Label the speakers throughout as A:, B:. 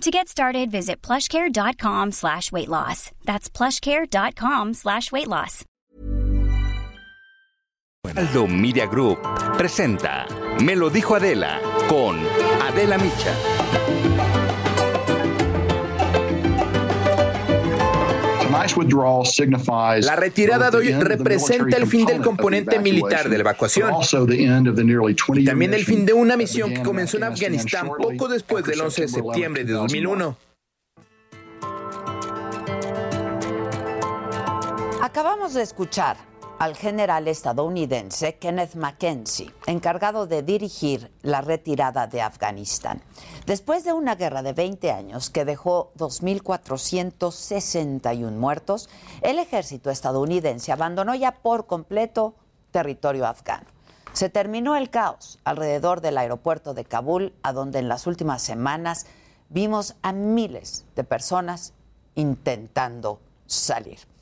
A: To get started, visit plushcare.com slash weight loss. That's plushcare.com slash weight loss.
B: Aldo Media Group presenta Me lo dijo Adela con Adela Micha.
C: La retirada de hoy representa el fin del componente militar de la evacuación y también el fin de una misión que comenzó en Afganistán poco después del 11 de septiembre de 2001.
D: Acabamos de escuchar al general estadounidense Kenneth Mackenzie, encargado de dirigir la retirada de Afganistán. Después de una guerra de 20 años que dejó 2.461 muertos, el ejército estadounidense abandonó ya por completo territorio afgano. Se terminó el caos alrededor del aeropuerto de Kabul, a donde en las últimas semanas vimos a miles de personas intentando salir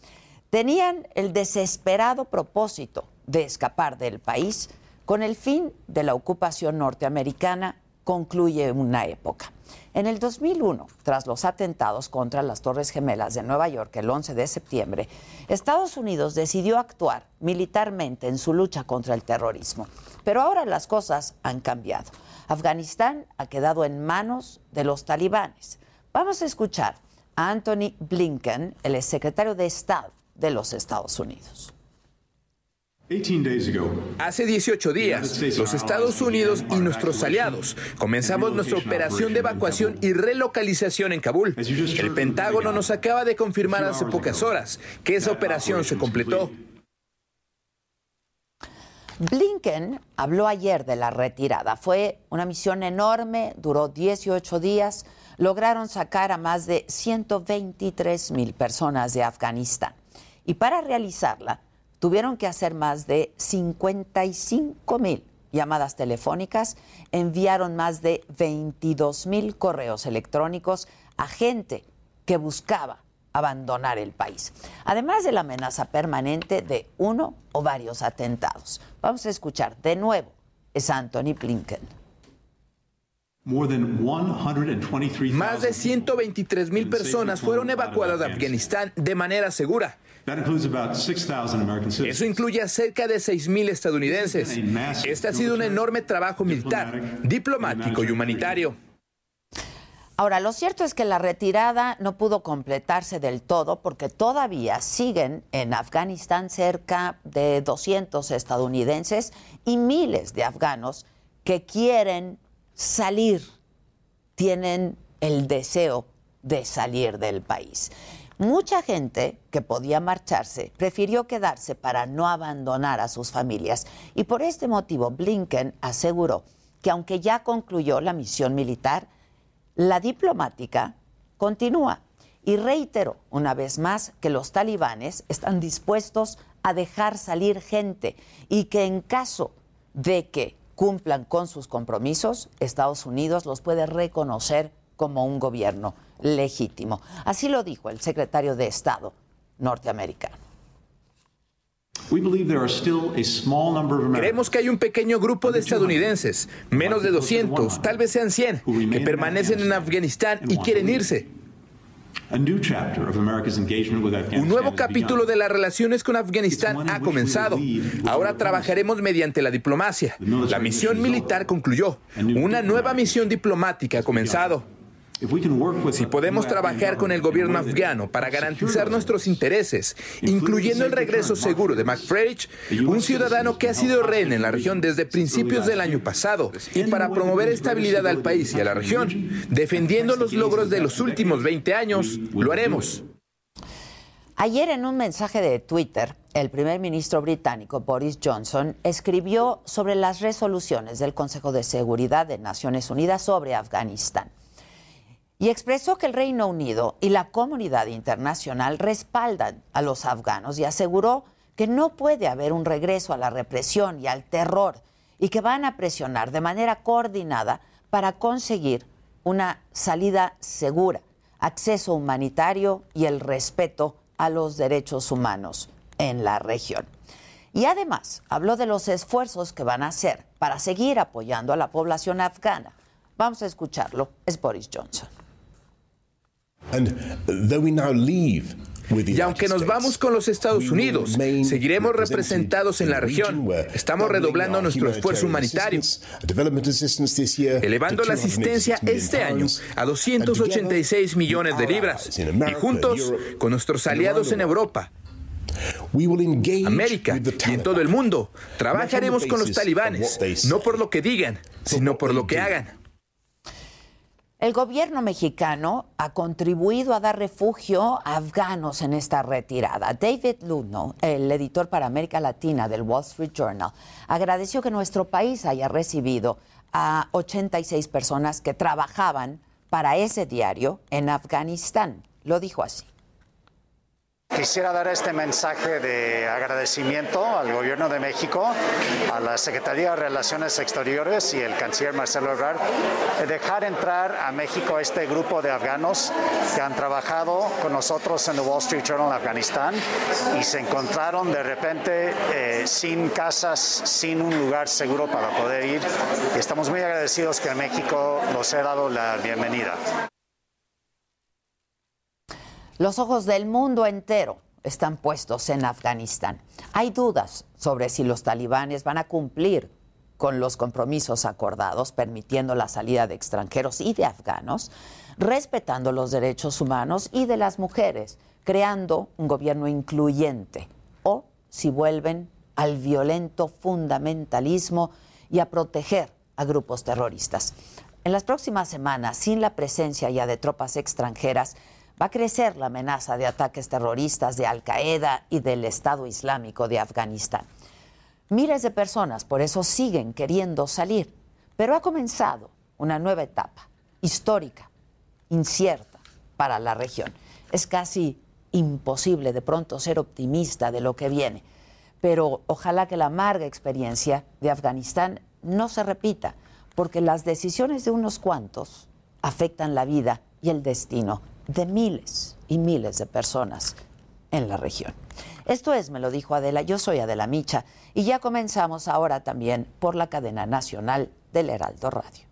D: tenían el desesperado propósito de escapar del país. Con el fin de la ocupación norteamericana concluye una época. En el 2001, tras los atentados contra las Torres Gemelas de Nueva York el 11 de septiembre, Estados Unidos decidió actuar militarmente en su lucha contra el terrorismo. Pero ahora las cosas han cambiado. Afganistán ha quedado en manos de los talibanes. Vamos a escuchar a Anthony Blinken, el secretario de Estado de los Estados Unidos.
C: Hace 18 días, los Estados Unidos y nuestros aliados comenzamos nuestra operación de evacuación y relocalización en Kabul. El Pentágono nos acaba de confirmar hace pocas horas que esa operación se completó.
D: Blinken habló ayer de la retirada. Fue una misión enorme, duró 18 días. Lograron sacar a más de 123 mil personas de Afganistán. Y para realizarla, tuvieron que hacer más de 55 mil llamadas telefónicas, enviaron más de 22 mil correos electrónicos a gente que buscaba abandonar el país, además de la amenaza permanente de uno o varios atentados. Vamos a escuchar de nuevo, es Anthony Blinken.
C: Más de 123 mil personas fueron evacuadas de Afganistán de manera segura. Eso incluye a cerca de 6.000 estadounidenses. Este ha sido un enorme trabajo militar, diplomático y humanitario.
D: Ahora, lo cierto es que la retirada no pudo completarse del todo porque todavía siguen en Afganistán cerca de 200 estadounidenses y miles de afganos que quieren salir, tienen el deseo de salir del país. Mucha gente que podía marcharse prefirió quedarse para no abandonar a sus familias y por este motivo Blinken aseguró que aunque ya concluyó la misión militar, la diplomática continúa y reiteró una vez más que los talibanes están dispuestos a dejar salir gente y que en caso de que cumplan con sus compromisos, Estados Unidos los puede reconocer como un gobierno legítimo. Así lo dijo el secretario de Estado norteamericano.
C: Creemos que hay un pequeño grupo de estadounidenses, menos de 200, tal vez sean 100, que permanecen en Afganistán y quieren irse. Un nuevo capítulo de las relaciones con Afganistán ha comenzado. Ahora trabajaremos mediante la diplomacia. La misión militar concluyó. Una nueva misión diplomática ha comenzado. Si podemos trabajar con el gobierno afgano para garantizar nuestros intereses, incluyendo el regreso seguro de McFresh, un ciudadano que ha sido rehén en la región desde principios del año pasado, y para promover estabilidad al país y a la región, defendiendo los logros de los últimos 20 años, lo haremos.
D: Ayer en un mensaje de Twitter, el primer ministro británico Boris Johnson escribió sobre las resoluciones del Consejo de Seguridad de Naciones Unidas sobre Afganistán y expresó que el Reino Unido y la comunidad internacional respaldan a los afganos y aseguró que no puede haber un regreso a la represión y al terror y que van a presionar de manera coordinada para conseguir una salida segura, acceso humanitario y el respeto a los derechos humanos en la región. Y además habló de los esfuerzos que van a hacer para seguir apoyando a la población afgana. Vamos a escucharlo. Es Boris Johnson.
C: Y aunque nos vamos con los Estados Unidos, seguiremos representados en la región. Estamos redoblando nuestro esfuerzo humanitario, elevando la asistencia este año a 286 millones de libras. Y juntos, con nuestros aliados en Europa, América y en todo el mundo, trabajaremos con los talibanes, no por lo que digan, sino por lo que hagan.
D: El gobierno mexicano ha contribuido a dar refugio a afganos en esta retirada. David Luno, el editor para América Latina del Wall Street Journal, agradeció que nuestro país haya recibido a 86 personas que trabajaban para ese diario en Afganistán. Lo dijo así.
E: Quisiera dar este mensaje de agradecimiento al Gobierno de México, a la Secretaría de Relaciones Exteriores y el canciller Marcelo Ebrard, de dejar entrar a México este grupo de afganos que han trabajado con nosotros en The Wall Street Journal Afganistán y se encontraron de repente eh, sin casas, sin un lugar seguro para poder ir. Estamos muy agradecidos que México nos haya dado la bienvenida.
D: Los ojos del mundo entero están puestos en Afganistán. Hay dudas sobre si los talibanes van a cumplir con los compromisos acordados, permitiendo la salida de extranjeros y de afganos, respetando los derechos humanos y de las mujeres, creando un gobierno incluyente, o si vuelven al violento fundamentalismo y a proteger a grupos terroristas. En las próximas semanas, sin la presencia ya de tropas extranjeras, va a crecer la amenaza de ataques terroristas de Al Qaeda y del Estado Islámico de Afganistán. Miles de personas por eso siguen queriendo salir, pero ha comenzado una nueva etapa histórica, incierta para la región. Es casi imposible de pronto ser optimista de lo que viene, pero ojalá que la amarga experiencia de Afganistán no se repita, porque las decisiones de unos cuantos afectan la vida y el destino de miles y miles de personas en la región. Esto es, me lo dijo Adela, yo soy Adela Micha y ya comenzamos ahora también por la cadena nacional del Heraldo Radio.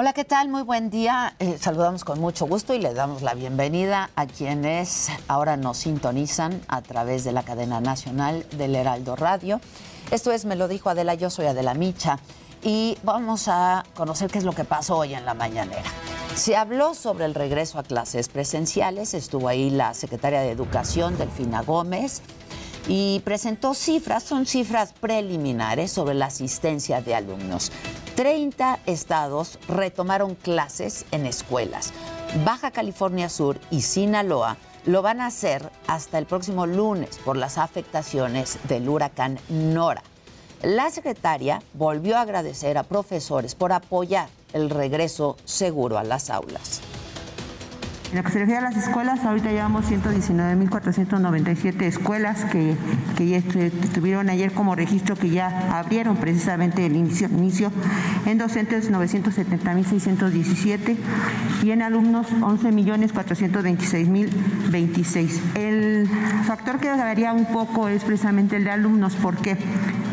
D: Hola, ¿qué tal? Muy buen día. Eh, saludamos con mucho gusto y le damos la bienvenida a quienes ahora nos sintonizan a través de la cadena nacional del Heraldo Radio. Esto es Me lo dijo Adela, yo soy Adela Micha y vamos a conocer qué es lo que pasó hoy en la mañanera. Se habló sobre el regreso a clases presenciales, estuvo ahí la secretaria de Educación, Delfina Gómez, y presentó cifras, son cifras preliminares sobre la asistencia de alumnos. 30 estados retomaron clases en escuelas. Baja California Sur y Sinaloa lo van a hacer hasta el próximo lunes por las afectaciones del huracán Nora. La secretaria volvió a agradecer a profesores por apoyar el regreso seguro a las aulas.
F: En lo que se refiere a las escuelas, ahorita llevamos 119.497 escuelas que, que ya tuvieron ayer como registro que ya abrieron precisamente el inicio, en docentes 970.617 y en alumnos 11.426.026. El factor que varía un poco es precisamente el de alumnos porque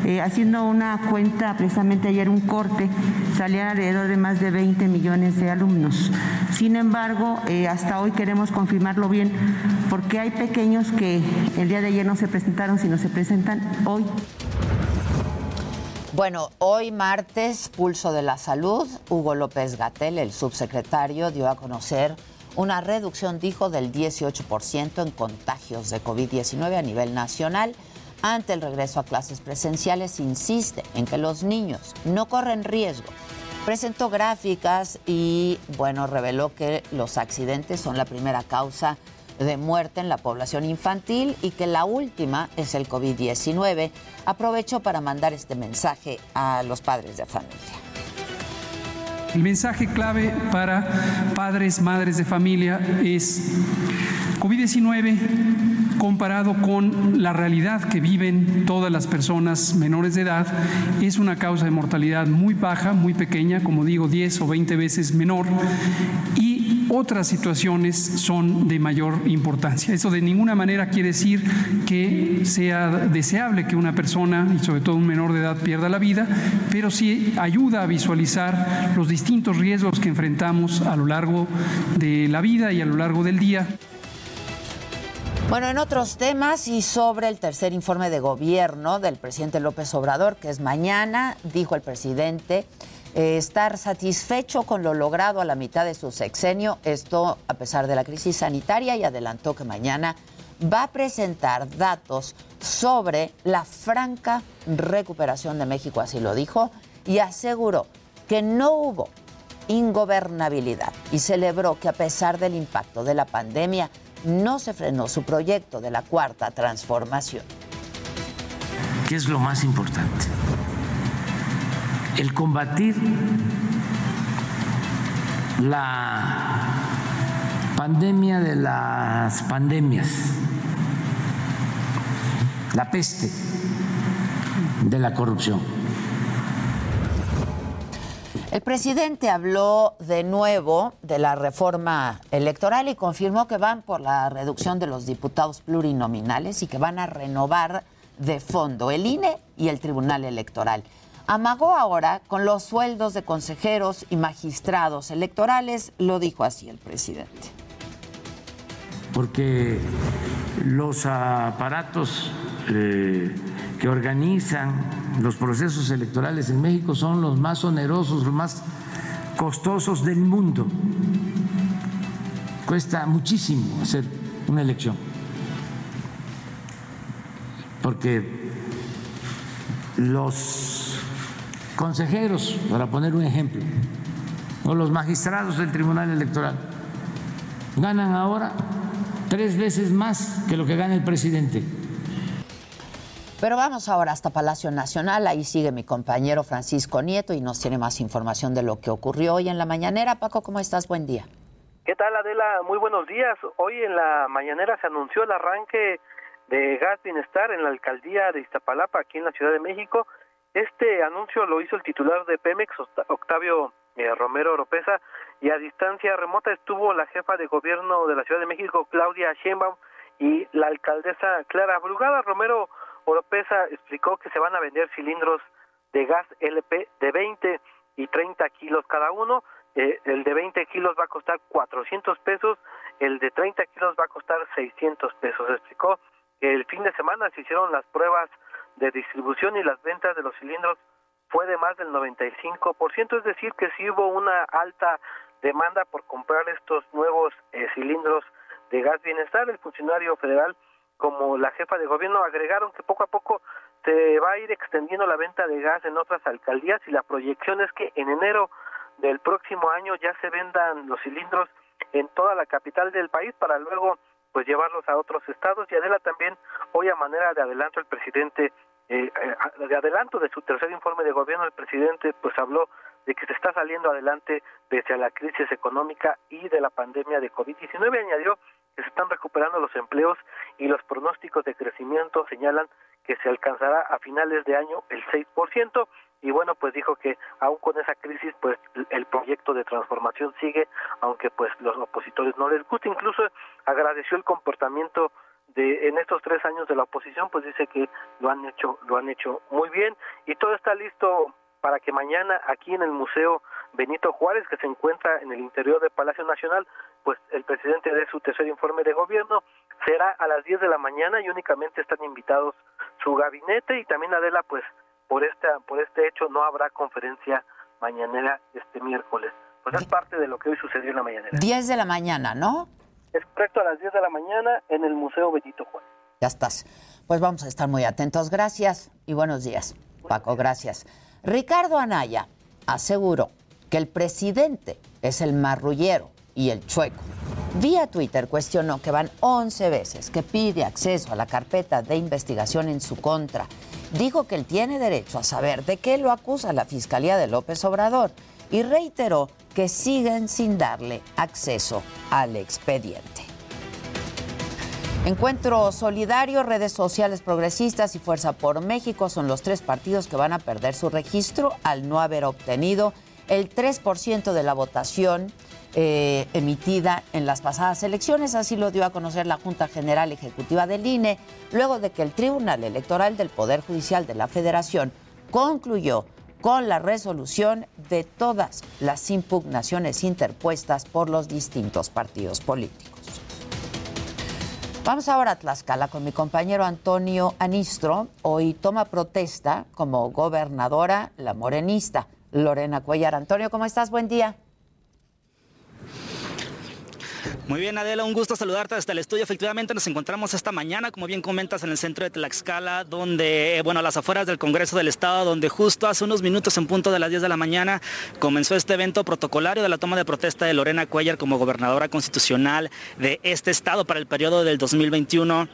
F: eh, haciendo una cuenta precisamente ayer un corte salían alrededor de más de 20 millones de alumnos. Sin embargo, eh, hasta hoy queremos confirmarlo bien, porque hay pequeños que el día de ayer no se presentaron, sino se presentan hoy.
D: Bueno, hoy martes, Pulso de la Salud, Hugo López Gatel, el subsecretario, dio a conocer una reducción, dijo, del 18% en contagios de COVID-19 a nivel nacional ante el regreso a clases presenciales insiste en que los niños no corren riesgo. Presentó gráficas y, bueno, reveló que los accidentes son la primera causa de muerte en la población infantil y que la última es el COVID-19. Aprovechó para mandar este mensaje a los padres de familia.
G: El mensaje clave para padres, madres de familia es COVID-19 comparado con la realidad que viven todas las personas menores de edad es una causa de mortalidad muy baja, muy pequeña, como digo, 10 o 20 veces menor. Y otras situaciones son de mayor importancia. Eso de ninguna manera quiere decir que sea deseable que una persona, y sobre todo un menor de edad, pierda la vida, pero sí ayuda a visualizar los distintos riesgos que enfrentamos a lo largo de la vida y a lo largo del día.
D: Bueno, en otros temas y sobre el tercer informe de gobierno del presidente López Obrador, que es mañana, dijo el presidente eh, estar satisfecho con lo logrado a la mitad de su sexenio, esto a pesar de la crisis sanitaria, y adelantó que mañana va a presentar datos sobre la franca recuperación de México, así lo dijo, y aseguró que no hubo ingobernabilidad y celebró que a pesar del impacto de la pandemia no se frenó su proyecto de la cuarta transformación.
H: ¿Qué es lo más importante? El combatir la pandemia de las pandemias, la peste de la corrupción.
D: El presidente habló de nuevo de la reforma electoral y confirmó que van por la reducción de los diputados plurinominales y que van a renovar de fondo el INE y el Tribunal Electoral. Amagó ahora con los sueldos de consejeros y magistrados electorales, lo dijo así el presidente.
H: Porque los aparatos eh, que organizan los procesos electorales en México son los más onerosos, los más costosos del mundo. Cuesta muchísimo hacer una elección. Porque los consejeros, para poner un ejemplo, o los magistrados del Tribunal Electoral, ganan ahora tres veces más que lo que gana el presidente.
D: Pero vamos ahora hasta Palacio Nacional, ahí sigue mi compañero Francisco Nieto y nos tiene más información de lo que ocurrió hoy en la mañanera. Paco, ¿cómo estás? Buen día.
I: ¿Qué tal Adela? Muy buenos días. Hoy en la mañanera se anunció el arranque de Gas Bienestar en la alcaldía de Iztapalapa, aquí en la Ciudad de México. Este anuncio lo hizo el titular de Pemex, Octavio eh, Romero Oropesa, y a distancia remota estuvo la jefa de gobierno de la Ciudad de México, Claudia Sheinbaum, y la alcaldesa Clara Brugada. Romero Oropesa explicó que se van a vender cilindros de gas LP de 20 y 30 kilos cada uno. Eh, el de 20 kilos va a costar 400 pesos, el de 30 kilos va a costar 600 pesos. Explicó que el fin de semana se hicieron las pruebas de distribución y las ventas de los cilindros fue de más del 95%, es decir, que sí hubo una alta demanda por comprar estos nuevos eh, cilindros de gas bienestar. El funcionario federal como la jefa de gobierno agregaron que poco a poco se va a ir extendiendo la venta de gas en otras alcaldías y la proyección es que en enero del próximo año ya se vendan los cilindros en toda la capital del país para luego pues llevarlos a otros estados. Y Adela también hoy a manera de adelanto el presidente eh, eh, de adelanto de su tercer informe de gobierno el presidente pues habló de que se está saliendo adelante a la crisis económica y de la pandemia de COVID-19 añadió que se están recuperando los empleos y los pronósticos de crecimiento señalan que se alcanzará a finales de año el 6% y bueno pues dijo que aún con esa crisis pues el proyecto de transformación sigue aunque pues los opositores no les gusta incluso agradeció el comportamiento de en estos tres años de la oposición pues dice que lo han hecho lo han hecho muy bien. Y todo está listo para que mañana aquí en el museo Benito Juárez que se encuentra en el interior del Palacio Nacional pues el presidente dé su tercer informe de gobierno. Será a las 10 de la mañana y únicamente están invitados su gabinete y también Adela pues por esta por este hecho no habrá conferencia mañanera este miércoles. Pues es parte de lo que hoy sucedió en la mañanera.
D: 10 de la mañana, ¿no?
I: Es correcto, a las 10 de la mañana en el Museo Benito Juárez.
D: Ya estás. Pues vamos a estar muy atentos. Gracias y buenos días, Paco. Gracias. Ricardo Anaya aseguró que el presidente es el marrullero y el chueco. Vía Twitter cuestionó que van 11 veces que pide acceso a la carpeta de investigación en su contra. Dijo que él tiene derecho a saber de qué lo acusa la Fiscalía de López Obrador y reiteró que siguen sin darle acceso al expediente. Encuentro Solidario, redes sociales progresistas y Fuerza por México son los tres partidos que van a perder su registro al no haber obtenido el 3% de la votación eh, emitida en las pasadas elecciones. Así lo dio a conocer la Junta General Ejecutiva del INE, luego de que el Tribunal Electoral del Poder Judicial de la Federación concluyó con la resolución de todas las impugnaciones interpuestas por los distintos partidos políticos. Vamos ahora a Tlaxcala con mi compañero Antonio Anistro. Hoy toma protesta como gobernadora la morenista Lorena Cuellar. Antonio, ¿cómo estás? Buen día.
J: Muy bien, Adela, un gusto saludarte desde el estudio. Efectivamente, nos encontramos esta mañana, como bien comentas, en el centro de Tlaxcala, donde, eh, bueno, a las afueras del Congreso del Estado, donde justo hace unos minutos, en punto de las 10 de la mañana, comenzó este evento protocolario de la toma de protesta de Lorena Cuellar como gobernadora constitucional de este estado para el periodo del 2021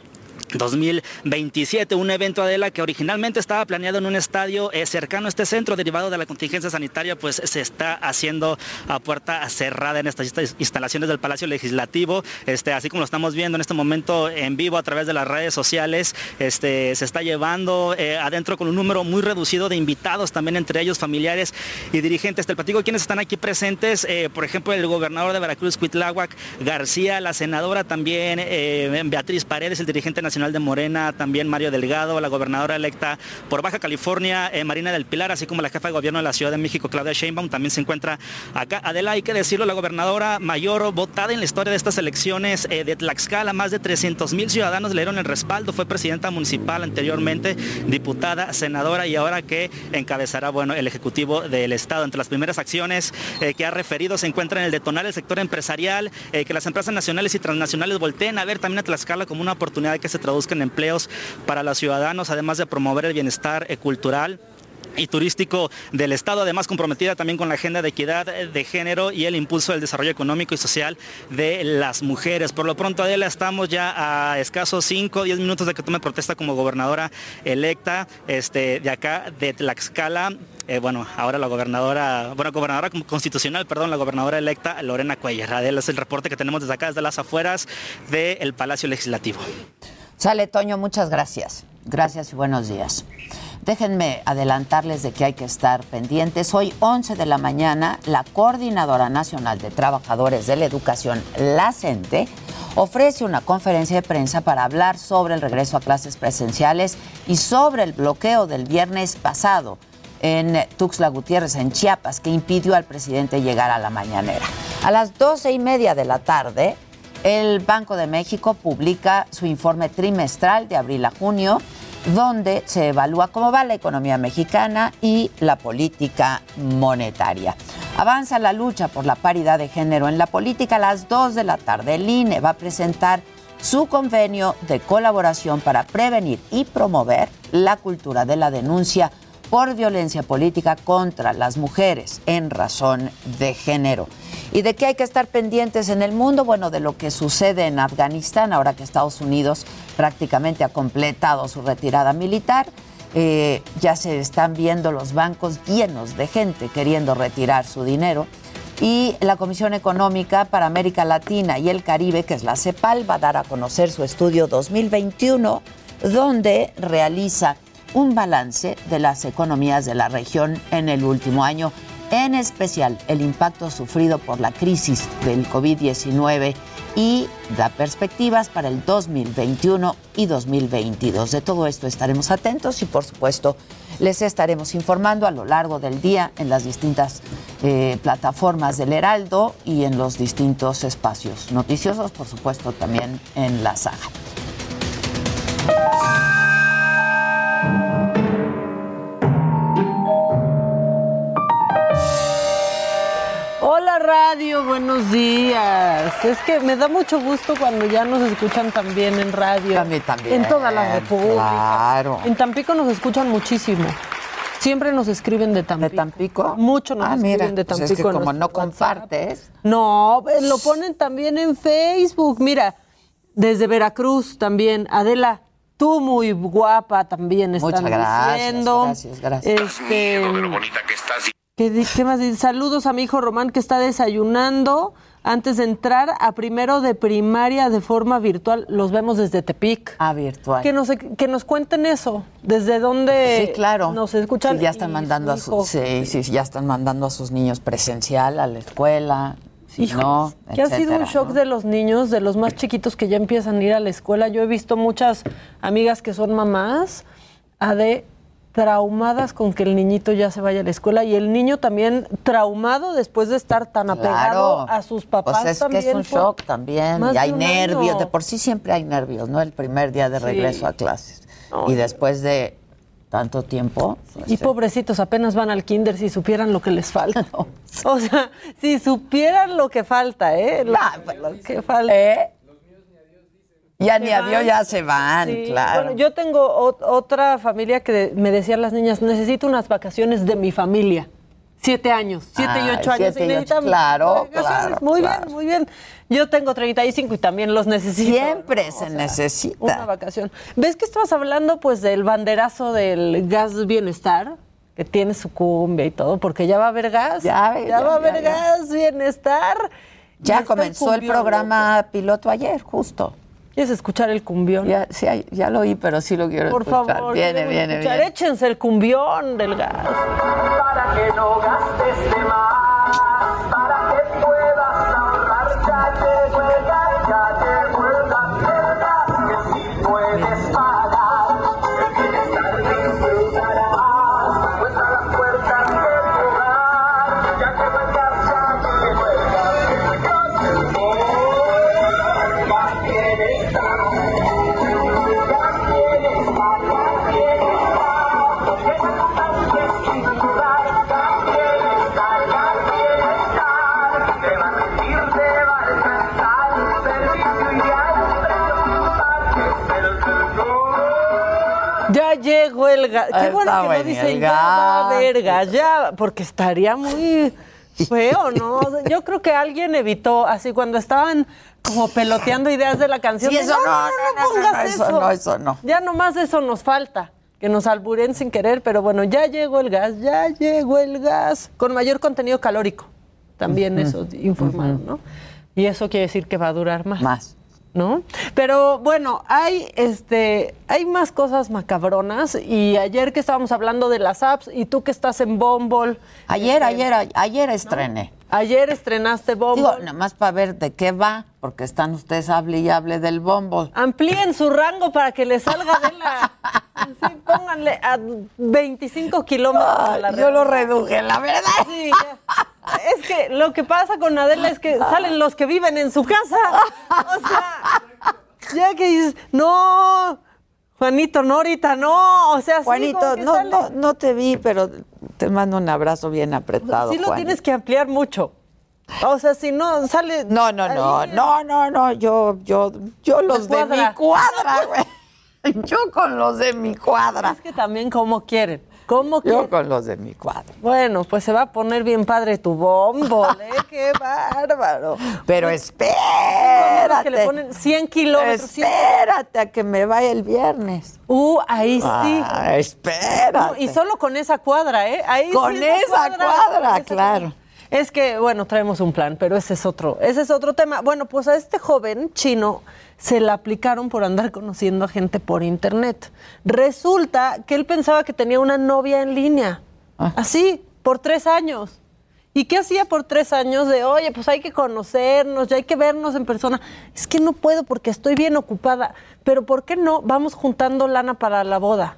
J: 2027, un evento Adela que originalmente estaba planeado en un estadio eh, cercano a este centro derivado de la contingencia sanitaria, pues se está haciendo a puerta cerrada en estas instalaciones del Palacio Legislativo, este, así como lo estamos viendo en este momento en vivo a través de las redes sociales, este, se está llevando eh, adentro con un número muy reducido de invitados, también entre ellos familiares y dirigentes. Del partido, quienes están aquí presentes, eh, por ejemplo, el gobernador de Veracruz, Cuitláhuac García, la senadora también, Beatriz Paredes, el dirigente nacional de Morena, también Mario Delgado, la gobernadora electa por Baja California, eh, Marina del Pilar, así como la jefa de gobierno de la Ciudad de México, Claudia Sheinbaum, también se encuentra acá. Adela, hay que decirlo, la gobernadora mayor votada en la historia de estas elecciones eh, de Tlaxcala, más de 300 mil ciudadanos le dieron el respaldo, fue presidenta municipal anteriormente, diputada, senadora y ahora que encabezará, bueno, el Ejecutivo del Estado. Entre las primeras acciones eh, que ha referido se encuentra en el detonar el sector empresarial, que las empresas nacionales y transnacionales volteen a ver también a Tlaxcala como una oportunidad que se busquen empleos para los ciudadanos, además de promover el bienestar eh, cultural y turístico del Estado, además comprometida también con la agenda de equidad de género y el impulso del desarrollo económico y social de las mujeres. Por lo pronto, Adela, estamos ya a escasos 5 o 10 minutos de que tome protesta como gobernadora electa este, de acá, de Tlaxcala. Eh, bueno, ahora la gobernadora, bueno, gobernadora constitucional, perdón, la gobernadora electa Lorena Cuellar. Adela es el reporte que tenemos desde acá, desde las afueras del Palacio Legislativo.
D: Sale, Toño, muchas gracias. Gracias y buenos días. Déjenme adelantarles de que hay que estar pendientes. Hoy, 11 de la mañana, la Coordinadora Nacional de Trabajadores de la Educación, la CENTE, ofrece una conferencia de prensa para hablar sobre el regreso a clases presenciales y sobre el bloqueo del viernes pasado en Tuxtla Gutiérrez, en Chiapas, que impidió al presidente llegar a la mañanera. A las doce y media de la tarde, el Banco de México publica su informe trimestral de abril a junio, donde se evalúa cómo va la economía mexicana y la política monetaria. Avanza la lucha por la paridad de género en la política a las 2 de la tarde. El INE va a presentar su convenio de colaboración para prevenir y promover la cultura de la denuncia por violencia política contra las mujeres en razón de género. ¿Y de qué hay que estar pendientes en el mundo? Bueno, de lo que sucede en Afganistán, ahora que Estados Unidos prácticamente ha completado su retirada militar. Eh, ya se están viendo los bancos llenos de gente queriendo retirar su dinero. Y la Comisión Económica para América Latina y el Caribe, que es la CEPAL, va a dar a conocer su estudio 2021, donde realiza un balance de las economías de la región en el último año, en especial el impacto sufrido por la crisis del COVID-19 y da perspectivas para el 2021 y 2022. De todo esto estaremos atentos y por supuesto les estaremos informando a lo largo del día en las distintas eh, plataformas del Heraldo y en los distintos espacios noticiosos, por supuesto también en la saga.
K: Radio, buenos días. Es que me da mucho gusto cuando ya nos escuchan también en radio.
D: A mí también.
K: En toda la República.
D: Claro.
K: En Tampico nos escuchan muchísimo. Siempre nos escriben de Tampico.
D: ¿De Tampico?
K: Mucho nos
D: Ah, mira,
K: escriben de
D: pues
K: Tampico.
D: es que como no compartes.
K: No, eh, lo ponen también en Facebook. Mira, desde Veracruz también. Adela, tú muy guapa también están
D: Muchas gracias,
K: diciendo.
D: gracias, gracias.
K: Este,
L: bonita que estás.
K: ¿Qué, más dice? Saludos a mi hijo Román que está desayunando antes de entrar a primero de primaria de forma virtual. Los vemos desde Tepic.
D: Ah, virtual.
K: Que nos, que nos cuenten eso. ¿Desde dónde
D: Sí, claro.
K: nos escuchan?
D: Sí, ya están mandando a
K: su
D: sus, sí, sí, ya están mandando a sus niños presencial a la escuela. Si no,
K: que ha sido un shock
D: ¿no?
K: de los niños, de los más chiquitos que ya empiezan a ir a la escuela. Yo he visto muchas amigas que son mamás, a de traumadas con que el niñito ya se vaya a la escuela y el niño también traumado después de estar tan apegado
D: Claro.
K: a sus papás
D: Pues es
K: también.
D: que es un
K: por
D: shock también.
K: más
D: Y hay nervios.
K: año.
D: De por sí siempre hay nervios, ¿no? El primer día de
K: Sí.
D: regreso a clases. Y después de tanto tiempo. pues,
K: Y pobrecitos, apenas van al kinder si supieran lo que les falta. O sea, si supieran lo que falta, ¿eh? Lo, lo que falta.
D: ¿Eh? Ya ni
K: Se
D: a Dios
K: van.
D: ya se van,
K: Sí,
D: claro.
K: Bueno, yo tengo ot- otra familia que de- me decían las niñas, necesito unas vacaciones de mi familia. Siete años, siete y ocho años.
D: siete
K: y
D: y ocho,
K: necesitan
D: claro,
K: Muy
D: claro.
K: bien, muy bien. Yo tengo 35 y también los necesito.
D: Siempre se necesita.
K: Una vacación. ¿Ves que estabas hablando pues del banderazo del gas bienestar? Que tiene su cumbia y todo, porque ya va a haber gas.
D: Ya, ya,
K: va a haber
D: ya,
K: gas bienestar.
D: Ya comenzó el programa piloto ayer, justo.
K: ¿Quieres escuchar el cumbión?
D: Ya, sí, ya lo oí, pero sí lo quiero
K: Por
D: escuchar.
K: favor,
D: Viene, viene,
K: escuchar.
D: viene.
K: Échense el cumbión del gas.
M: para que no gastes de más, el gas.
K: Qué
D: Ah,
K: bueno que no dicen ya va a haber gas, ya, porque estaría muy feo, ¿no? Yo creo que alguien evitó, así cuando estaban como peloteando ideas de la canción.
D: Sí, eso no, no, no, no,
K: pongas
D: no, eso no, eso no.
K: Ya nomás eso nos falta. Que nos alburen sin querer, pero bueno, ya llegó el gas, ya llegó el gas. Con mayor contenido calórico. También eso informaron, ¿no? Y eso quiere decir que va a durar más.
D: Más.
K: ¿No? Pero bueno, hay este hay más cosas macabronas y ayer que estábamos hablando de las apps y tú que estás en Bumble,
D: Ayer,
K: este,
D: ayer, ayer estrené.
K: ayer estrenaste Bumble.
D: Digo, nada más para ver de qué va, porque están ustedes hable y hable del Bumble.
K: Amplíen su rango para que le salga de la sí, pónganle a 25 kilómetros a la
D: Yo lo reduje, la verdad.
K: Sí, ya. Es que lo que pasa con Adela es que salen los que viven en su casa. O sea, ya que dices, no, Juanito, no ahorita, no. O sea, sí,
D: Juanito, no,
K: sale.
D: no, no te vi, pero te mando un abrazo bien apretado.
K: sí lo
D: Juan.
K: tienes que ampliar mucho. O sea, si no sale.
D: No, no, no, no, no, no, yo, yo, yo los de mi
K: cuadra,
D: güey. Yo con los de mi cuadra.
K: Es que también como quieren. ¿Cómo
D: Yo
K: quieren?
D: con los de mi cuadra.
K: Bueno, pues se va a poner bien padre tu bombo, ¿eh? ¡Qué bárbaro!
D: Pero
K: Los que le
D: espérate.
K: ponen 100 kilómetros. 100
D: Espérate a que me vaya el viernes.
K: Uh, ahí sí.
D: Ah, espérate.
K: No, y solo con esa cuadra, ¿eh? Ahí
D: Con
K: sí
D: esa cuadra,
K: con esa
D: claro.
K: Es que, bueno, traemos un plan, pero ese es otro, ese es otro tema. Bueno, pues a este joven chino se la aplicaron por andar conociendo a gente por internet. Resulta que él pensaba que tenía una novia en línea.
D: Ah.
K: Así, por tres años. ¿Y qué hacía por tres años de, oye, pues hay que conocernos, ya hay que vernos en persona? Es que no puedo porque estoy bien ocupada. Pero ¿por qué no? Vamos juntando lana para la boda.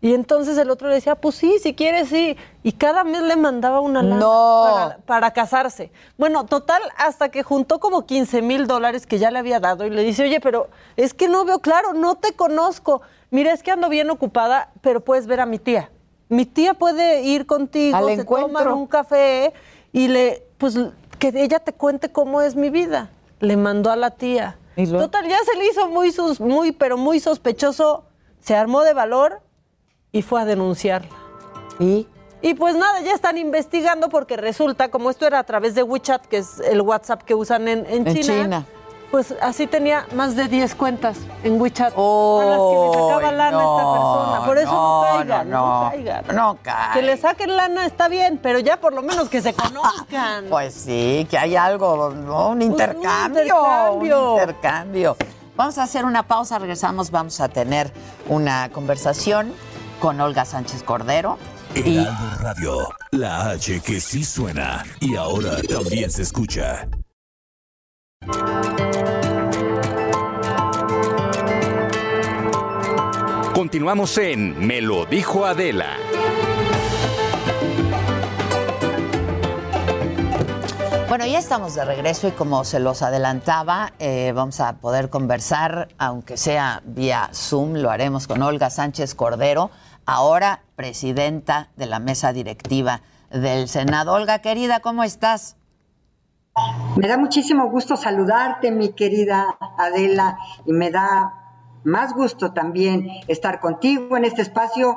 K: Y entonces el otro le decía, pues sí, si quieres, sí. Y cada mes le mandaba una lana
D: No.
K: para, para casarse. Bueno, total, hasta que juntó como 15 mil dólares que ya le había dado y le dice, oye, pero es que no veo claro, no te conozco. Mira, es que ando bien ocupada, pero puedes ver a mi tía. Mi tía puede ir contigo,
D: Al
K: se
D: encuentro.
K: un café y le, pues que ella te cuente cómo es mi vida. Le mandó a la tía. Total, ya se le hizo muy, sus, muy, pero muy sospechoso. Se armó de valor y fue a denunciarla.
D: ¿Y?
K: Y pues nada, ya están investigando porque resulta, como esto era a través de WeChat, que es el WhatsApp que usan en, en
D: En
K: China,
D: China.
K: pues así tenía más de 10 cuentas en WeChat. a las que le sacaba lana a esta
D: no,
K: persona. Por eso no,
D: no,
K: caigan, no,
D: no,
K: caigan.
D: no caigan.
K: Que le saquen lana está bien, pero ya por lo menos que se conozcan.
D: Pues sí, que hay algo, ¿no? un intercambio.
K: intercambio.
D: Un intercambio. Vamos a hacer una pausa, regresamos, vamos a tener una conversación con Olga Sánchez Cordero. Y
L: Heraldo Radio, la H que sí suena y ahora también se escucha.
B: Continuamos en Me lo dijo Adela.
D: Bueno, ya estamos de regreso y como se los adelantaba, eh, vamos a poder conversar, aunque sea vía Zoom, lo haremos con Olga Sánchez Cordero, ahora presidenta de la mesa directiva del Senado. Olga, querida, ¿cómo estás?
N: Me da muchísimo gusto saludarte, mi querida Adela, y me da más gusto también estar contigo en este espacio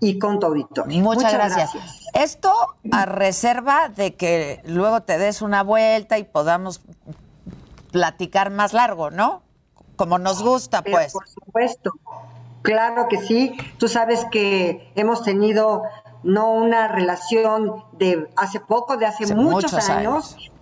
N: y con tu auditorio.
D: Muchas, gracias. Esto a reserva de que luego te des una vuelta y podamos platicar más largo, ¿no? Como nos gusta,
N: Pero
D: pues.
N: Por supuesto, claro que sí. Tú sabes que hemos tenido no una relación de hace poco, de hace,
D: Hace
N: muchos,
D: muchos
N: años.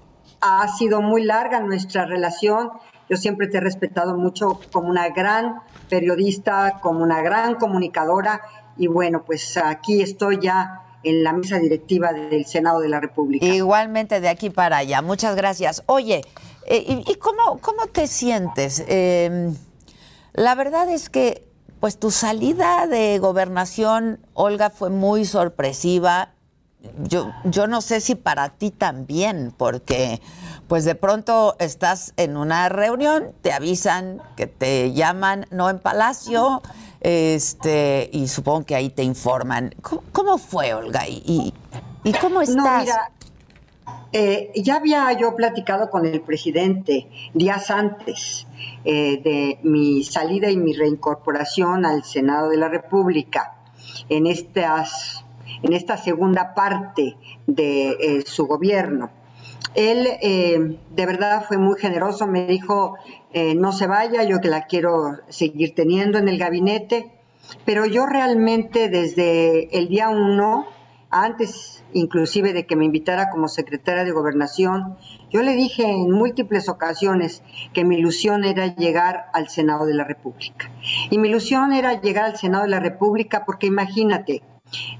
N: Ha sido muy larga nuestra relación. Yo siempre te he respetado mucho como una gran periodista, como una gran comunicadora. Y bueno, pues aquí estoy ya en la mesa directiva del Senado de la República.
D: Igualmente de aquí para allá. Muchas gracias. Oye, eh, ¿y, y cómo, cómo te sientes? Eh, la verdad es que, pues tu salida de gobernación, Olga, fue muy sorpresiva. Yo, yo no sé si para ti también, porque pues de pronto estás en una reunión, te avisan que te llaman, no en Palacio, este, y supongo que ahí te informan. ¿Cómo, cómo fue, Olga? ¿Y, y, y cómo estás?
N: No, mira, eh, ya había yo platicado con el presidente días antes eh, de mi salida y mi reincorporación al Senado de la República en, estas, en esta segunda parte de eh, su gobierno. Él eh, de verdad fue muy generoso, me dijo, no se vaya, yo que la quiero seguir teniendo en el gabinete, pero yo realmente desde el día uno, antes inclusive de que me invitara como secretaria de gobernación, yo le dije en múltiples ocasiones que mi ilusión era llegar al Senado de la República. Y mi ilusión era llegar al Senado de la República porque imagínate,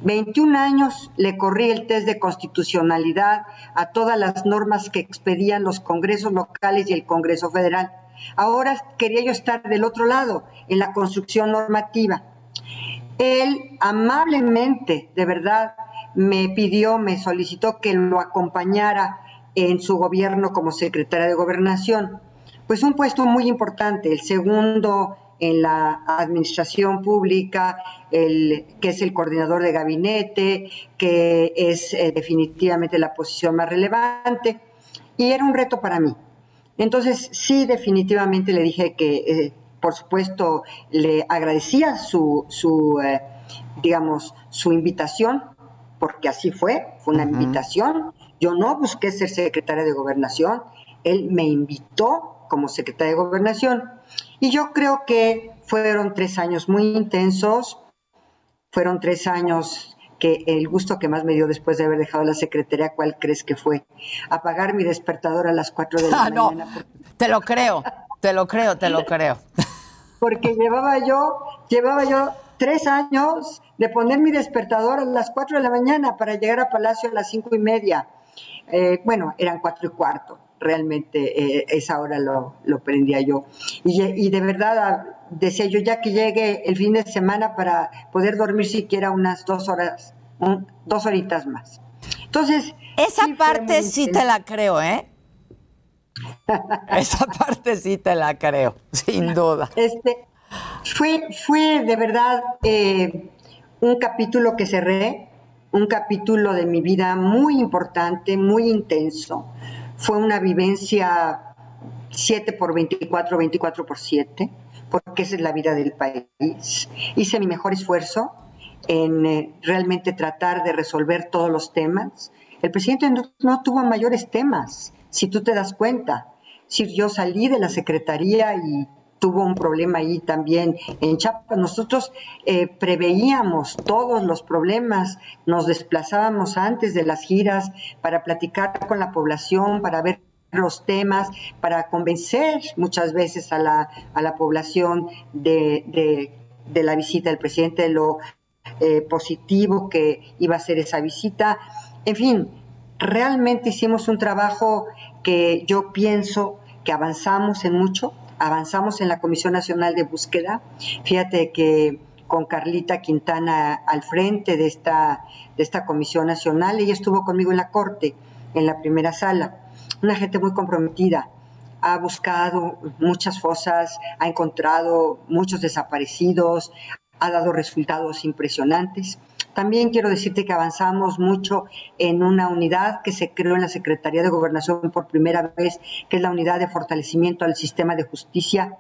N: 21 años le corrí el test de constitucionalidad a todas las normas que expedían los congresos locales y el Congreso Federal. Ahora quería yo estar del otro lado, en la construcción normativa. Él amablemente, de verdad, me pidió, me solicitó que lo acompañara en su gobierno como secretaria de gobernación. Pues un puesto muy importante, el segundo en la administración pública, el, que es el coordinador de gabinete, que es eh, definitivamente la posición más relevante, y era un reto para mí. Entonces, sí, definitivamente le dije que, eh, por supuesto, le agradecía su, su eh, digamos, su invitación, porque así fue, fue una invitación. Yo no busqué ser secretaria de gobernación, él me invitó como secretaria de gobernación y yo creo que fueron tres años muy intensos, fueron tres años que el gusto que más me dio después de haber dejado la secretaría, ¿cuál crees que fue? Apagar mi despertador a las cuatro de la
D: Ah, no,
N: mañana.
D: te lo creo, te lo creo, te lo creo.
N: Porque llevaba yo, llevaba yo tres años de poner mi despertador a las cuatro de la mañana para llegar a Palacio a las cinco y media. Eh, bueno, eran cuatro y cuarto, realmente eh, esa hora lo, lo prendía yo. Y, y de verdad ah, decía yo ya que llegue el fin de semana para poder dormir siquiera unas dos horas, un- dos horitas más. Entonces...
D: Esa
N: sí
D: parte sí te la creo, ¿eh? Esa parte sí te la creo, sin duda.
N: Este, fue, fue de verdad eh, un capítulo que cerré, un capítulo de mi vida muy importante, muy intenso. fue una vivencia 7 por 24, 24 por 7, porque esa es la vida del país. Hice mi mejor esfuerzo en eh, realmente tratar de resolver todos los temas. El presidente no, no tuvo mayores temas, si tú te das cuenta. Si yo salí de la secretaría y tuvo un problema ahí también en Chiapas. Nosotros eh, preveíamos todos los problemas, nos desplazábamos antes de las giras para platicar con la población, para ver los temas, para convencer muchas veces a la, a la población de, de, la visita del presidente, de lo eh, positivo que iba a ser esa visita. En fin, realmente hicimos un trabajo que yo pienso que avanzamos en mucho, avanzamos en la Comisión Nacional de Búsqueda. Fíjate que con Carlita Quintana al frente de esta, de esta Comisión Nacional, ella estuvo conmigo en la Corte, en la primera sala. Una gente muy comprometida, ha buscado muchas fosas, ha encontrado muchos desaparecidos, ha dado resultados impresionantes. También quiero decirte que avanzamos mucho en una unidad que se creó en la Secretaría de Gobernación por primera vez, que es la unidad de fortalecimiento al sistema de justicia.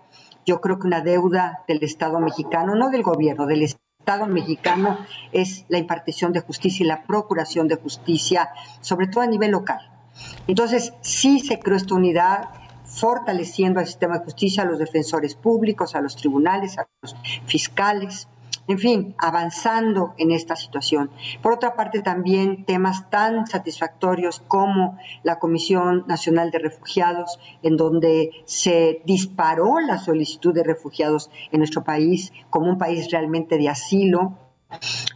N: Yo creo que una deuda del Estado mexicano, no del gobierno, del Estado mexicano, es la impartición de justicia y la procuración de justicia, sobre todo a nivel local. Entonces, sí se creó esta unidad fortaleciendo al sistema de justicia, a los defensores públicos, a los tribunales, a los fiscales en fin, avanzando en esta situación. Por otra parte, también temas tan satisfactorios como la Comisión Nacional de Refugiados, en donde se disparó la solicitud de refugiados en nuestro país como un país realmente de asilo,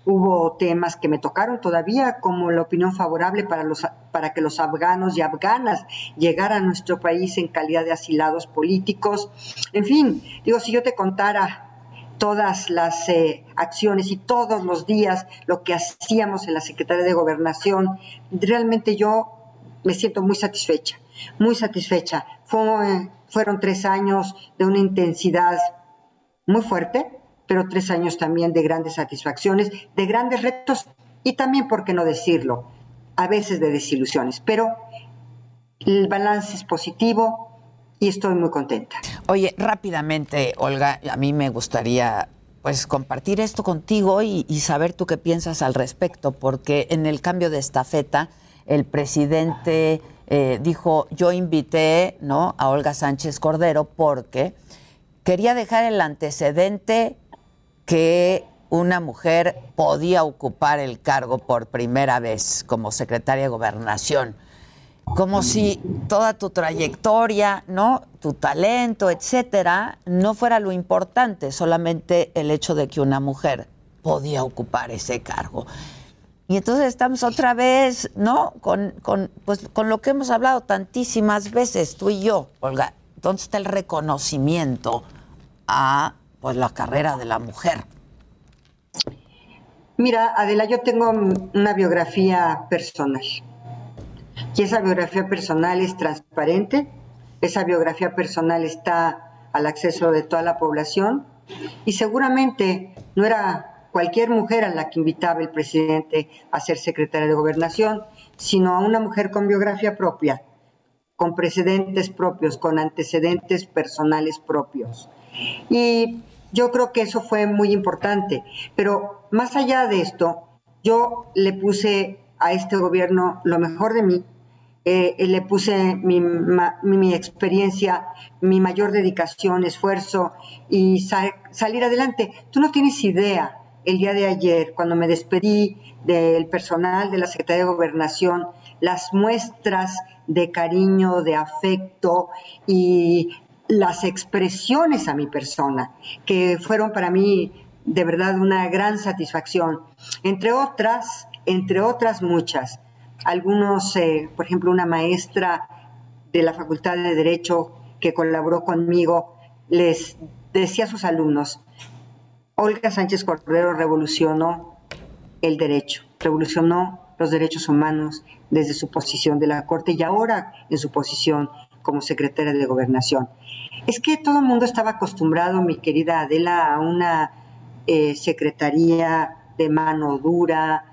N: Hubo temas que me tocaron todavía, como la opinión favorable para, los, para que los afganos y afganas llegaran a nuestro país en calidad de asilados políticos. En fin, digo, si yo te contara todas las eh, acciones y todos los días lo que hacíamos en la Secretaría de Gobernación, realmente yo me siento muy satisfecha, muy satisfecha. fueron tres años de una intensidad muy fuerte, pero tres años también de grandes satisfacciones, de grandes retos y también, por qué no decirlo, a veces de desilusiones. Pero el balance es positivo, y estoy muy contenta.
D: Oye, rápidamente, Olga, a mí me gustaría pues compartir esto contigo y, saber tú qué piensas al respecto, porque en el cambio de estafeta el presidente eh, dijo, yo invité ¿no? a Olga Sánchez Cordero porque quería dejar el antecedente que una mujer podía ocupar el cargo por primera vez como secretaria de gobernación como si toda tu trayectoria, ¿no? Tu talento, etcétera, no fuera lo importante, solamente el hecho de que una mujer podía ocupar ese cargo. Y entonces estamos otra vez, ¿no? Con, con, pues, con lo que hemos hablado tantísimas veces, tú y yo, Olga. Entonces está el reconocimiento a pues, la carrera de la mujer.
N: Mira, Adela, yo tengo una biografía personal y esa biografía personal es transparente, esa biografía personal está al acceso de toda la población y seguramente no era cualquier mujer a la que invitaba el presidente a ser secretaria de gobernación, sino a una mujer con biografía propia, con precedentes propios, con antecedentes personales propios. Y yo creo que eso fue muy importante. Pero más allá de esto, yo le puse a este gobierno lo mejor de mí eh, le puse mi, mi, experiencia, mi mayor dedicación, esfuerzo y salir adelante. Tú no tienes idea, el día de ayer, cuando me despedí del personal de la Secretaría de Gobernación, las muestras de cariño, de afecto y las expresiones a mi persona, que fueron para mí de verdad una gran satisfacción. Entre otras, entre otras muchas, algunos, eh, por ejemplo, una maestra de la Facultad de Derecho que colaboró conmigo, les decía a sus alumnos, Olga Sánchez Cordero revolucionó el derecho, revolucionó los derechos humanos desde su posición de la Corte y ahora en su posición como secretaria de Gobernación. Es que todo el mundo estaba acostumbrado, mi querida Adela, a una eh, secretaría de mano dura,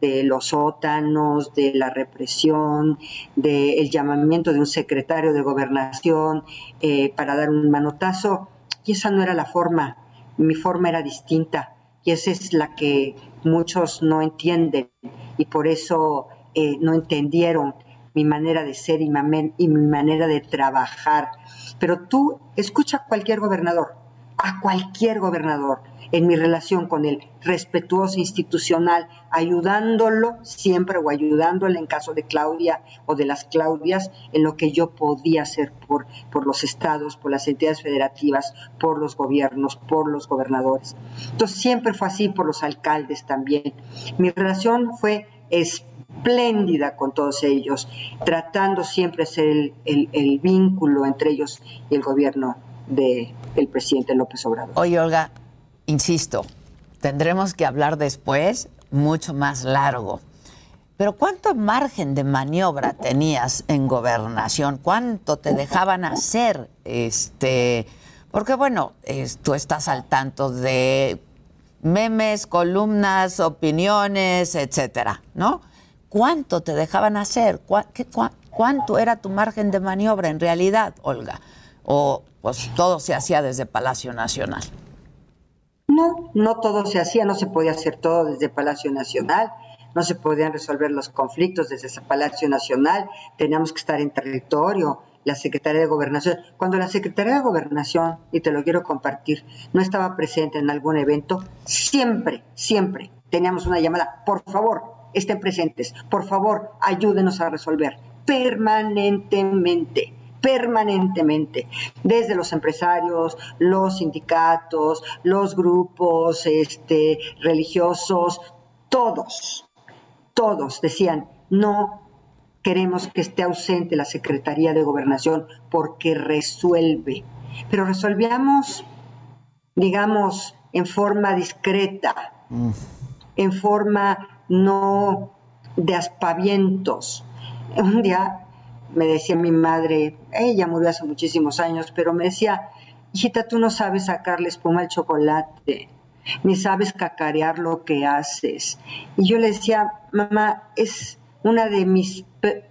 N: de los sótanos, de la represión, del llamamiento de un secretario de gobernación eh, para dar un manotazo. Y esa no era la forma, mi forma era distinta. Y esa es la que muchos no entienden y por eso eh, no entendieron mi manera de ser y, mi manera de trabajar. Pero tú escucha a cualquier gobernador, a cualquier gobernador, en mi relación con él, respetuoso, institucional, ayudándolo siempre o ayudándole en caso de Claudia o de las Claudias en lo que yo podía hacer por, por los estados, por las entidades federativas, por los gobiernos, por los gobernadores. Entonces siempre fue así por los alcaldes también. Mi relación fue espléndida con todos ellos, tratando siempre de ser el, el- vínculo entre ellos y el gobierno del presidente López Obrador.
D: Oye, Olga, insisto, tendremos que hablar después mucho más largo. Pero ¿cuánto margen de maniobra tenías en gobernación? ¿Cuánto te dejaban hacer? Este, porque bueno, tú estás al tanto de memes, columnas, opiniones, etcétera, ¿no? ¿Cuánto te dejaban hacer? ¿Cuá- qué- cuá- ¿Cuánto era tu margen de maniobra en realidad, Olga? O pues todo se hacía desde Palacio Nacional.
N: No, no todo se hacía, no se podía hacer todo desde Palacio Nacional, no se podían resolver los conflictos desde ese Palacio Nacional, teníamos que estar en territorio, la Secretaría de Gobernación. Cuando la Secretaría de Gobernación, y te lo quiero compartir, no estaba presente en algún evento, siempre, siempre teníamos una llamada, por favor, estén presentes, por favor, ayúdenos a resolver permanentemente permanentemente, desde los empresarios, los sindicatos, los grupos este, religiosos, todos, todos decían, no queremos que esté ausente la Secretaría de Gobernación porque resuelve. Pero resolvíamos, digamos, en forma discreta, en forma no de aspavientos. Un día me decía mi madre, ella murió hace muchísimos años, pero me decía, hijita, tú no sabes sacarle espuma al chocolate, ni sabes cacarear lo que haces. Y yo le decía, mamá, es una de mis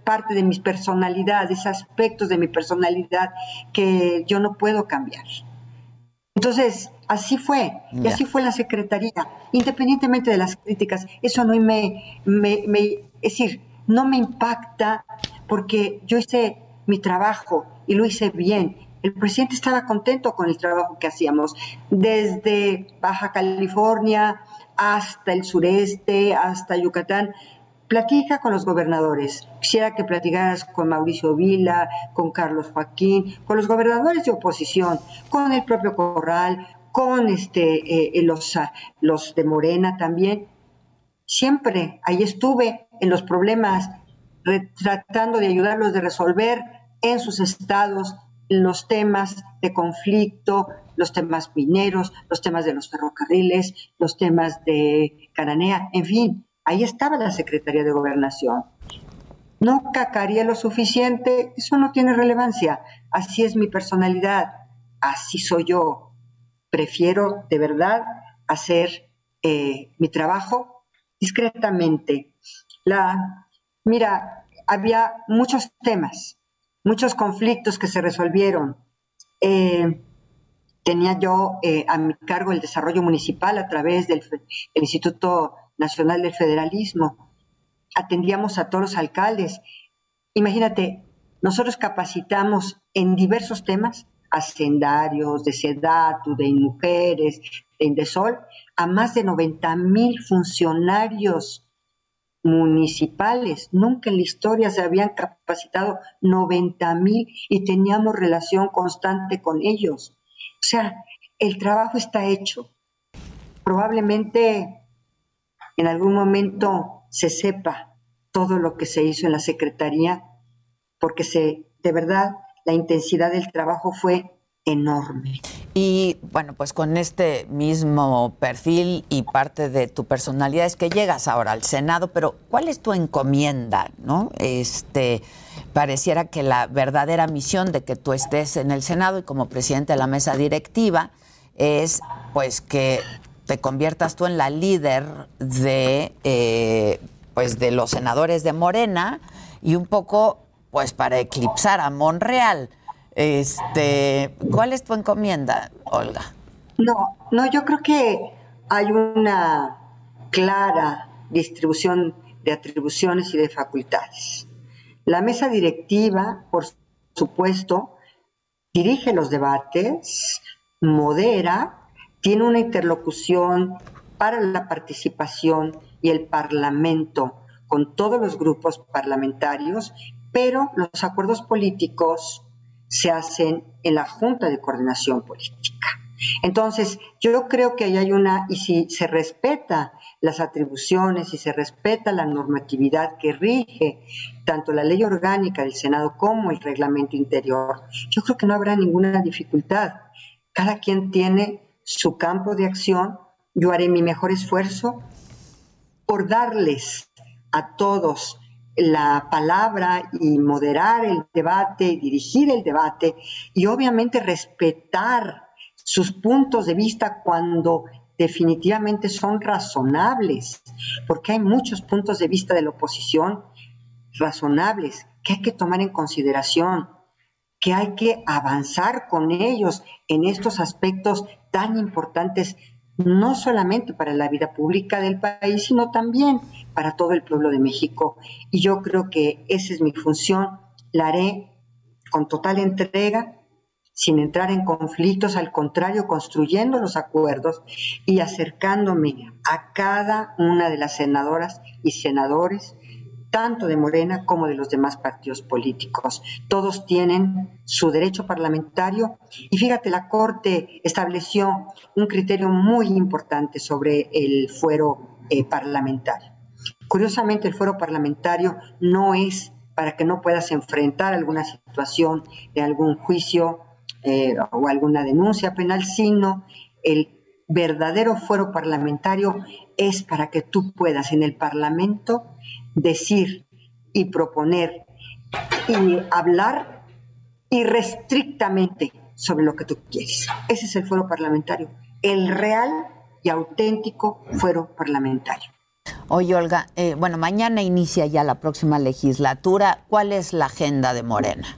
N: parte de mis personalidades, aspectos de mi personalidad que yo no puedo cambiar. Entonces, así fue, y así fue la secretaría, independientemente de las críticas, eso no me, me, me- es decir, no me impacta porque yo hice mi trabajo y lo hice bien. El presidente estaba contento con el trabajo que hacíamos, desde Baja California hasta el sureste, hasta Yucatán. Platica con los gobernadores. Quisiera que platicaras con Mauricio Vila, con Carlos Joaquín, con los gobernadores de oposición, con el propio Corral, con este, eh, los, ah, los de Morena también. Siempre ahí estuve en los problemas, tratando de ayudarlos de resolver en sus estados los temas de conflicto, los temas mineros, los temas de los ferrocarriles, los temas de Cananea, en fin, ahí estaba la Secretaría de Gobernación. No cacaría lo suficiente, eso no tiene relevancia. Así es mi personalidad, así soy yo. Prefiero de verdad hacer eh, mi trabajo discretamente. La, mira, había muchos temas, muchos conflictos que se resolvieron. Eh, tenía yo eh, a mi cargo el desarrollo municipal a través del Instituto Nacional del Federalismo. Atendíamos a todos los alcaldes. Imagínate, nosotros capacitamos en diversos temas, hacendarios, de SEDATU, de mujeres, de Indesol, a más de 90 mil funcionarios municipales. Nunca en la historia se habían capacitado 90 mil y teníamos relación constante con ellos. O sea, el trabajo está hecho. Probablemente en algún momento se sepa todo lo que se hizo en la Secretaría, porque se, de verdad la intensidad del trabajo fue enorme.
D: Y bueno, pues con este mismo perfil y parte de tu personalidad es que llegas ahora al Senado, pero ¿cuál es tu encomienda, no? Este pareciera que la verdadera misión de que tú estés en el Senado y como presidente de la mesa directiva es pues que te conviertas tú en la líder de eh, pues de los senadores de Morena y un poco pues para eclipsar a Monreal. Este, ¿cuál es tu encomienda, Olga?
N: No, no, yo creo que hay una clara distribución de atribuciones y de facultades. La mesa directiva, por supuesto, dirige los debates, modera, tiene una interlocución para la participación y el Parlamento con todos los grupos parlamentarios, pero los acuerdos políticos se hacen en la Junta de Coordinación Política. Entonces, yo creo que ahí hay una, y si se respeta las atribuciones, y se respeta la normatividad que rige tanto la ley orgánica del Senado como el reglamento interior, yo creo que no habrá ninguna dificultad. Cada quien tiene su campo de acción, yo haré mi mejor esfuerzo por darles a todos la palabra y moderar el debate, dirigir el debate y obviamente respetar sus puntos de vista cuando definitivamente son razonables, porque hay muchos puntos de vista de la oposición razonables que hay que tomar en consideración, que hay que avanzar con ellos en estos aspectos tan importantes, no solamente para la vida pública del país, sino también para todo el pueblo de México. Y yo creo que esa es mi función, la haré con total entrega sin entrar en conflictos, al contrario, construyendo los acuerdos y acercándome a cada una de las senadoras y senadores, tanto de Morena como de los demás partidos políticos. Todos tienen su derecho parlamentario y fíjate, la Corte estableció un criterio muy importante sobre el fuero eh, parlamentario. Curiosamente, el fuero parlamentario no es para que no puedas enfrentar alguna situación de algún juicio eh, o alguna denuncia penal, sino el verdadero fuero parlamentario es para que tú puedas en el Parlamento decir y proponer y hablar irrestrictamente sobre lo que tú quieres. Ese es el fuero parlamentario, el real y auténtico fuero parlamentario.
D: Oye, Olga, eh, bueno, mañana inicia ya la próxima legislatura. ¿Cuál es la agenda de Morena?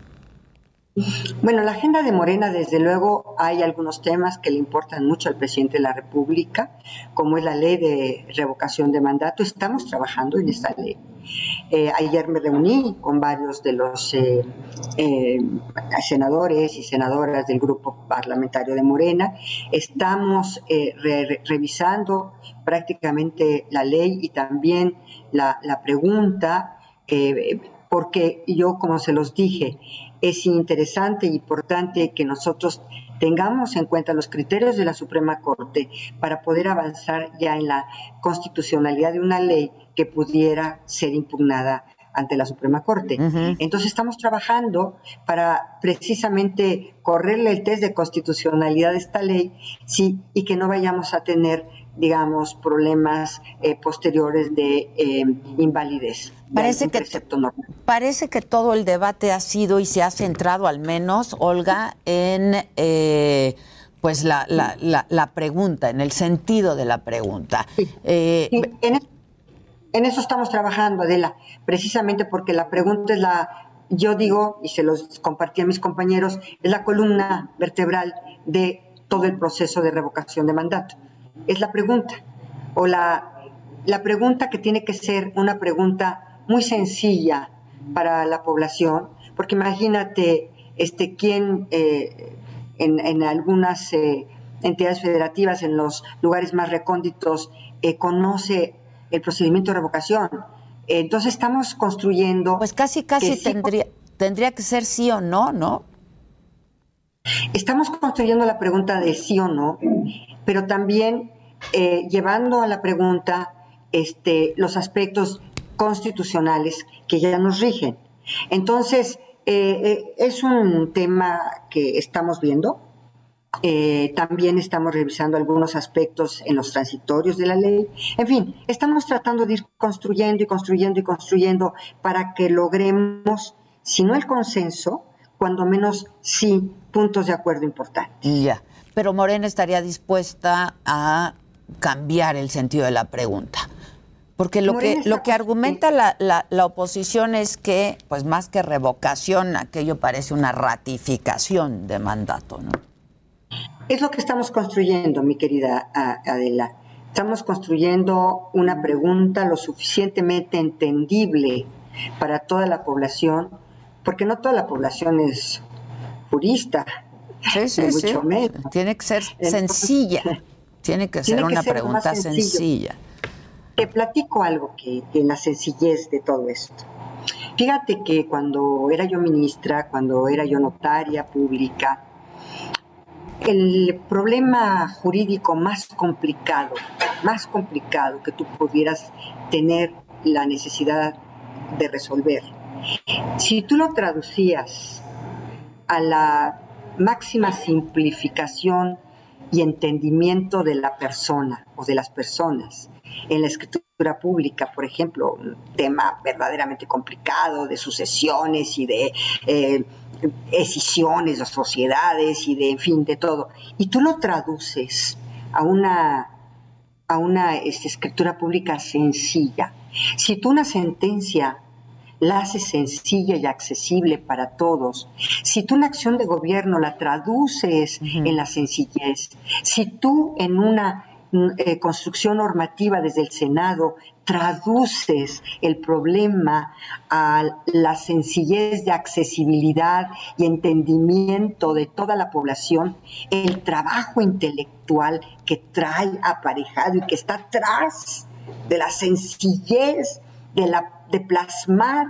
N: Bueno, la agenda de Morena, desde luego, hay algunos temas que le importan mucho al presidente de la República, como es la ley de revocación de mandato. Estamos trabajando en esta ley. Eh, ayer me reuní con varios de los eh, eh, senadores y senadoras del grupo parlamentario de Morena. Estamos revisando prácticamente la ley y también la, la pregunta, porque yo, como se los dije, es interesante e importante que nosotros tengamos en cuenta los criterios de la Suprema Corte para poder avanzar ya en la constitucionalidad de una ley que pudiera ser impugnada ante la Suprema Corte. Entonces estamos trabajando para precisamente correrle el test de constitucionalidad de esta ley sí, y que no vayamos a tener digamos, problemas eh, posteriores de eh, invalidez.
D: Parece que, parece que todo el debate ha sido y se ha centrado al menos, Olga, en eh, pues la, la, la, pregunta, en el sentido de la pregunta.
N: en, en eso estamos trabajando, Adela, precisamente porque la pregunta es la, yo digo, y se los compartí a mis compañeros, es la columna vertebral de todo el proceso de revocación de mandato es la pregunta. O la, la pregunta que tiene que ser una pregunta muy sencilla para la población, porque imagínate este, quién eh, en, algunas eh, entidades federativas, en los lugares más recónditos, eh, conoce el procedimiento de revocación. Entonces estamos construyendo...
D: Pues casi, casi tendría, tendría que ser sí o no, ¿no?
N: Estamos construyendo la pregunta de sí o no, pero también eh, llevando a la pregunta este, los aspectos constitucionales que ya nos rigen. Entonces, eh, eh, es un tema que estamos viendo. también estamos revisando algunos aspectos en los transitorios de la ley. En fin, estamos tratando de ir construyendo y construyendo y construyendo para que logremos, si no el consenso, cuando menos sí puntos de acuerdo importantes.
D: Ya, pero Morena estaría dispuesta a cambiar el sentido de la pregunta. Porque lo
N: Morena
D: que, lo que argumenta la, la- la oposición es que, pues más que revocación, aquello parece una ratificación de mandato, ¿no?
N: Es lo que estamos construyendo, mi querida Adela. Estamos construyendo una pregunta lo suficientemente entendible para toda la población, porque no toda la población es jurista.
D: Sí, sí, sí.
N: mucho menos.
D: Tiene que ser
N: Entonces,
D: sencilla. Tiene que
N: tiene
D: ser
N: que
D: una
N: ser
D: pregunta sencilla.
N: Te platico algo que, que la sencillez de todo esto. Fíjate que cuando era yo ministra, cuando era yo notaria pública, el problema jurídico más complicado, más complicado que tú pudieras tener la necesidad de resolver, si tú lo traducías a la máxima simplificación y entendimiento de la persona o de las personas. En la escritura pública, por ejemplo, un tema verdaderamente complicado de sucesiones y de eh, escisiones de sociedades y de, en fin, de todo. Y tú lo traduces a una, a una este, escritura pública sencilla. Si tú una sentencia la haces sencilla y accesible para todos, si tú una acción de gobierno la traduces en la sencillez, si tú en una mm, eh, construcción normativa desde el Senado traduces el problema a la sencillez de accesibilidad y entendimiento de toda la población, el trabajo intelectual que trae aparejado y que está atrás de la sencillez de, la, de plasmar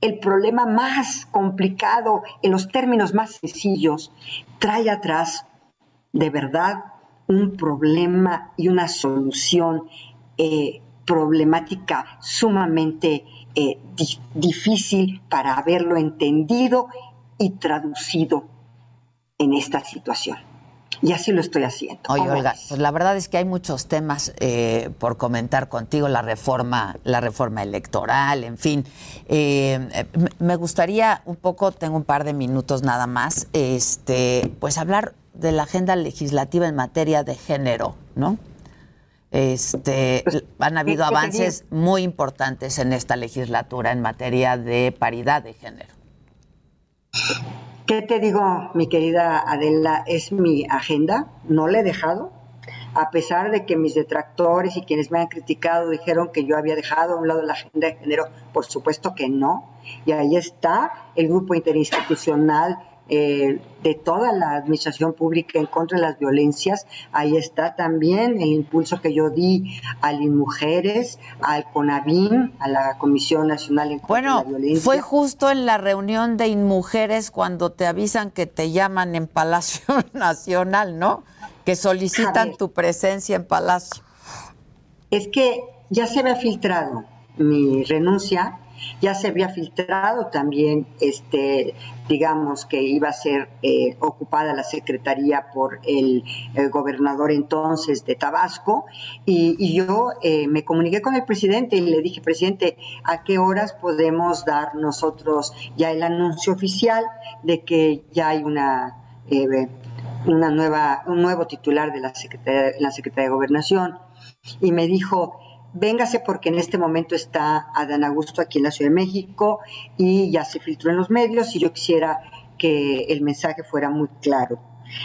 N: el problema más complicado en los términos más sencillos, trae atrás de verdad un problema y una solución eh, problemática sumamente eh, di- difícil para haberlo entendido y traducido en esta situación. Y así lo estoy haciendo.
D: Oye,
N: ¿Cómo
D: Olga, pues la verdad es que hay muchos temas eh, por comentar contigo, la reforma, la reforma electoral, en fin. Eh, eh, me gustaría un poco, tengo un par de minutos nada más, este, pues hablar de la agenda legislativa en materia de género, ¿no? Este, han habido
N: ¿qué- qué
D: avances muy importantes en esta legislatura en materia de paridad de género.
N: ¿Qué te digo, mi querida Adela? Es mi agenda, no la he dejado, a pesar de que mis detractores y quienes me han criticado dijeron que yo había dejado a un lado la agenda de género, por supuesto que no. Y ahí está el grupo interinstitucional eh, de toda la administración pública en contra de las violencias. Ahí está también el impulso que yo di a las mujeres, al CONAVIM, a la Comisión Nacional en contra
D: Bueno,
N: de la Violencia.
D: fue justo en la reunión de Inmujeres cuando te avisan que te llaman en Palacio Nacional, ¿no? Que solicitan tu presencia en Palacio.
N: es que ya se había filtrado mi renuncia, ya se había filtrado también, este, digamos que iba a ser eh, ocupada la secretaría por el, gobernador entonces de Tabasco, y, yo eh, me comuniqué con el presidente y le dije, presidente, ¿a qué horas podemos dar nosotros ya el anuncio oficial de que ya hay una... eh, una nueva, un nuevo titular de la la Secretaría de Gobernación y me dijo, véngase porque en este momento está Adán Augusto aquí en la Ciudad de México y ya se filtró en los medios y yo quisiera que el mensaje fuera muy claro.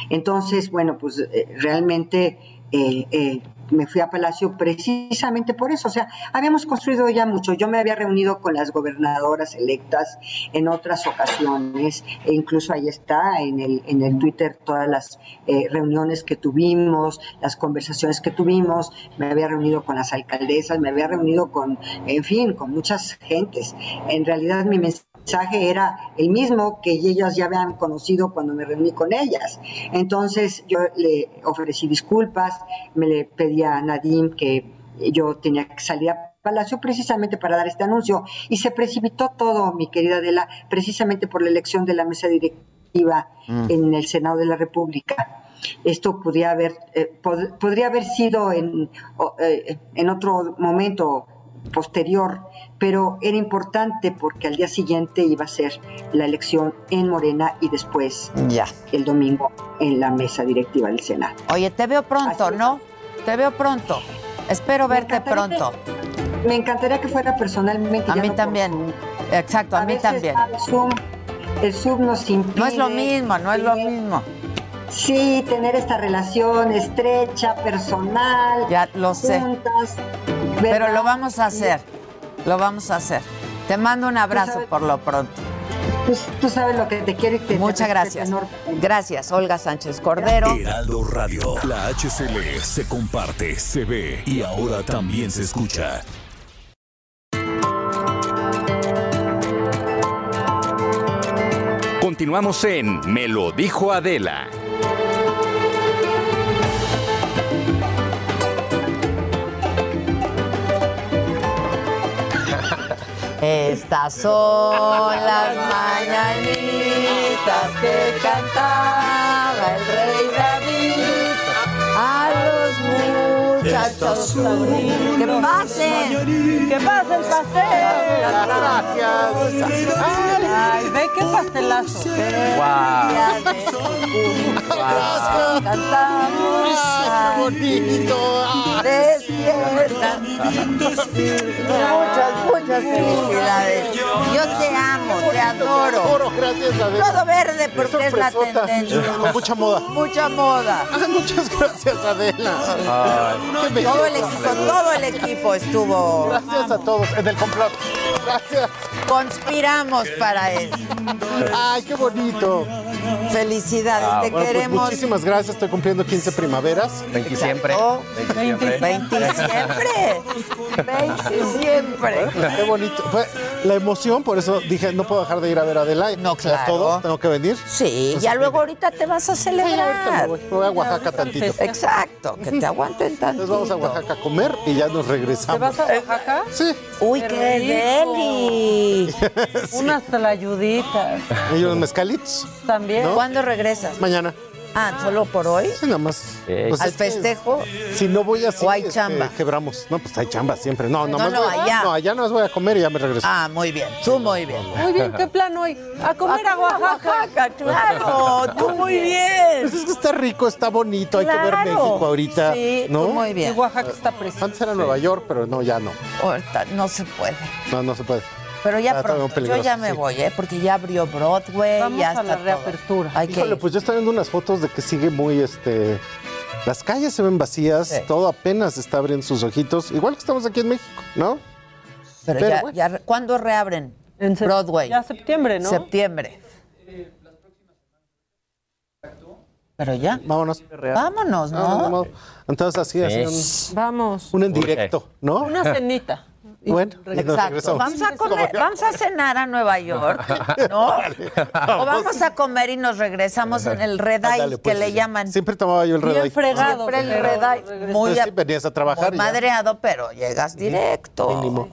N: Entonces, bueno, pues eh, realmente eh, eh, me fui a Palacio precisamente por eso. O sea, habíamos construido ya mucho. Yo me había reunido con las gobernadoras electas en otras ocasiones, e incluso ahí está en el, en el Twitter todas las eh, reuniones que tuvimos, las conversaciones que tuvimos. Me había reunido con las alcaldesas, me había reunido con, en fin, con muchas gentes. En realidad mi mensaje mensaje era el mismo que ellas ya habían conocido cuando me reuní con ellas. Entonces yo le ofrecí disculpas, me le pedí a Nadim que yo tenía que salir a Palacio precisamente para dar este anuncio y se precipitó todo, mi querida Adela, precisamente por la elección de la mesa directiva
O: Mm.
N: en el Senado de la República. Esto podría haber, eh, pod- podría haber sido en, o, eh, en otro momento posterior, pero era importante porque al día siguiente iba a ser la elección en Morena y después
D: Ya.
N: el domingo en la mesa directiva del Senado.
D: Oye, te veo pronto, ¿no? Te veo pronto. Espero
N: Me
D: verte pronto.
N: que- me encantaría que fuera personalmente.
D: A mí
N: no
D: también. Exacto, a, mí
N: veces
D: también.
N: El Zoom, el Zoom nos impide.
D: No es lo mismo, no es lo mismo.
N: Sí, tener esta relación estrecha, personal.
D: Ya lo sé.
N: Juntas.
D: Pero lo vamos a hacer. Lo vamos a hacer. Te mando un abrazo
N: sabes-
D: por lo pronto.
N: Tú, tú sabes lo que te quiero y te
D: Muchas
N: te
D: gracias. Gracias, Olga Sánchez Cordero.
L: Heraldo Radio. La HCL se comparte, se ve y ahora también se escucha.
B: Continuamos en Me lo dijo Adela.
D: Estas son las mañanitas que cantaba el rey David a los muchachos. ¡Que pasen!
K: ¡Que pase el pastel! Ay, ve qué pastelazo.
D: Cantamos. ¡Qué bonito! Despierta. Muchas, muchas felicidades. Yo te amo, te adoro.
O: gracias, Adela.
D: Todo verde porque es la tendencia.
O: Con mucha moda.
D: Mucha moda.
O: Muchas gracias, Adela.
D: Todo el equipo,
O: Adela.
D: todo el equipo estuvo.
O: Gracias a todos en el complot. Gracias.
D: Conspiramos para
O: Ay, qué bonito.
D: Felicidades, te
O: Bueno, pues,
D: queremos.
O: muchísimas gracias. Estoy cumpliendo 15 primaveras.
P: 20 siempre.
D: Exacto.
P: 20 siempre.
D: 20 siempre. 20 siempre.
O: Qué bonito. Fue la emoción, por eso dije, no puedo dejar de ir a ver a Adela.
D: No,
O: A
D: claro.
O: todos tengo que venir.
D: Sí,
O: Pues,
D: ya luego ahorita te vas a
O: Sí, ahorita me
D: celebrar.
O: voy. Me voy a Oaxaca tantito.
D: Exacto, que te aguanten tanto.
O: Entonces vamos a Oaxaca a comer y ya nos regresamos.
K: ¿Te vas a Oaxaca?
O: Sí.
D: Uy,
K: Qué
D: qué deli.
K: Unas tlayuditas.
O: Y unos mezcalitos.
K: También.
O: ¿No?
D: ¿Cuándo regresas?
O: Mañana.
D: Ah, ¿solo por hoy?
O: Sí, nada más. Pues
D: ¿Al festejo?
O: Si no voy así,
D: ¿O hay
O: este,
D: chamba?
O: quebramos. No, pues hay chamba siempre. No,
D: No,
O: nomás
D: no,
O: voy-
D: allá.
O: No, allá no voy a comer y ya me regreso.
D: Ah, muy bien. Tú muy bien.
K: Muy bien, ¿qué plan hoy? A comer a, Oaxaca.
D: claro. Tú muy bien.
O: Pues es que está rico, está bonito, hay que ver
D: Claro.
O: México ahorita.
D: Sí,
O: ¿no?
D: tú muy
K: Y
D: bien.
K: Oaxaca está precioso.
O: Antes era Nueva York, pero no, ya no.
D: Ahorita no se puede.
O: No, no se puede.
D: Pero ya
O: Ah,
D: pronto. Yo ya me
O: sí.
D: voy, ¿eh? Porque ya abrió Broadway.
K: Vamos
D: ya
K: a
D: está
K: la
D: todo.
K: reapertura.
D: Hay que
O: Híjole,
D: ir.
O: pues yo estoy viendo unas fotos de que sigue muy, este... Las calles se ven vacías,
D: Sí.
O: todo apenas está abriendo sus ojitos. Igual que estamos aquí en México, ¿no?
D: Pero,
O: pero
D: ya,
O: bueno.
D: ya re- ¿cuándo reabren?
K: En
D: Broadway.
K: Ya septiembre, ¿no?
D: Septiembre. Pero ya.
O: Vámonos.
D: Vámonos,
O: No, no,
D: ¿no?
O: no. Entonces así, así
K: Vamos.
O: un, un en directo, ¿no?
K: Una cenita. Y
O: Bueno,
D: Exacto.
O: regresamos.
D: Vamos a comer, vamos a cenar a Nueva York, ¿no? O vamos a comer y nos regresamos en el red eye que
O: pues,
D: le
O: sí.
D: llaman.
O: Siempre tomaba yo el red
K: Bien
O: eye.
K: fregado.
D: Siempre el red eye. Muy,
O: Pues sí, venías a trabajar
D: muy madreado, pero llegas directo.
O: Mínimo.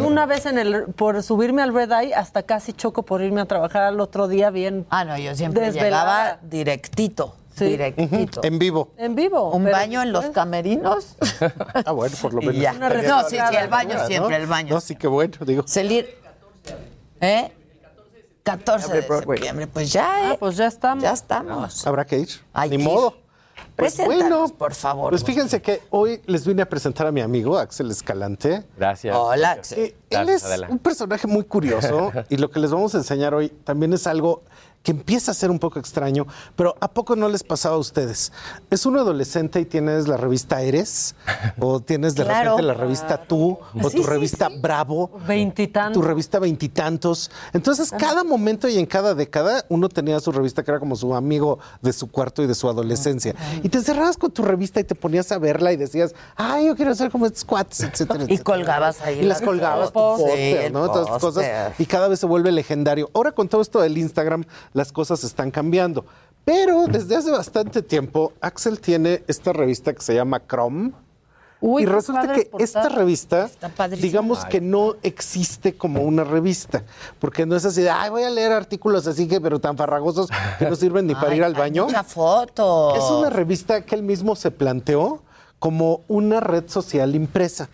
K: Una vez en el, por subirme al Red Eye, hasta casi choco por irme a trabajar al otro día bien
D: Ah, no, yo siempre
K: Desvelada.
D: llegaba directito,
K: Sí.
D: directito.
O: En vivo.
K: en vivo.
D: Un
K: pero
D: baño en los
K: después-
D: camerinos.
O: Ah, bueno, por lo
D: Y
O: menos.
D: ya. No, sí, sí, el baño
O: ¿no?
D: siempre, el baño.
O: No, sí, qué bueno, digo.
D: Salir. ¿Eh? 14 de septiembre. Pues ya,
K: Ah,
D: ¿eh?
K: pues ya estamos.
D: Ya estamos.
O: Habrá que ir.
D: Hay
O: Ni
D: que
O: modo. Pues
D: Preséntanos, por favor.
O: Pues fíjense que hoy les vine a presentar a mi amigo Axel Escalante.
P: Gracias.
D: Hola, Axel.
O: Eh, él
P: Gracias,
O: es
P: Adela.
O: un personaje muy curioso y lo que les vamos a enseñar hoy también es algo que empieza a ser un poco extraño, pero ¿a poco no les pasaba a ustedes? Es un adolescente y tienes la revista Eres, o tienes de
D: Claro.
O: repente la revista Tú, o
D: Sí,
O: tu
D: sí,
O: revista Bravo,
K: Veintitantos.
O: tu revista Veintitantos. Entonces, cada momento y en cada década, uno tenía su revista que era como su amigo de su cuarto y de su adolescencia. Y te encerrabas con tu revista y te ponías a verla y decías, ay, yo quiero ser como estos cuates, etcétera,
D: Y
O: etcétera.
D: colgabas ahí
O: Y las colgabas, tu póster, ¿no? Todas cosas. Y cada vez se vuelve legendario. Ahora con todo esto del Instagram, las cosas están cambiando. Pero desde hace bastante tiempo, Axel tiene esta revista que se llama Chrome.
K: Uy,
O: y resulta que esta revista, digamos que no existe como una revista, porque no es así de, ay, voy a leer artículos así que, pero tan farragosos que no sirven ni para ir al baño.
D: Mucha foto.
O: Es una revista que él mismo se planteó como una red social impresa.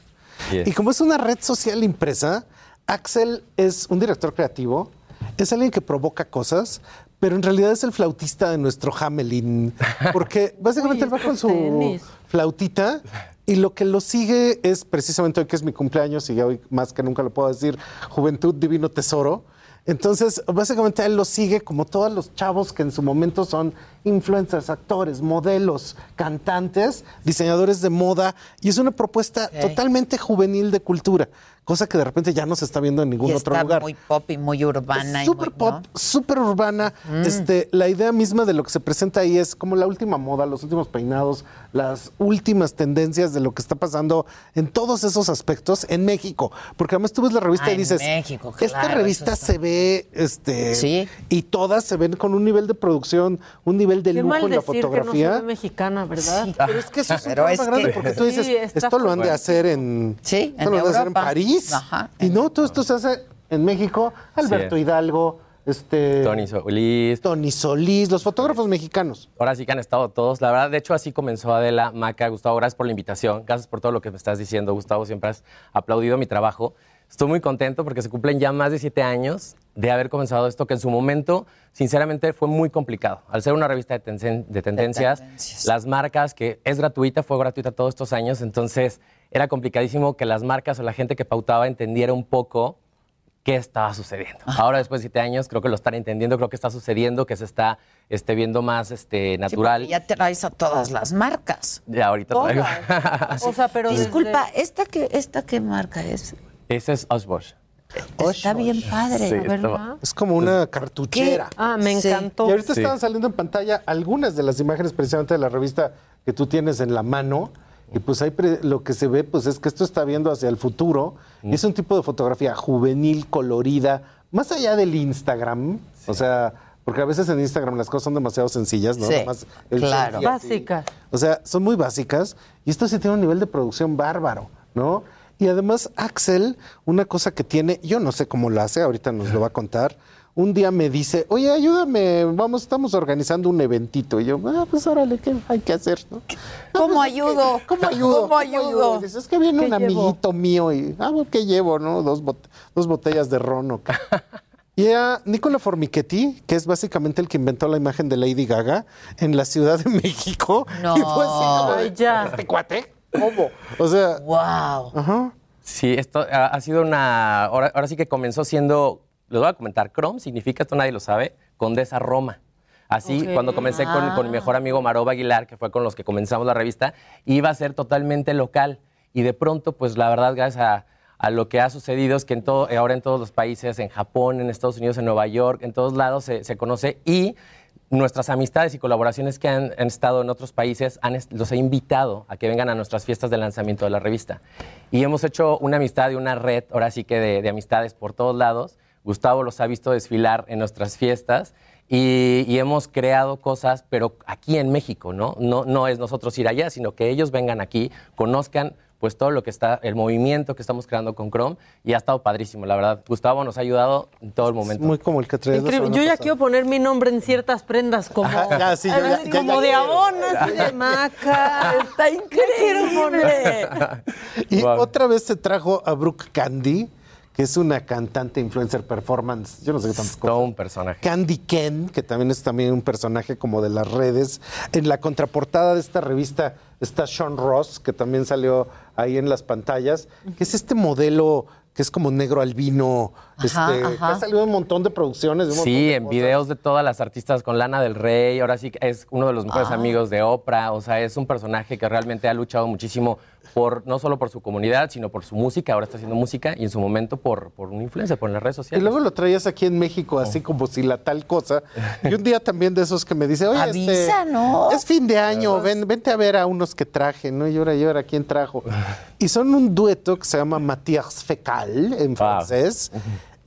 P: Yes.
O: Y como es una red social impresa, Axel es un director creativo, es alguien que provoca cosas, pero en realidad es el flautista de nuestro Hamelin. Porque básicamente
K: Uy,
O: él va con su
K: tenis.
O: flautita Y lo que lo sigue es precisamente hoy que es mi cumpleaños y hoy más que nunca lo puedo decir, Juventud Divino Tesoro. Entonces, básicamente él lo sigue como todos los chavos que en su momento son influencers, actores, modelos, cantantes, diseñadores de moda, y es una propuesta totalmente juvenil de cultura, cosa que de repente ya no se está viendo en ningún
D: Y
O: otro
D: está
O: lugar.
D: muy pop y muy urbana. y
O: Súper pop,
D: ¿no?
O: súper urbana.
D: Mm.
O: Este, la idea misma de lo que se presenta ahí es como la última moda, los últimos peinados, las últimas tendencias de lo que está pasando en todos esos aspectos en México. Porque además tú ves la revista
D: Ah,
O: y
D: en
O: dices,
D: México,
O: esta revista
D: está-
O: se ve, este,
D: Sí.
O: y todas se ven con un nivel de producción, un nivel de
K: Qué
O: lujo
K: mal
O: en la
K: decir que no
O: fotografía.
K: ve mexicana, ¿verdad?
O: Pero es que eso es un
D: Pero
O: problema
D: es
O: grande
D: que-
O: porque tú dices,
K: Sí,
O: esto lo han de hacer en,
D: Sí,
O: esto
D: en
O: lo han de hacer en
D: Europa. Ajá.
O: Y no, todo esto se hace en México. Alberto
P: Sí.
O: Hidalgo, este
P: Tony Solís.
O: Tony Solís, los fotógrafos mexicanos.
P: Ahora sí que han estado todos. La verdad, de hecho, así comenzó Adela, Maca, Gustavo. Gracias por la invitación. Gracias por todo lo que me estás diciendo, Gustavo. Siempre has aplaudido mi trabajo. Estoy muy contento porque se cumplen ya más de siete años de haber comenzado esto, que en su momento, sinceramente, fue muy complicado. Al ser una revista de, tendencias, de tendencias,
D: tendencias.
P: las marcas, que es gratuita, fue gratuita todos estos años, entonces era complicadísimo que las marcas o la gente que pautaba entendiera un poco qué estaba sucediendo. Ahora, después de siete años, creo que lo están entendiendo, creo que está sucediendo, que se está este, viendo más este,
D: Sí,
P: natural.
D: porque ya traes a todas las marcas.
P: Ya ahorita traigo.
K: O sea, pero
D: Disculpa, ¿esta qué, ¿esta qué marca es?
P: Ese es Oshbosh.
D: Está bien padre,
P: Sí,
D: ¿verdad?
O: Es como una cartuchera.
K: Ah, me
D: Sí.
K: encantó.
O: Y ahorita
P: Sí.
O: estaban saliendo en pantalla algunas de las imágenes precisamente de la revista que tú tienes en la mano. Y pues ahí pre- lo que se ve pues es que esto está viendo hacia el futuro. Y es un tipo de fotografía juvenil, colorida, más allá del Instagram. O sea, porque a veces en Instagram las cosas son demasiado sencillas, ¿no?
D: Sí,
O: Nada más el
D: claro.
O: selfie así.
K: Básica.
O: O sea, son muy básicas y esto sí tiene un nivel de producción bárbaro, ¿no? Y además Axel, una cosa que tiene, yo no sé cómo lo hace, ahorita nos lo va a contar. Un día me dice, oye, ayúdame, vamos, estamos organizando un eventito. Y yo, ah, pues órale, ¿qué hay que hacer? ¿no? "Ah,
D: ¿Cómo
O: es que-
D: ayudo?
O: ¿Cómo ayudo?
D: ¿Cómo ayudo?
O: Y dice, es que viene
K: ¿Qué
O: un
K: llevo?
O: amiguito mío y, ah, bueno, ¿qué llevo, no? Dos, bot- dos botellas de ron o qué. Y era Nicola Formichetti, que es básicamente el que inventó la imagen de Lady Gaga en la Ciudad de México.
D: No.
O: Y fue así
K: ya.
O: ¿Este cuate? ¿Cómo? O sea,
D: Wow.
O: ajá.
P: Sí, esto ha, ha sido una. Ahora, ahora sí que comenzó siendo. Les voy a comentar. Chrome significa, esto nadie lo sabe, Condesa Roma. Así,
K: Ok.
P: cuando comencé con, con mi mejor amigo Maroba Aguilar, que fue con los que comenzamos la revista, iba a ser totalmente local. Y de pronto, pues la verdad, gracias a, a lo que ha sucedido, es que en todo, ahora en todos los países, en Japón, en Estados Unidos, en Nueva York, en todos lados se, se conoce. Y nuestras amistades y colaboraciones que han, han estado en otros países han, los he invitado a que vengan a nuestras fiestas de lanzamiento de la revista. Y hemos hecho una amistad y una red, ahora sí que de, de amistades por todos lados. Gustavo los ha visto desfilar en nuestras fiestas y, y hemos creado cosas, pero aquí en México, ¿no? ¿no? No es nosotros ir allá, sino que ellos vengan aquí, conozcan pues todo lo que está, el movimiento que estamos creando con Chrome y ha estado padrísimo, la verdad. Gustavo nos ha ayudado en todo el momento.
O: Muy como el que traes
K: Yo ya
O: pasada.
K: quiero poner mi nombre en ciertas prendas como,
O: Ajá, ya, sí, yo ya-
K: así
O: ya-
K: como
O: ya
K: de abonas y de maca.
D: Está increíble.
O: Y
P: Wow.
O: otra vez se trajo a Brooke Candy, que es una cantante influencer performance. Yo no sé qué tantas cosas.
P: Todo un personaje.
O: Candy Ken, que también es también un personaje como de las redes. En la contraportada de esta revista está Sean Ross, que también salió ahí en las pantallas, que es este modelo que es como negro albino,
D: Ajá,
O: este,
D: ajá.
O: ha salido un montón de producciones. de un montón
P: Sí,
O: de
P: en
O: cosas.
P: videos de todas las artistas con Lana del Rey, ahora sí que es uno de los mejores
D: Ah.
P: amigos de Oprah, o sea, es un personaje que realmente ha luchado muchísimo por no solo por su comunidad, sino por su música, ahora está haciendo música y en su momento por, por una influencia, por las redes
O: Y
P: sociales.
O: luego lo traías aquí en México, así como si la tal cosa. Y un día también de esos que me dice, oye,
D: Avisa,
O: este,
D: ¿no?
O: es fin de año, ven, vente a ver a unos que traje, ¿no? Y ahora, y ahora, ¿quién trajo? Y son un dueto que se llama Matías Fecal, en
P: Ah.
O: francés.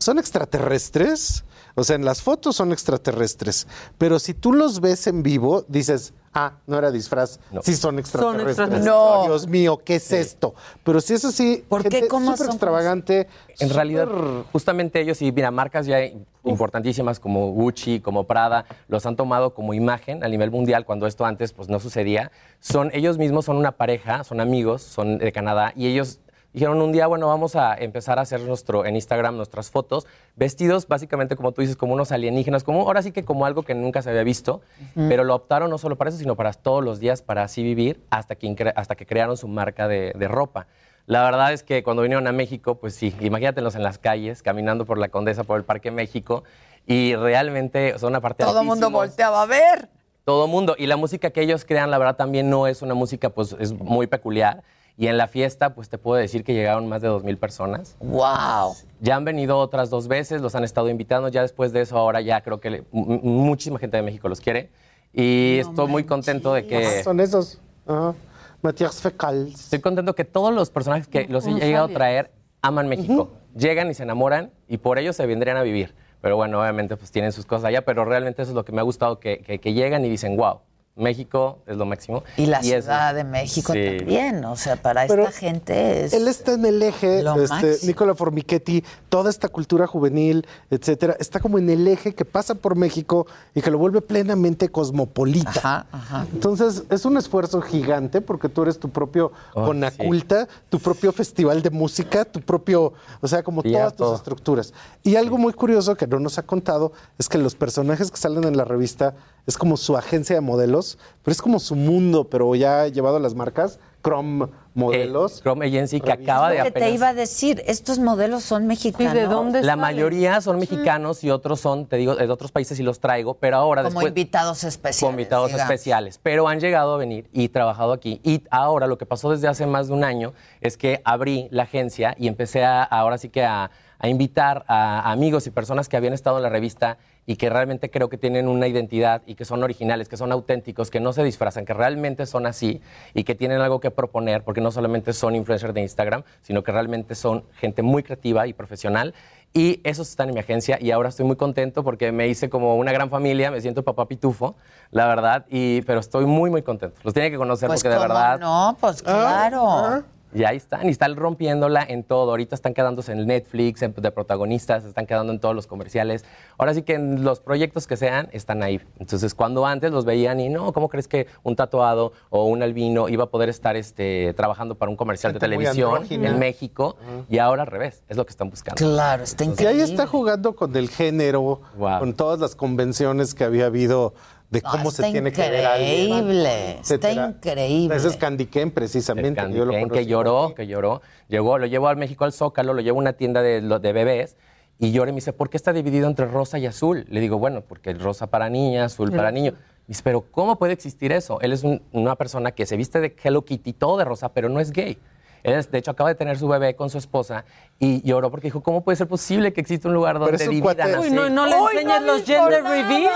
O: Son extraterrestres, o sea, en las fotos son extraterrestres, pero si tú los ves en vivo, dices, ah, no era disfraz,
P: No.
O: sí son extraterrestres.
K: extraterrestres.
D: No.
O: Dios mío, ¿qué es esto? Pero si es así,
D: ¿Por qué?
O: gente
D: ¿Cómo
O: súper extravagante.
P: En realidad, justamente ellos, y mira, marcas ya importantísimas como Gucci, como Prada, los han tomado como imagen a nivel mundial cuando esto antes pues no sucedía. Son, ellos mismos son una pareja, son amigos, son de Canadá, y ellos Dijeron un día, bueno, vamos a empezar a hacer nuestro, en Instagram nuestras fotos, vestidos básicamente como tú dices, como unos alienígenas, como ahora sí que como algo que nunca se había visto, pero lo optaron no solo para eso, sino para todos los días, para así vivir, hasta que, hasta que crearon su marca de, de ropa. La verdad es que cuando vinieron a México, pues sí, imagínatelos en las calles, caminando por la Condesa, por el Parque México, y realmente son una parte
D: Todo el mundo volteaba a ver.
P: todo mundo. Y la música que ellos crean, la verdad, también no es una música, pues, es muy peculiar. Y en la fiesta, pues, te puedo decir que llegaron más de 2.000 personas.
D: ¡Wow!
P: Ya han venido otras dos veces, los han estado invitando. Ya después de eso, ahora ya creo que le- muchísima gente de México los quiere. Y estoy muy contento de que...
O: Son esos. Ajá. Matías Fecals.
P: Estoy contento que todos los personajes que los he
O: No
P: llegado a
O: sabía.
P: traer aman México. Llegan y se enamoran y por ello se vendrían a vivir. Pero bueno, obviamente pues tienen sus cosas allá, pero realmente eso es lo que me ha gustado, que, que- que llegan y dicen, wow, México es lo máximo.
D: Y la Ciudad de México
P: Sí.
D: también, o sea, para
O: Pero
D: esta gente es...
O: Él está en el eje, este. Nicola Formichetti, toda esta cultura juvenil, etcétera, está como en el eje que pasa por México y que lo vuelve plenamente cosmopolita. Entonces, es un esfuerzo gigante porque tú eres tu propio
P: Oh,
O: Conaculta, tu propio festival de música, tu propio, o sea, como todas tus estructuras. Y algo muy curioso que no nos ha contado es que los personajes que salen en la revista es como su agencia de modelos, pero es como su mundo, pero ya llevado a las marcas, Chrome Modelos.
P: Eh, Chrome Agency que acaba de
D: Lo que
P: apenas...
D: te iba a decir, estos modelos son mexicanos.
K: de dónde
P: La mayoría son mexicanos y otros son, te digo, de otros países y los traigo, pero ahora
D: Como
P: después...
D: invitados especiales.
P: Como invitados
D: digamos.
P: especiales, pero han llegado a venir y trabajado aquí. Y ahora lo que pasó desde hace más de un año es que abrí la agencia y empecé a, ahora sí que a, a invitar a amigos y personas que habían estado en la revista y que realmente creo que tienen una identidad y que son originales, que son auténticos, que no se disfrazan, que realmente son así y que tienen algo que proponer, porque no solamente son influencers de Instagram, sino que realmente son gente muy creativa y profesional. Y esos están en mi agencia y ahora estoy muy contento porque me hice como una gran familia, me siento papá pitufo, la verdad, y, pero estoy muy, muy contento. Los tiene que conocer
D: Pues
P: porque de verdad...
D: no, pues claro.
P: Y ahí están, y están rompiéndola en todo. Ahorita están quedándose en Netflix, en- de protagonistas, están quedando en todos los comerciales. Ahora sí que en los proyectos que sean, están ahí. Entonces, cuando antes los veían y no, ¿cómo crees que un tatuado o un albino iba a poder estar este, trabajando para un comercial
O: Gente
P: de televisión en México? Y ahora al revés, es lo que están buscando.
D: Claro, está
O: Y ahí está jugando con el género, con todas las convenciones que había habido de cómo
D: está
O: se tiene que ver a alguien,
D: increíble, está increíble.
O: Ese es Candy Ken, precisamente.
P: Candy
O: yo lo
P: Ken, que lloró, que lloró. Llegó, lo llevó a México al Zócalo, lo llevó a una tienda de, bebés y llora y me dice, ¿por qué está dividido entre rosa y azul? Le digo, bueno, porque el rosa para niña, azul para niño. Me dice, pero ¿cómo puede existir eso? Él es un- una persona que se viste de Hello Kitty, todo de rosa, pero no es gay. Él, es- de hecho, acaba de tener su bebé con su esposa y lloró porque dijo, ¿cómo puede ser posible que exista un lugar donde
O: es
P: dividan
O: cuate-
P: así?
K: Uy, no, no le enseñes
D: no
K: los gender reveal.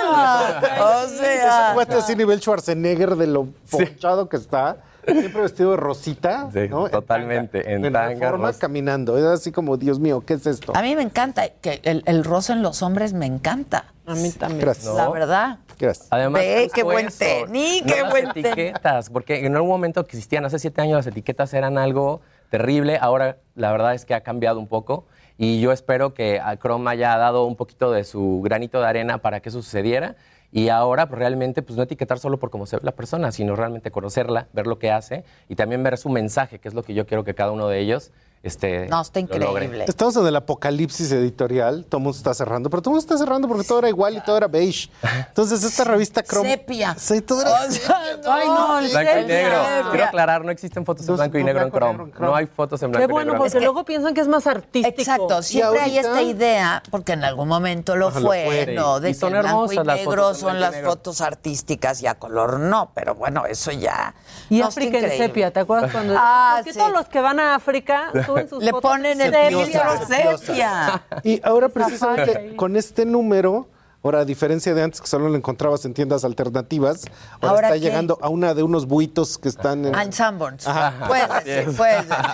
D: O
O: Es
D: sea,
O: un cuate así nivel Schwarzenegger de lo ponchado que está. Siempre vestido de rosita,
P: Sí,
O: ¿no?
P: totalmente, en
O: En
P: tanga,
O: forma
P: rosa.
O: caminando. Es así como, Dios mío, ¿qué es esto?
D: a mí me encanta, que el, el rosa en los hombres me encanta.
K: A mí también.
O: Gracias.
D: La verdad.
O: Gracias.
P: Además,
D: Ve, qué buen
P: eso,
D: tenis,
P: no
D: qué
P: las
D: buen
P: etiquetas, porque en algún momento que existían, hace siete años las etiquetas eran algo terrible, ahora la verdad es que ha cambiado un poco y yo espero que a Chrome haya dado un poquito de su granito de arena para que eso sucediera y ahora pues, realmente pues no etiquetar solo por cómo se ve la persona, sino realmente conocerla, ver lo que hace y también ver su mensaje, que es lo que yo quiero que cada uno de ellos este,
D: No, está
P: lo logre.
D: increíble.
O: Estamos en el apocalipsis editorial, todo el mundo está cerrando, pero todo el mundo está cerrando porque todo era igual y todo era beige. Entonces, esta revista Chrome.
D: Sepia.
O: Sí, todo era
D: O sea,
K: Ay, no, el
P: Blanco y negro.
D: sepia.
P: Quiero aclarar, no existen fotos en
O: No,
P: blanco y
O: no,
P: negro en Chrome. No hay fotos en blanco
K: Qué
P: y
K: bueno,
P: negro.
K: porque luego piensan que es más artístico.
D: Exacto, siempre hay esta idea, porque en algún momento lo fue,
O: fue.
D: ¿no? De
P: Y
D: que blanco y
P: las
D: negro son las
P: negro.
D: fotos artísticas y a color no, pero bueno, eso ya.
K: Y
D: no,
K: África en sepia, ¿te acuerdas cuando?
D: Ah,
K: Porque
D: sí.
K: todos los que van a África suben sus
D: Le
K: fotos
D: ponen el filtro sepia.
O: Y ahora precisamente con este número, ahora a diferencia de antes que solo lo encontrabas en tiendas alternativas, ahora,
D: ¿Ahora
O: está
D: qué?
O: llegando a una de unos buitos que están en...
D: En Sanborns.
O: Ajá.
D: Puedes decir, puedes decir.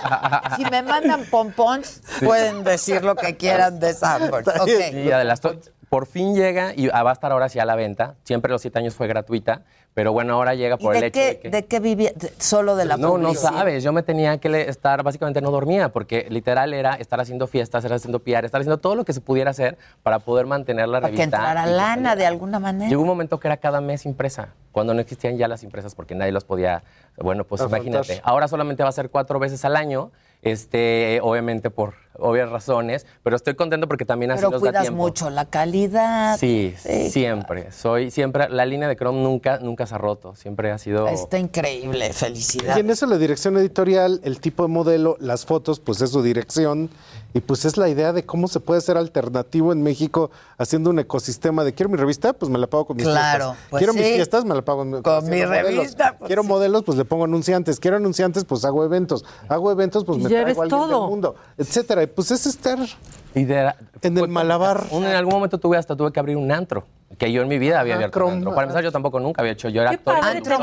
D: Si me mandan pompons, pueden decir lo que quieran de Sanborns. Ok.
P: Sí, Adela, esto- por fin llega y ah, va a estar ahora sí a la venta. Siempre los siete años fue gratuita, pero bueno, ahora llega
D: ¿Y
P: por el hecho
D: qué,
P: de que...
D: de qué vivía? De- Solo de la
P: no, no
D: publicidad.
P: sabes. Yo me tenía que estar, básicamente no dormía, porque literal era estar haciendo fiestas, estar haciendo PR, estar haciendo todo lo que se pudiera hacer para poder mantener la
D: Para que
P: revista.
D: entrara
P: que
D: lana
P: saliera.
D: de alguna manera.
P: Llegó un momento que era cada mes impresa, cuando no existían ya las impresas porque nadie los podía. Bueno, pues
O: Afrontar.
P: imagínate. Ahora solamente va a ser cuatro veces al año este, obviamente por obvias razones, pero estoy contento porque también así
D: Pero
P: nos da
D: cuidas
P: tiempo.
D: mucho la calidad.
P: Sí, siempre. Soy siempre la línea de Chrome nunca nunca se ha roto, siempre ha sido
D: Está increíble,
O: Y
D: felicidades.
O: en eso la dirección editorial, el tipo de modelo, las fotos, pues es su dirección. Y pues es la idea de cómo se puede ser alternativo en México haciendo un ecosistema de quiero mi revista, pues me la pago con mis
D: Claro,
O: fiestas.
D: pues
O: quiero mis fiestas, me la pago con,
D: Con mi
O: modelos.
D: revista, pues
O: quiero
D: sí.
O: modelos, pues le pongo anunciantes. Quiero anunciantes, pues hago eventos. Hago eventos, pues
K: Y
O: me
K: ya
O: traigo a alguien
K: todo.
O: del mundo, etcétera. Y pues es estar
P: Y de-
O: en el malabar.
P: Un- en algún momento tuve hasta tuve que abrir un antro, que yo en mi vida había
O: Ajá,
P: abierto
O: Chrome,
P: un antro. Para empezar, yo tampoco nunca había hecho, yo era actor.
K: antro.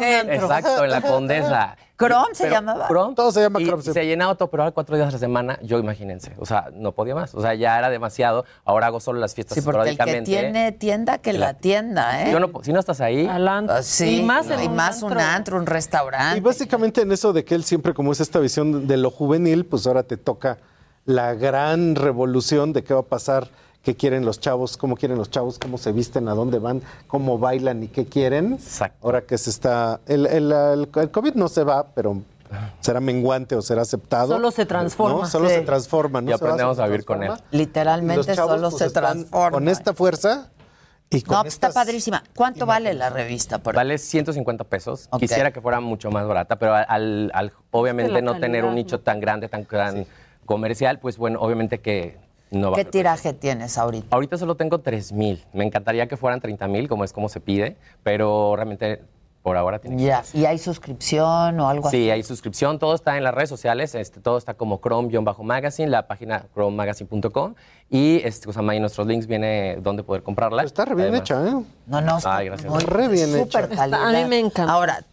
P: Exacto, en la Condesa.
D: Chrome se
P: Pero
D: llamaba.
P: Chrome.
O: Todo se llama
P: y
O: Chrome.
P: Se llenaba todo, pero ahora cuatro días a la semana, yo imagínense. O sea, no podía más. O sea, ya era demasiado. Ahora hago solo las fiestas
D: Sí, porque el que tiene tienda, que la tienda, ¿eh?
P: Yo no, si no estás ahí,
K: Al antro.
D: Ah, Sí,
K: Y más en
D: y
K: un
D: más un
K: antro.
D: un
O: Y
D: restaurante.
O: básicamente en eso de que él siempre, como es esta visión de lo juvenil, pues ahora te toca la gran revolución de qué va a pasar, qué quieren los chavos, cómo quieren los chavos, cómo se visten, a dónde van, cómo bailan y qué quieren.
P: Exacto.
O: Ahora que se está. El, el- el- el COVID no se va, pero será menguante o será aceptado.
K: Solo se transforma.
O: ¿no? Solo
D: Sí.
O: se transforma. ¿no?
P: Y aprendemos a vivir con él.
D: Literalmente
O: Y los chavos,
D: solo
O: pues,
D: se transforma.
O: Con esta fuerza y con
D: No, pues está padrísima. ¿Cuánto vale la revista? Por
P: Vale 150 pesos. Quisiera que fuera mucho más barata, pero al, al- obviamente no tener un nicho tan grande, tan, tan comercial, pues bueno, obviamente que no va
D: ¿Qué tiraje tienes ahorita?
P: Ahorita solo tengo 3 mil. Me encantaría que fueran 30 mil, como es como se pide, pero realmente por ahora tiene que
D: Ya.
P: ser así.
D: ¿Y hay suscripción o algo así?
P: Sí, hay suscripción, todo está en las redes sociales, este, todo está como Chrome-Magazine, la página chromemagazine.com y este, o sea, ahí nuestros links viene dónde poder comprarla.
O: Está re bien
P: Además-
O: hecha, ¿eh?
D: No, no. está
P: Ay, gracias.
D: muy-
O: Re bien
D: súper
O: hecha.
D: calidad.
K: Está- a mí me encanta.
D: Ahora,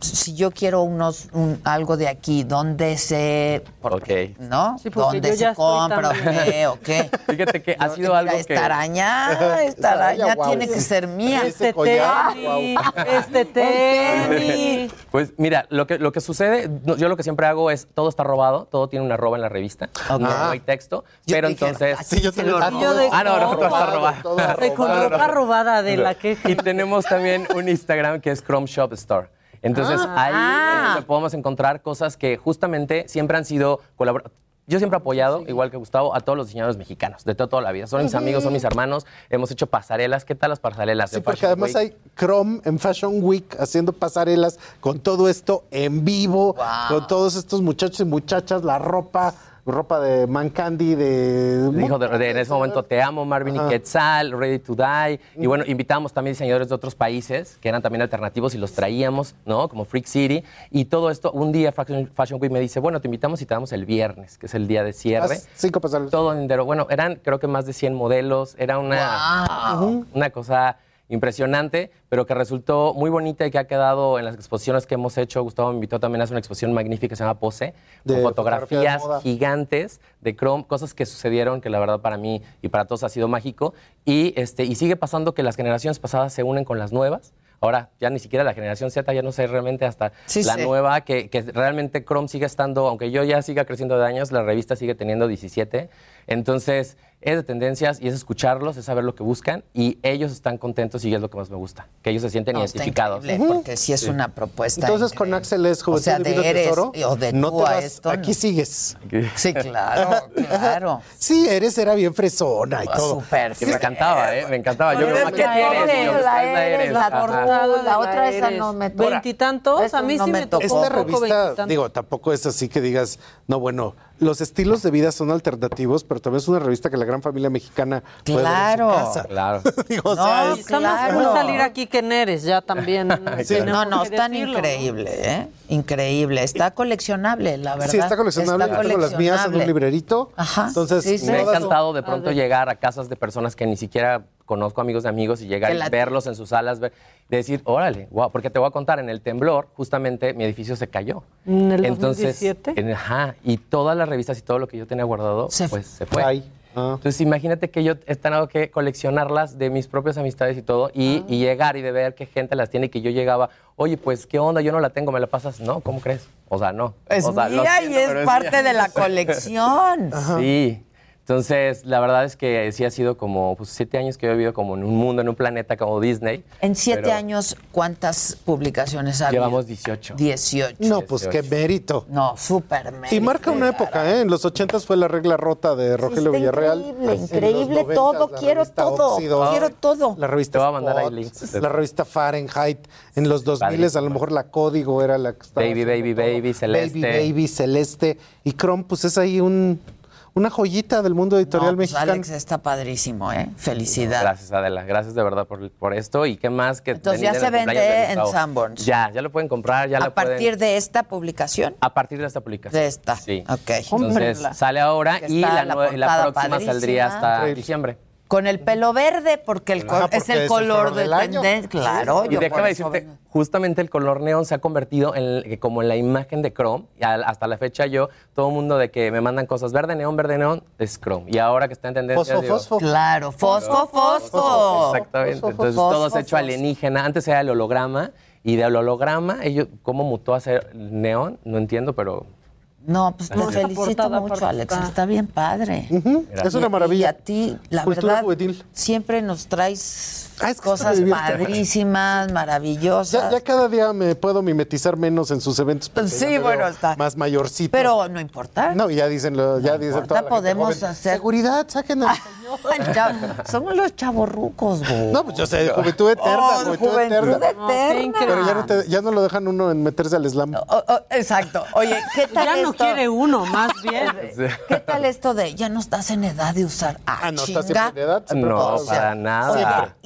D: si yo quiero unos un- algo de aquí, ¿dónde se,
P: Ok.
D: no?
K: Sí, porque
D: ¿Dónde se compra qué o qué?
P: Fíjate que ha sido
D: mira,
P: algo
D: esta
P: que...
D: araña, esta
O: Esta araña,
D: araña
O: guau.
D: tiene que ser mía.
K: Este
O: collar,
K: tenis, este tenis.
P: Pues mira, lo que, lo que sucede, yo lo que siempre hago es, todo está robado, todo tiene una arroba en la revista, no hay texto,
D: Yo
P: pero
D: dije,
P: entonces...
D: así
O: yo también-
D: lo
O: Ah,
D: robo.
K: Yo de
P: Ah, no, no, todo está robado.
K: con ropa robada de la que...
P: Y tenemos también un Instagram que es Chrome Shop Store. Entonces ahí
D: Ah.
P: es donde podemos encontrar cosas que justamente siempre han sido colaborativas. Yo siempre he apoyado, igual que Gustavo, a todos los diseñadores mexicanos, de toda, toda la vida. Son mis amigos, son mis hermanos. Hemos hecho pasarelas. ¿Qué tal las pasarelas?
O: Sí,
P: de
O: porque
P: Fashion
O: además
P: Week?
O: hay Chrome en Fashion Week haciendo pasarelas con todo esto en vivo,
D: Wow.
O: con todos estos muchachos y muchachas, la ropa, ropa de Man Candy, de...
P: Dijo de- de- en ese momento Te amo, Marvin
O: Ajá.
P: y Quetzal, Ready to Die. Y bueno, invitamos también diseñadores de otros países que eran también alternativos y los traíamos, ¿no? Como Freak City. Y todo esto, un día Fashion, Fashion Week me dice, bueno, te invitamos y te damos el viernes, que es el día de cierre.
O: Cinco pasarelas.
P: Todo entero. Bueno, eran creo que más de 100 modelos. Era una,
D: Wow.
P: una cosa impresionante, pero que resultó muy bonita y que ha quedado en las exposiciones que hemos hecho. Gustavo me invitó también a hacer una exposición magnífica que se llama Pose,
O: De
P: con
O: de
P: fotografías gigantes de Chrome, cosas que sucedieron que la verdad para mí y para todos ha sido mágico. Y, este, y sigue pasando que las generaciones pasadas se unen con las nuevas. Ahora ya ni siquiera la generación Z, ya no sé realmente hasta
D: Sí,
P: la
D: sí.
P: nueva, que, que realmente Chrome sigue estando, aunque yo ya siga creciendo de años, la revista sigue teniendo 17. Entonces es de tendencias y es escucharlos, es saber lo que buscan y ellos están contentos y es lo que más me gusta, que ellos se sienten
D: No, está
P: identificados.
D: porque sí es una propuesta.
O: Entonces con
D: increíble.
O: Axel es
D: O
O: Juventud
D: sea,
O: Divino
D: de eres
O: Tesoro.
D: o de
O: no
D: tú
O: te
D: a
O: vas,
D: esto.
O: aquí
D: no.
O: sigues.
D: Sí, claro, claro.
O: Sí, eres, era bien fresona y
D: Ah,
O: todo.
D: Súper.
P: Que me encantaba, ¿eh? Me encantaba. Yo creo que yo,
K: la
P: "Usted
K: eres, la portada.
D: La otra esa no me toca.
K: Veintitantos, a mí sí
D: me tocó.
K: tocó.
O: Esta revista, digo, tampoco es así que digas, no, bueno, los estilos de vida son alternativos, pero también es una revista que la gran familia mexicana puede ver en su
D: Claro.
O: casa.
P: Claro.
O: Digo, o
D: No,
O: sea,
K: Y
O: es-
K: está más cool
D: Claro.
K: salir aquí que Eres, ya también.
O: Sí.
D: No, no,
K: decirlo, ¿no?
D: increíble, ¿eh? Increíble. Está coleccionable, la verdad.
O: Sí, está coleccionable.
D: Está
O: Tengo las mías en un librerito.
D: Ajá.
O: Entonces,
D: Sí, sí.
P: Me ha encantado de pronto llegar a casas de personas que ni siquiera conozco amigos de amigos y llegar y verlos en sus salas, ver- decir, órale, wow, porque te voy a contar, en el temblor, justamente mi edificio se cayó.
K: ¿En el
P: Entonces,
K: 2017?
P: en- ajá, y todas las revistas y todo lo que yo tenía guardado,
D: Se
P: pues se fue.
O: Ay, ah.
P: Entonces, imagínate que yo he tenido que coleccionarlas de mis propias amistades y todo, y, y llegar y de ver qué gente las tiene, y que yo llegaba, oye, pues, ¿qué onda? Yo no la tengo, ¿me la pasas? No, ¿cómo crees? O sea, no.
D: Es
P: O sea, lo
D: mía
P: siento,
D: y es parte
P: mía.
D: de la colección.
P: Sí. Entonces, la verdad es que sí ha sido como pues, siete años que yo he vivido como en un mundo, en un planeta como Disney.
D: En siete años, ¿cuántas publicaciones ha habido?
P: Llevamos 18.
D: 18.
O: No, pues qué mérito.
D: No, súper mérito.
O: Y marca una época, ¿eh? En los ochentas fue la regla rota de Rogelio
D: Está
O: Villarreal.
D: increíble, increíble todo, quiero todo,
O: Óxido,
D: quiero todo.
O: La revista
P: Te voy a mandar ahí
O: Spot,
P: links.
O: La revista Fahrenheit. En los 2000 a lo mejor la Código era la que estaba.
P: Baby, baby,
O: todo.
P: baby, Celeste.
O: Baby, baby, Celeste. Y Chrome, pues es ahí un, una joyita del mundo editorial
D: No, pues,
O: mexicano.
D: Alex está padrísimo, ¿eh? Felicidades.
P: Gracias, Adela. Gracias de verdad por, por esto. ¿Y qué más que
D: Entonces, ya se vende
P: de
D: en? Sanborns.
P: Ya, ya lo pueden comprar, ya
D: A
P: pueden-
D: partir de esta publicación.
P: A partir de esta publicación.
D: De esta.
P: Sí.
D: Ok.
P: Entonces,
D: Cómprenla.
P: sale ahora y la,
D: la
P: la próxima saldría
D: padrísima.
P: hasta diciembre.
D: Con el pelo verde, porque el
P: Ah,
D: es el
P: es el
D: color
P: color
D: de
P: del año.
D: tendencia. Claro,
P: y
D: yo por eso
P: decirte, justamente el color neón se ha convertido en como en la imagen de Chrome. Y al- hasta la fecha yo, todo el mundo de que me mandan cosas verde, neón, verde, neón, es Chrome. Y ahora que está en tendencia...
O: Fosfo,
P: digo,
O: fosfo.
D: Claro, fosfo, fosfo.
P: Exactamente.
D: Fosfo,
P: Entonces
D: fosfo,
P: todo es
D: fosfo.
P: hecho alienígena. Antes era el holograma y del holograma, ellos, ¿cómo mutó a ser neón? No entiendo, pero...
D: No, pues
P: No,
D: te felicito mucho, Alex.
K: está-
D: Está bien padre.
O: Es una maravilla.
D: Y a ti, la verdad, siempre nos traes
O: Ah, es que
D: cosas padrísimas, maravillosas.
O: Ya, ya cada día me puedo mimetizar menos en sus eventos.
D: Sí,
O: ya
D: bueno, está.
O: Más mayorcito.
D: Pero no importa.
O: No, ya dicen, lo, ya dicen toda la gente
D: podemos
O: joven,
D: hacer-
O: Seguridad, saquen al
D: Somos los chavorrucos, güey.
O: No, pues yo sé, juventud eterna,
D: Oh,
O: juventud,
D: juventud
O: eterna.
D: eterna.
O: Pero ya no, te- ya no lo dejan uno en meterse al slam.
D: Oh, oh, exacto. Oye, ¿qué tal
K: Ya no
D: esto?
K: quiere uno, más bien.
D: ¿Qué tal esto de ya no estás en edad de usar? Ah,
O: Ah, no,
D: chinga.
O: estás siempre en edad.
P: No, para nada.
D: Oye,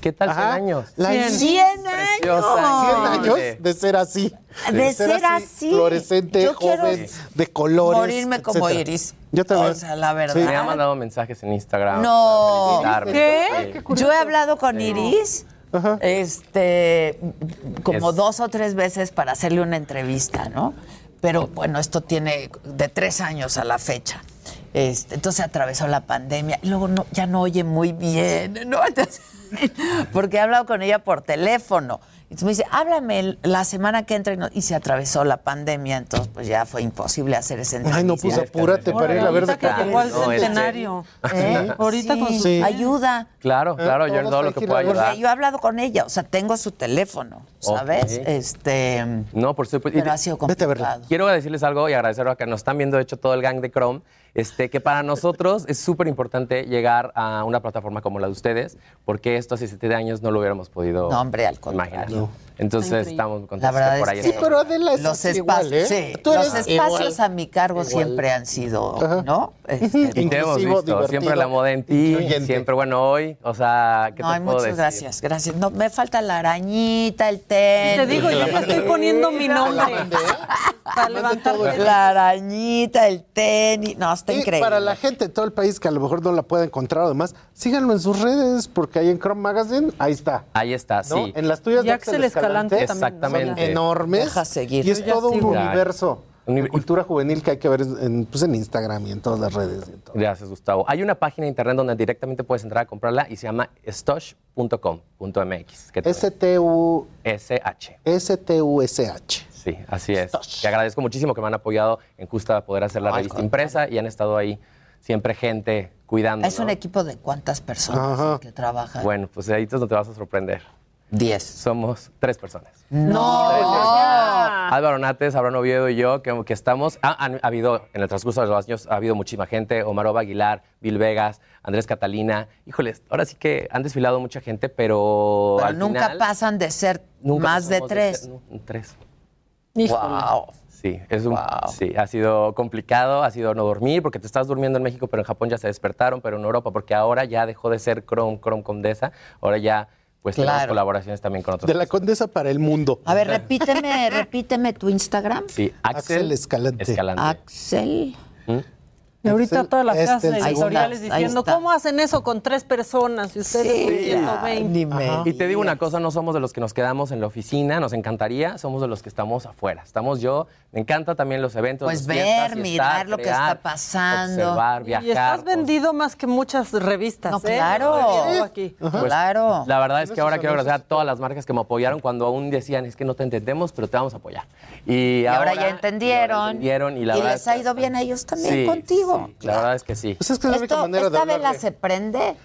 P: ¿Qué tal 100
O: Ajá.
P: años?
O: La
K: Cien.
O: Iris,
D: 100 años.
P: Preciosa.
O: 100 años de ser así.
D: De ser así. Yo quiero
O: joven, de colores.
D: morirme como
O: etcétera.
D: Iris.
O: Yo también.
D: O sea, la verdad.
P: Me ha mandado mensajes en Instagram.
D: No.
K: ¿Qué?
P: Sí.
D: Yo he hablado con Iris. Este, como
P: Es-
D: dos o tres veces para hacerle una entrevista, ¿no? Pero bueno, esto tiene de tres años a la fecha. Este, entonces atravesó la pandemia y luego no, ya no oye muy bien, ¿no? Entonces, porque he hablado con ella por teléfono. Entonces me dice, háblame la semana que entra y, no- y se atravesó la pandemia, entonces pues ya fue imposible hacer ese entrevista.
O: Ay, no, pues apúrate para ir a ver de
P: No, este-
K: centenario.
D: ¿Eh?
K: Ahorita con su-
O: Sí.
D: Ayuda.
P: Claro, claro, yo en
O: todos
P: todo
O: hay
P: lo
O: que
P: pueda ayudar.
D: Porque yo he hablado con ella, o sea, tengo su teléfono, ¿sabes? Este,
P: No, por supuesto. Y
D: pero ha sido
O: Vete a verla.
D: complicado.
P: Quiero decirles algo y agradecer a que nos están viendo, de hecho, todo el gang de Chrome, este, que para nosotros es súper importante llegar a una plataforma como la de ustedes, porque esto hace siete años no lo hubiéramos podido
D: No, hombre, al contrario.
P: imaginar. Entonces estamos contentos
D: La verdad
P: que por
D: es
P: ahí
D: que-
O: Sí, pero Adela es
D: Los espacios,
O: igual, ¿eh?
D: sí,
O: Tú
D: los espacios
O: igual.
D: a mi cargo
O: Igual.
D: siempre han sido,
O: Ajá.
D: ¿no? Este,
P: Y te hemos
O: Inclusivo,
P: visto, siempre la moda en ti,
O: incluyente.
P: siempre, bueno, hoy, o sea, ¿qué
D: no,
P: te
D: hay
P: puedo
D: muchas
P: decir?
D: gracias, gracias. No, me falta la arañita, el tenis.
K: Te digo, yo ya estoy poniendo mi nombre para levantar.
D: La arañita, el tenis. No, está
O: Y
D: increíble.
O: para la gente de todo el país que a lo mejor no la pueda encontrar, además, síganlo en sus redes, porque ahí en Chrome Magazine, ahí está.
P: Ahí está,
O: ¿no?
P: sí.
O: En las tuyas
K: Y
O: de
K: Axel Escalante
P: Exactamente.
O: son enormes.
D: Deja seguir.
O: Y es todo un
K: sigo.
O: universo
P: Un
O: de cultura juvenil que hay que ver en, pues en Instagram y en todas las redes. y en todo.
P: Gracias, Gustavo. Hay una página de internet donde directamente puedes entrar a comprarla y se llama stosh.com.mx. que te-
O: STU,
P: SH.
O: STUSH.
P: Sí, así es. Te agradezco muchísimo que me han apoyado en Justa poder hacer la revista impresa y han estado ahí siempre gente cuidando.
D: Es un equipo de cuántas personas
O: Ajá.
D: que trabajan.
P: Bueno, pues ahí es donde te vas a sorprender.
D: Diez.
P: Somos tres personas.
D: No.
P: Álvaro Nates, Abraham Oviedo y yo, que, que estamos. Ha, habido, en el transcurso de los años, ha habido muchísima gente: Omarova Aguilar, Bill Vegas, Andrés Catalina. Híjoles, ahora sí que han desfilado mucha gente, pero.
D: Pero
P: al
D: nunca
P: final,
D: pasan de ser
P: nunca
D: más de tres.
P: ser- no, tres.
D: Wow.
P: Sí, es un,
D: Wow.
P: sí, ha sido complicado, ha sido no dormir, porque te estás durmiendo en México, pero en Japón ya se despertaron, pero en Europa, porque ahora ya dejó de ser Chrome, Chrome Condesa, ahora ya pues tenemos
D: Claro.
P: colaboraciones también con otros.
O: De la condesa para el mundo.
D: A ver, repíteme, repíteme tu Instagram.
P: Sí,
O: Axel
P: Axel,
O: Escalante.
P: Escalante.
D: Axel.
P: ¿Mm?
K: Y ahorita
O: Excel,
K: todas las casas editoriales diciendo. ¿cómo hacen eso con tres personas y ustedes con
D: Sí,
K: 120?
D: ni me
P: Y te digo una cosa, no somos de los que nos quedamos en la oficina, nos encantaría, somos de los que estamos afuera. Estamos yo, me encanta también los eventos.
D: Pues
P: fiestas,
D: ver, mirar
P: estar,
D: lo que está pasando.
P: Observar, viajar.
K: Y estás
P: pues,
K: vendido más que muchas revistas.
D: No,
K: ¿eh?
D: claro.
K: Aquí.
P: pues,
D: claro.
P: La verdad es que ahora quiero agradecer a todas las marcas que me apoyaron cuando aún decían, es que no te entendemos, pero te vamos a apoyar. Y,
D: Y ahora ya entendieron.
P: y ahora entendieron y la
D: y
P: verdad
D: les
P: es
D: ha ido bien a ellos también
P: Sí,
D: contigo. Claro.
P: La verdad es que sí.
O: Pues es que es la única
D: Esto-
O: manera de
D: ¿Esta vela se prende?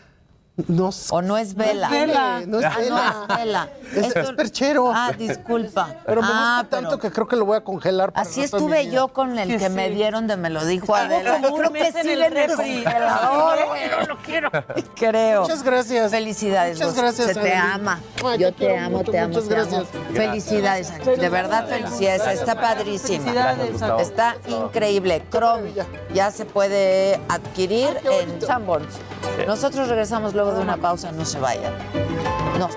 O: No
D: ¿O no es vela?
O: vela, no es
D: Ah,
O: vela.
D: no es vela.
O: Es,
D: Esto-
O: es perchero.
D: Ah, disculpa.
O: Pero me
D: ah,
O: gusta tanto que creo que lo voy a congelar. para
D: Así estuve yo con el
K: Sí,
D: que
K: sí.
D: me dieron de me lo dijo
K: Algo
D: Adela.
K: como un
D: Creo que
K: el refri.
D: congelador.
K: Pero lo quiero.
D: Creo.
O: Muchas gracias.
D: Felicidades.
O: Muchas gracias,
D: Se te
O: Adeli.
D: ama.
O: Ay,
D: Yo
O: te
D: te amo,
O: mucho,
D: te amo,
O: muchas
D: te amo.
O: gracias.
D: Felicidades. De verdad, felicidades. Está padrísima.
K: Felicidades.
D: Está increíble. Chrome ya se puede adquirir en Sanborns. Nosotros regresamos luego de una pausa. No se vayan. No.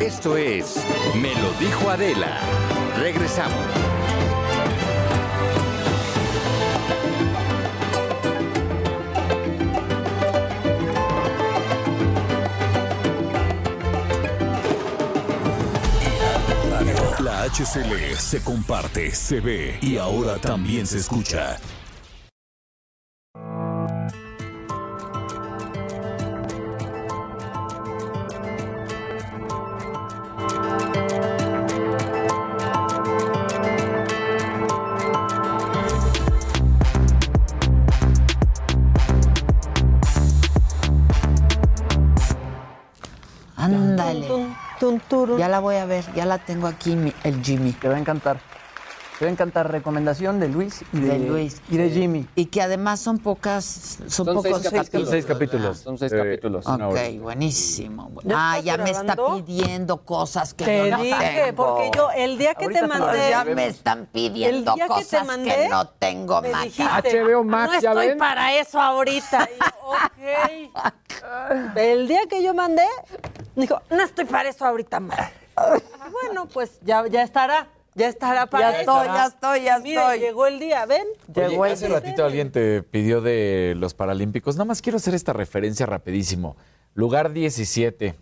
B: Esto es Me lo dijo Adela. Regresamos.
L: La HCL se comparte, se ve y ahora también se escucha.
D: Ándale.
K: Tun, tun, turun.
D: Ya la voy a ver. Ya la tengo aquí, el Jimmy.
Q: Te va a encantar. Te va a encantar. Recomendación de Luis y de,
D: De Luis.
Q: Y de Jimmy.
D: Y que además son pocas, son,
R: Son
D: pocos
R: seis capítulos.
S: Son seis capítulos.
R: Son seis capítulos.
D: Ok, buenísimo.
K: ¿Ya
D: Ah, ya me está pidiendo cosas que
K: Te
D: yo no
K: dije,
D: tengo.
K: porque yo el día que
Q: Ahorita
K: te mandé.
D: ya me están pidiendo
K: el día que te
D: cosas que, no tengo,
K: me dijiste,
S: HBO Max,
K: no
S: ¿ya
K: estoy
S: ven?
K: para eso ahorita. Y yo, ok. El día que yo mandé, dijo, no estoy para eso ahorita, Maca. Bueno, pues ya, ya estará. Ya estará para
D: Ya
K: eso.
D: estoy, ya estoy, ya estoy.
K: llegó el día, ven.
D: Llegó el
S: hace
D: día.
S: ratito alguien te pidió de los Paralímpicos. Nada más quiero hacer esta referencia rapidísimo. Lugar 17.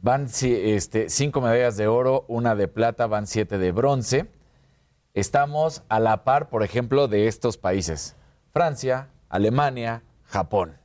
S: Van este, cinco medallas de oro, una de plata, van siete de bronce. Estamos a la par, por ejemplo, de estos países. Francia, Alemania, Japón.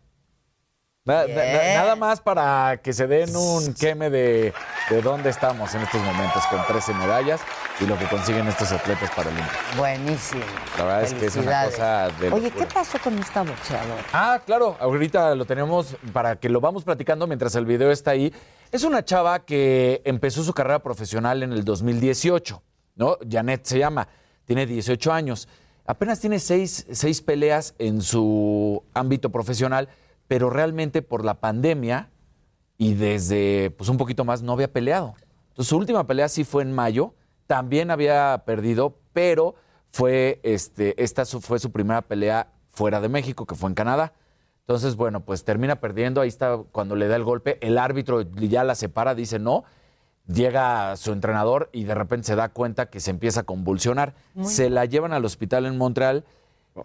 S: Na- na-
D: Bien.
S: nada más para que se den un queme de, de dónde estamos en estos momentos con 13 medallas y lo que consiguen estos atletas paralímpicos.
D: Buenísimo.
S: La verdad es que es una cosa de
D: Oye,
S: locura.
D: ¿qué pasó con esta boxeadora?
S: Ah, claro, ahorita lo tenemos para que lo vamos platicando mientras el video está ahí. Es una chava que empezó su carrera profesional en el 2018, ¿no? Janet se llama, tiene 18 años. Apenas tiene seis, seis peleas en su ámbito profesional, pero realmente por la pandemia y desde pues un poquito más no había peleado. Entonces su última pelea sí fue en mayo, también había perdido, pero fue este esta su- fue su primera pelea fuera de México, que fue en Canadá. Entonces, bueno, pues termina perdiendo, ahí está cuando le da el golpe, el árbitro ya la separa, dice no, llega su entrenador y de repente se da cuenta que se empieza a convulsionar. Se la llevan al hospital en Montreal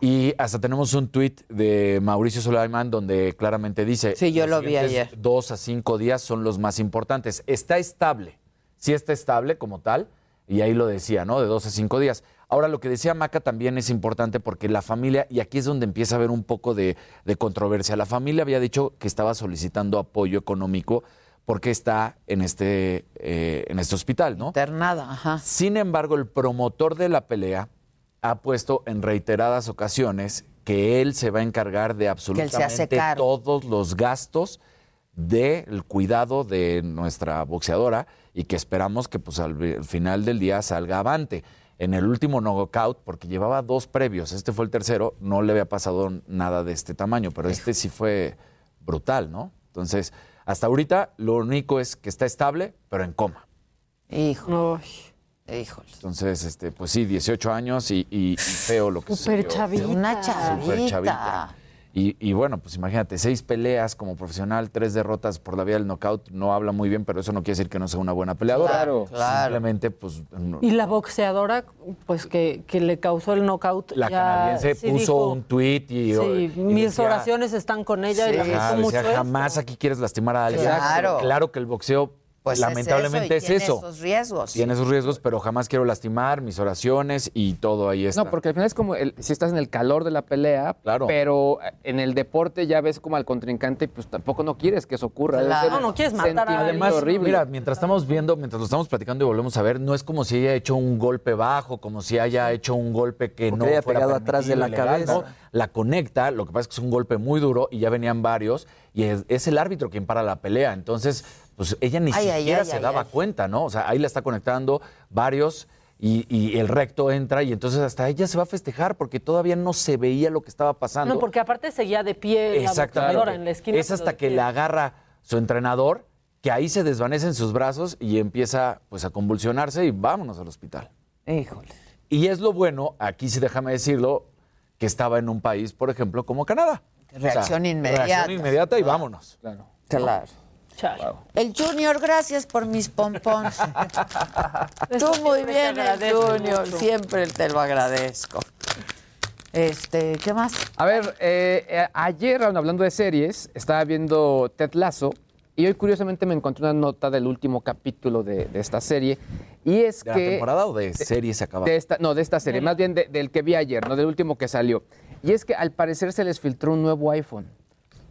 S: y hasta tenemos un tuit de Mauricio Suleiman donde claramente dice...
D: Sí, yo
S: "Los
D: lo vi ayer.
S: Dos a cinco días son los más importantes. Está estable, sí está estable como tal, y ahí lo decía, ¿no? De dos a cinco días. Ahora, lo que decía Maca también es importante porque la familia, y aquí es donde empieza a haber un poco de, de controversia, la familia había dicho que estaba solicitando apoyo económico porque está en este, eh, en este hospital, ¿no?
D: Internada, ajá.
S: Sin embargo, el promotor de la pelea ha puesto en reiteradas ocasiones que él se va a encargar de absolutamente todos los gastos del cuidado de nuestra boxeadora y que esperamos que pues al, al final del día salga avante. En el último knockout, porque llevaba dos previos, este fue el tercero, no le había pasado nada de este tamaño, pero este sí fue brutal, ¿no? Entonces, hasta ahorita lo único es que está estable, pero en coma.
D: Hijo. Híjole.
S: Entonces, este, pues sí, 18 años y, y- y feo lo que
K: Súper
S: sucedió.
K: chavita.
D: Una
S: Súper
D: chavita.
S: chavita. Y, y bueno, pues imagínate, seis peleas como profesional, tres derrotas por la vía del knockout, no habla muy bien, pero eso no quiere decir que no sea una buena peleadora.
R: Claro,
D: claro.
S: Simplemente, pues, no-
K: Y la boxeadora, pues que, que le causó el knockout.
S: la
K: ya
S: canadiense
K: sí
S: puso
K: dijo,
S: un tweet y...
K: Sí,
S: y
K: mis
S: decía-
K: oraciones están con ella y
D: Sí.
K: lamento
S: Ajá,
K: mucho
S: decía,
K: esto".
S: jamás aquí quieres lastimar a alguien.
D: Claro.
S: Claro que el boxeo
D: Pues es
S: lamentablemente
D: eso, y
S: es
D: tiene
S: eso.
D: esos riesgos.
S: Tiene esos riesgos, pero jamás quiero lastimar mis oraciones y todo ahí está.
R: No, porque al final es como el- si estás en el calor de la pelea,
S: Claro.
R: pero en el deporte ya ves como al contrincante, pues tampoco no quieres que eso ocurra.
K: Claro. No, no quieres matar a.
S: Además,
R: horrible.
S: mira, mientras estamos viendo, mientras lo estamos platicando y volvemos a ver, no es como si haya hecho un golpe bajo, como si haya hecho un golpe que
Q: O que
S: no
Q: haya
S: fuera
Q: pegado atrás de la cabeza.
S: ¿no? La conecta, lo que pasa es que es un golpe muy duro y ya venían varios y es, es el árbitro quien para la pelea. Entonces, pues ella ni
D: Ay,
S: siquiera
D: ay,
S: se
D: ay,
S: daba
D: ay.
S: cuenta, ¿no? O sea, ahí la está conectando varios. Y, y el recto entra y entonces hasta ella se va a festejar porque todavía no se veía lo que estaba pasando.
K: No, porque aparte seguía de pie la
S: Exactamente.
K: boxeadora en la esquina.
S: es hasta que
K: pie.
S: la agarra su entrenador, que ahí se desvanece en sus brazos y empieza pues a convulsionarse y vámonos al hospital.
Q: Híjole.
S: Y es lo bueno, aquí sí déjame decirlo, que estaba en un país, por ejemplo, como Canadá.
D: Reacción inmediata.
S: Reacción inmediata y vámonos.
R: Claro.
D: Claro.
K: Chale.
D: El Junior, gracias por mis pompons. Tú muy bien, el Junior.
K: mucho.
D: Siempre te lo agradezco. Este, ¿qué más?
R: A ver, eh, eh, ayer, hablando de series, estaba viendo Ted Lasso y hoy curiosamente me encontré una nota del último capítulo de, de esta serie y es
S: ¿De
R: que...
S: la temporada o de series acabada?
R: De esta, no, de esta serie, más bien de- del que vi ayer, no del último que salió. Y es que al parecer se les filtró un nuevo iPhone.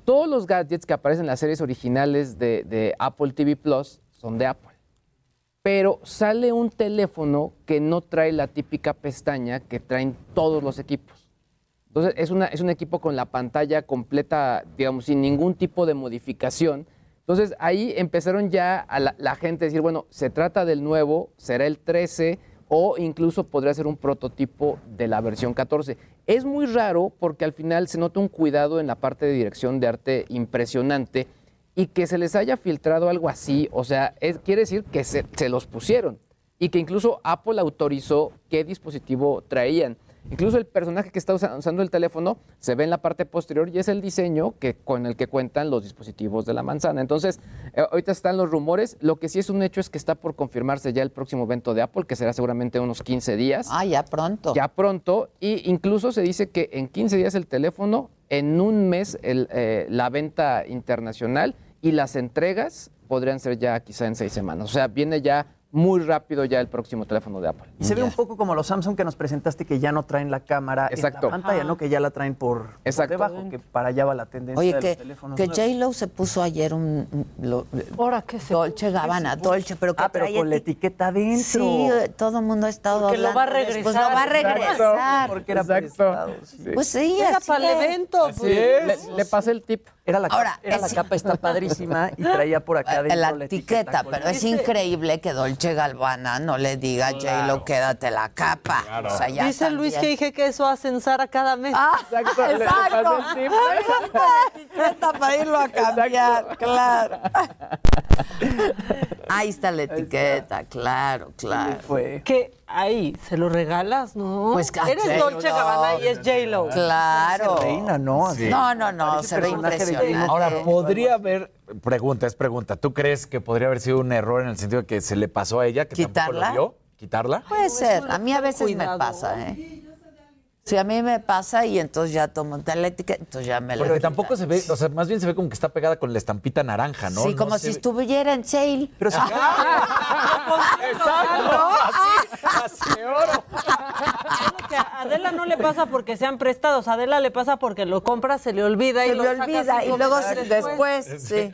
R: Todos los gadgets que aparecen en las series originales de, Apple TV Plus son de Apple. Pero sale un teléfono que no trae la típica pestaña que traen todos los equipos. Entonces, es, una, es un equipo con la pantalla completa, digamos, sin ningún tipo de modificación. Entonces, ahí empezaron ya la gente a decir, bueno, se trata del nuevo, será el 13 o incluso podría ser un prototipo de la versión 14. Es muy raro porque al final se nota un cuidado en la parte de dirección de arte impresionante y que se les haya filtrado algo así, o sea, es- quiere decir que se, se los pusieron y que incluso Apple autorizó qué dispositivo traían. Incluso el personaje que está usa- usando el teléfono se ve en la parte posterior y es el diseño que, con el que cuentan los dispositivos de la manzana. Entonces, eh, ahorita están los rumores. Lo que sí es un hecho es que está por confirmarse ya el próximo evento de Apple, que será seguramente unos 15 días.
D: Ah, ya pronto.
R: Ya pronto. Y incluso se dice que en 15 días el teléfono, en un mes el, eh, la venta internacional y las entregas podrían ser ya quizá en seis semanas. O sea, viene ya muy rápido ya el próximo teléfono de Apple.
Q: Y se ve un poco como los Samsung que nos presentaste que ya no traen la cámara
R: Exacto.
Q: en la pantalla, ¿no? Que ya la traen por, por
R: Exacto.
Q: debajo, que para allá va la tendencia
D: Oye,
Q: de
D: que,
Q: los teléfonos
D: que. J-Lo se puso ayer un... lo-
K: Ahora, ¿qué se
D: Dolce Gabbana, Dolce, pero que
Q: Ah, pero con la
D: eti-
Q: etiqueta adentro.
D: Sí, eh, todo el mundo ha estado
K: Porque lo va a
D: hablando eso. Pues
K: regresar.
D: lo va a regresar.
K: Exacto.
Q: Porque era
R: Exacto.
Q: prestado, sí.
D: Pues sí,
K: Era para el evento. Pues.
R: le, le pasé el tip.
Q: Era la,
D: Ahora,
Q: era la capa está padrísima y traía por acá adentro
D: la
Q: la
D: etiqueta, pero es increíble que Dolce Gabbana no le diga a J-Lo, quédate la capa. O sea, ya
K: Dice Luis que dije que eso hacen Sara cada mes.
D: Ah,
R: Exacto, le- le
D: exacto. etiqueta para irlo a cambiar, claro. Ahí está la etiqueta, claro, claro.
Q: Fue.
K: Que ahí se lo regalas, ¿no?
D: Pues, a
K: Eres
D: J-Lo.
K: Dolce Gabbana y es J-Lo.
D: Claro.
Q: Reina, ¿no? Así.
D: No, no, no,
Q: Parece
D: se ve impresionante.
S: Ahora, podría haber, pregunta, es pregunta, ¿tú crees que podría haber sido un error en el sentido de que se le pasó a ella, que
D: ¿Quitarla?
S: tampoco lo vio? ¿Quitarla?
D: Puede ser, a mí a veces
K: cuidado.
D: me pasa, ¿eh? Sí, a mí me pasa y entonces ya tomo la etiqueta, entonces ya me la
S: Porque tampoco se ve, o sea, más bien se ve como que está pegada con la estampita naranja, ¿no?
D: Sí,
S: No
D: como si
S: ve-
D: estuviera en sale.
Q: Pero sí,
S: Exacto, así, así oro.
K: Que a Adela no le pasa porque sean prestados, a Adela le pasa porque lo compra, se le olvida y
D: Se
K: lo
D: me
K: saca
D: olvida y luego se- después, sí.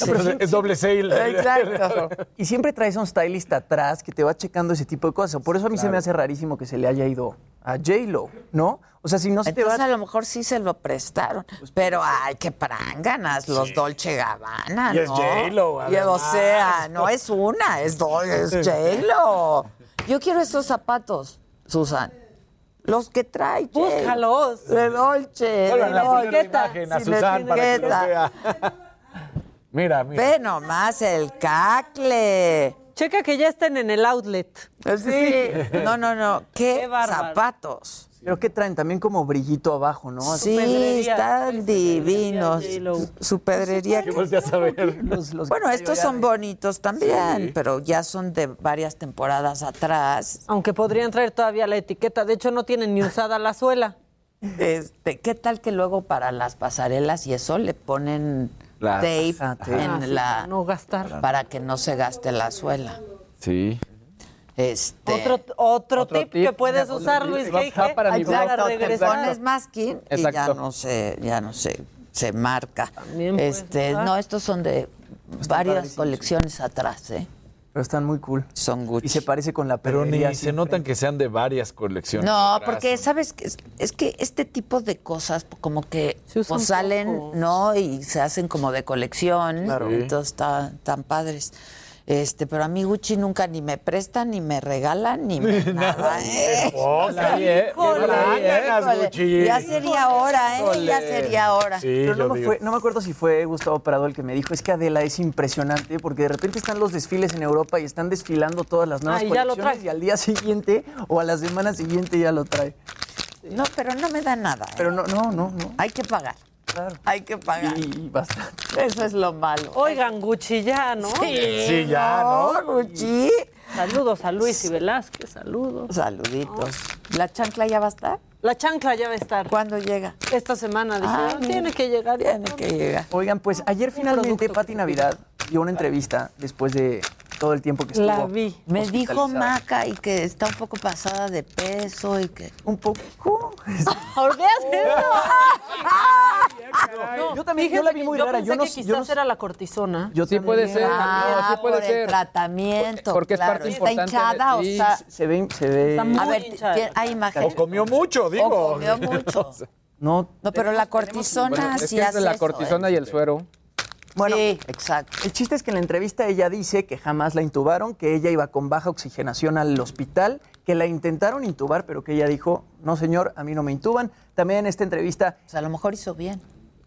S: No, pero es doble sale.
D: Exacto.
Q: Y siempre traes a un stylist atrás que te va checando ese tipo de cosas. Por eso a mí se me hace rarísimo que se le haya ido a J-Lo, ¿no? O sea, si no se te
D: Entonces
Q: va...
D: a lo mejor sí se lo prestaron, pero ay, qué pranganas, los Dolce Gabbana,
S: Y es
D: ¿no?
S: J.Lo,
D: Y, o sea, no es una, es, es J-Lo. Yo quiero estos zapatos, Susan. Los que trae.
K: Búscalos.
D: De Dolce, de
S: Bueno, la
D: Dolce.
S: primera imagen a Susan para que lo
D: etiqueta.
S: vea. Mira, mira.
D: Ve nomás el cacle.
K: Checa que ya estén en el outlet.
D: Sí. No, no, no. Qué,
K: Qué
D: zapatos.
Q: Pero que traen también como brillito abajo, ¿no?
D: Sí, están divinos. Su, su pedrería.
S: ¿Qué volteas a ver?
Q: Los- los
D: Bueno, estos son bonitos también, pero ya son de varias temporadas atrás.
K: Aunque podrían traer todavía la etiqueta. De hecho, no tienen ni usada la suela.
D: Este, ¿qué tal que luego para las pasarelas y eso le ponen
S: La-
D: tape
S: Ah,
D: en
K: Ah, sí,
D: la
K: para no gastar.
D: para que no se gaste la suela.
S: Sí.
D: Este
K: Otro, otro,
R: Otro
K: tip,
R: tip.
K: que puedes usar, Luis
R: Va-
K: G.
R: va para.
D: Exacto, te
K: regresar.
D: pones masking y ya no se, ya no se, se marca.
K: También
D: Este, no, estos son de varias colecciones atrás, ¿eh?
Q: Pero están muy cool.
D: Son Gucci.
Q: Y se parece con la
S: Pero ni se notan que sean de varias colecciones.
D: No,
S: atrás,
D: porque sabes que es, es que este tipo de cosas como que pues, salen,
K: poco.
D: ¿no? Y se hacen como de colección,
Q: Claro.
D: entonces están tan padres. Este, pero a mí Gucci nunca ni me prestan, ni me regalan, ni me nada. ¿eh?
S: Poca, ¿eh?
D: Híjole. Ya sería hora, ¿eh? Ya sería hora.
S: Sí,
Q: Pero no me, fue- no me acuerdo si fue Gustavo Prado el que me dijo, es que Adela es impresionante porque de repente están los desfiles en Europa y están desfilando todas las nuevas
K: Ah, y ya lo
Q: colecciones
K: trae.
Q: y al día siguiente o a la semana siguiente ya lo trae.
D: No, pero no me da nada. ¿eh?
Q: Pero no, no, no, no.
D: Hay que pagar.
Q: Claro.
D: Hay que pagar.
Q: Y bastante.
D: Eso es lo malo.
K: Oigan, Gucci ya, ¿no?
S: Sí, ya, ¿no?
D: Gucci.
K: Saludos a Luis y Velázquez, saludos.
D: Saluditos. ¿La chancla ya va a estar?
K: La chancla ya va a estar.
D: ¿Cuándo llega?
K: Esta semana
D: Ah,
K: dijeron,
D: mira.
K: tiene que llegar.
D: Tiene
K: pronto".
D: que llegar.
Q: Oigan, pues ayer finalmente Pati Navidad dio una entrevista después de todo el tiempo que estuvo.
K: La vi.
D: Me dijo. Maca y que está un poco pasada de peso y que...
Q: Un poco.
K: ¿Por qué haces eso? No,
Q: yo también yo la vi muy
K: que yo
Q: rara.
K: pensé
Q: Yo no,
K: que
Q: yo
K: quizás
Q: no-
K: era la cortisona.
Q: yo
R: Sí
Q: también-
R: puede ser.
D: Ah,
R: no, sí puede
D: por
R: ser.
D: el tratamiento.
R: Porque es
D: claro.
R: parte
D: ¿Está
R: importante
D: hinchada
R: de- sí.
D: o está...?
Q: Se ve, se ve.
K: Está muy
D: A ver,
K: hinchada.
D: ¿tiene- ¿hay imagen?
S: O comió mucho, digo.
D: O comió mucho.
Q: No,
D: No, pero la cortisona
R: Bueno, es
D: sí
R: que es
D: hace
R: la
D: eso,
R: cortisona
D: ¿eh?
R: y el suero.
Q: Bueno,
D: Sí, exacto.
Q: El chiste es que en la entrevista ella dice que jamás la intubaron, que ella iba con baja oxigenación al hospital, que la intentaron intubar, pero que ella dijo, no señor, a mí no me intuban. También en esta entrevista,
D: O sea, a lo mejor hizo bien.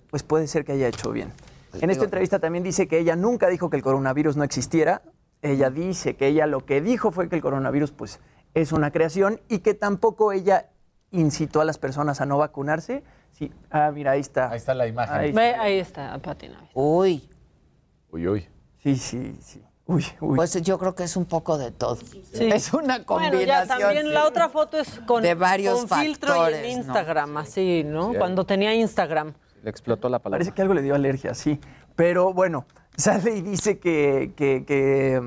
Q: pues puede ser que haya hecho bien. En esta entrevista también dice que ella nunca dijo que el coronavirus no existiera. Ella dice que ella lo que dijo fue que el coronavirus pues es una creación y que tampoco ella incitó a las personas a no vacunarse. Sí, ah, mira, ahí está.
S: Ahí está la imagen.
Q: Ahí
K: Ve, ahí está, Pati Navidad.
D: Uy,
S: Uy, uy.
Q: Sí, sí, sí. Uy, uy.
D: pues yo creo que es un poco de todo.
K: Sí.
D: Es una
K: Bueno,
D: combinación.
K: ya también la otra foto es con,
D: De varios
K: con filtro y en
D: ¿no?
K: Instagram, así, ¿no?
R: Sí.
K: Cuando tenía Instagram.
R: Le explotó la palabra.
Q: Parece que algo le dio alergia, sí. Pero bueno, sale y dice que, que- que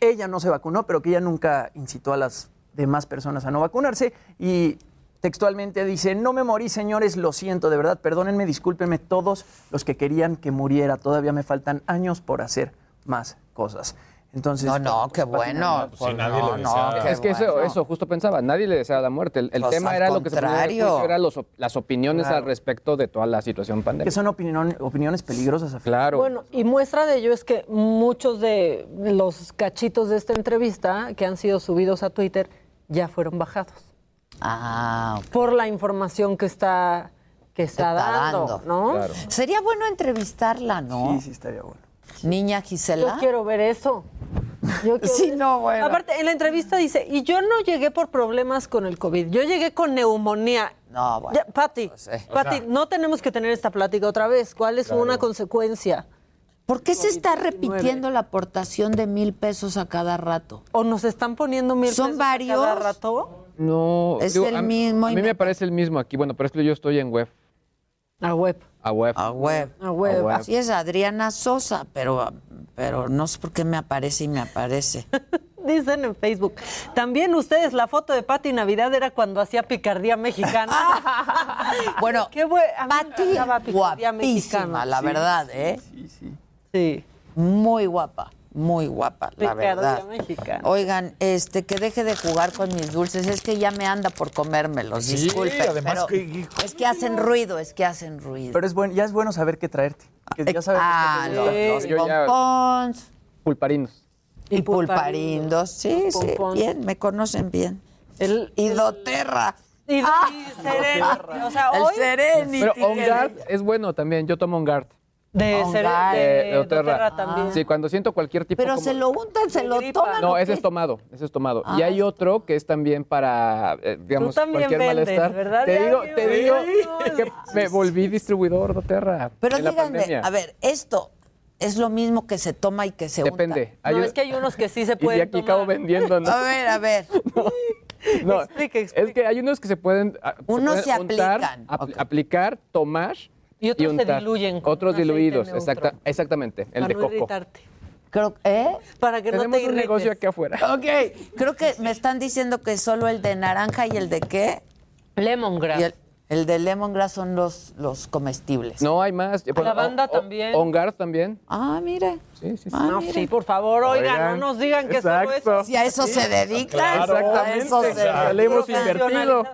Q: ella no se vacunó, pero que ella nunca incitó a las demás personas a no vacunarse. Y textualmente dice, no me morí, señores, lo siento, de verdad, perdónenme, discúlpenme todos los que querían que muriera. Todavía me faltan años por hacer más cosas. Entonces,
D: No, no,
Q: pues,
D: qué bueno.
Q: Navidad,
S: pues, si nadie
D: no,
S: le
D: no,
S: deseaba.
D: qué
R: Es que eso,
D: bueno.
R: eso justo pensaba, nadie le deseaba la muerte. El, el
D: Pues,
R: tema era lo que se era los las opiniones
Q: Claro.
R: al respecto de toda la situación
Q: Que
R: pandémica.
Q: son opinión- opiniones peligrosas. a
R: Claro.
K: Bueno, y muestra de ello es que muchos de los cachitos de esta entrevista que han sido subidos a Twitter ya fueron bajados
D: Ah,
K: por la información que está que está,
D: Está
K: dando,
D: dando.
K: ¿no?
R: Claro.
D: Sería bueno entrevistarla, ¿no?
Q: Sí, sí, estaría bueno.
D: Niña
K: Yo
D: Gisela.
K: quiero ver eso. Yo quiero
D: Sí,
K: ver
D: no,
K: eso.
D: bueno.
K: Aparte, en la entrevista dice, y yo no llegué por problemas con el COVID, yo llegué con neumonía.
D: No, bueno.
K: Ya, Pati,
D: eh.
K: Pati, no tenemos que tener esta plática otra vez. ¿Cuál es una consecuencia?
D: ¿Por qué se está repitiendo la aportación de mil pesos a cada rato?
K: ¿O nos están poniendo mil
D: ¿Son
K: pesos a cada rato?
R: No,
D: Es
R: digo,
D: el
R: a,
D: mismo
R: A mí
D: me-
R: parece el mismo aquí. Bueno, pero es que yo estoy en web.
K: A web.
R: A web.
D: A web.
K: A web.
R: A web.
D: Así es Adriana Sosa, pero, pero no sé por qué me aparece y me aparece.
K: Dicen en Facebook. También ustedes, la foto de Pati Navidad era cuando hacía picardía mexicana.
D: Bueno,
K: Qué buen.
D: Pati, guapísima,
K: mexicana.
D: la verdad, ¿eh?
Q: Sí, sí.
K: Sí.
D: Muy guapa, muy guapa, la
K: Picardía
D: verdad.
K: mexicana.
D: Oigan, este, que deje de jugar con mis dulces, es que ya me anda por comérmelos,
S: Sí,
D: disculpen.
S: además
D: pero
S: que-
D: es que hacen ruido, es que hacen ruido.
Q: Pero es bueno, ya es bueno saber qué traerte. Que ya sabes
D: ah,
Q: qué te
D: los, los pompons
R: Pulparinos.
D: y
K: Y
D: pulparindos, sí, sí,
K: Pompons.
D: bien, me conocen bien.
K: El,
D: Y doterra.
K: y,
D: Ah.
K: y Serenity. O sea,
D: El
K: hoy.
D: Serenity.
R: Pero
D: que-
R: OnGuard es bueno también. Yo tomo OnGuard.
K: De,
D: Oh,
K: de,
R: De, de
K: Doterra. también.
R: Sí, cuando siento cualquier tipo
D: Pero
R: como-
D: se lo untan, se
K: De
D: lo
K: gripa.
D: toman.
R: No,
D: ¿o
R: ese es tomado, ese es tomado.
D: Ah.
R: Y hay otro que es también para, eh, digamos,
K: también
R: cualquier
K: vendes,
R: malestar.
K: ¿verdad?
R: Te
K: Ya
R: digo, te digo que me volví distribuidor Doterra.
D: Pero
R: en
D: díganme, a ver, esto es lo mismo que se toma y que se unta.
R: Depende.
K: No, es que hay unos que sí se
R: y
K: pueden
R: aquí
K: tomar.
R: acabo vendiendo, ¿no?
D: A ver, a ver.
R: No,
K: Explica, explica.
R: Es que hay unos que se pueden, ah, se
D: Unos
R: pueden
D: se
R: untar,
D: aplican.
R: apl- aplicar, tomar
K: Y otros se
R: untar.
K: diluyen con
R: Otros
K: un
R: diluidos, exacta- exactamente. El
K: Para
R: de
K: no
R: coco.
K: irritarte.
D: Creo, ¿eh?
K: Para que
R: Tenemos
K: no te
R: un
K: irrites.
R: negocio aquí afuera.
D: Ok, creo que me están diciendo que solo el de naranja y el de qué.
K: Lemongrass.
D: Y el, el de lemongrass son los, los comestibles.
R: No, hay más.
K: Lavanda también.
R: Ongar también.
D: Ah, mire.
R: Sí, sí, sí.
K: no, sí, por favor, oigan,
R: Oigan,
K: no nos digan que solo
R: exacto.
K: eso.
D: Si a eso se dedican.
R: Claro,
D: a eso se
R: exactamente. Le hemos invertido.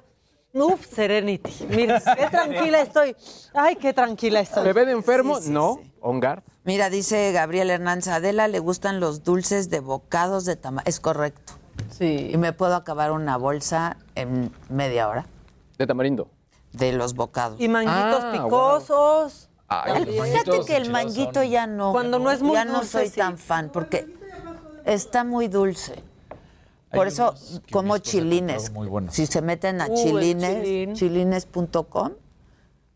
K: Uf, Serenity. Mira, qué tranquila estoy. Ay, qué tranquila estoy.
R: ¿Me ven enfermo?
D: Sí, sí,
R: no. Ongar.
D: Mira, dice Gabriel Hernández Adela, le gustan los dulces de bocados de tamaño. Es correcto.
K: Sí.
D: Y me puedo acabar una bolsa en media hora
R: De tamarindo.
D: de los bocados.
K: Y manguitos
R: Ah,
K: picosos.
R: Ay,
D: El- Fíjate que el manguito ya no.
K: Cuando no es muy
D: Ya no soy
K: sí.
D: tan fan porque está muy dulce. Por eso como chilines.
S: muy buenos.
D: Si se meten a
K: Uh,
D: chilines, chilines.com.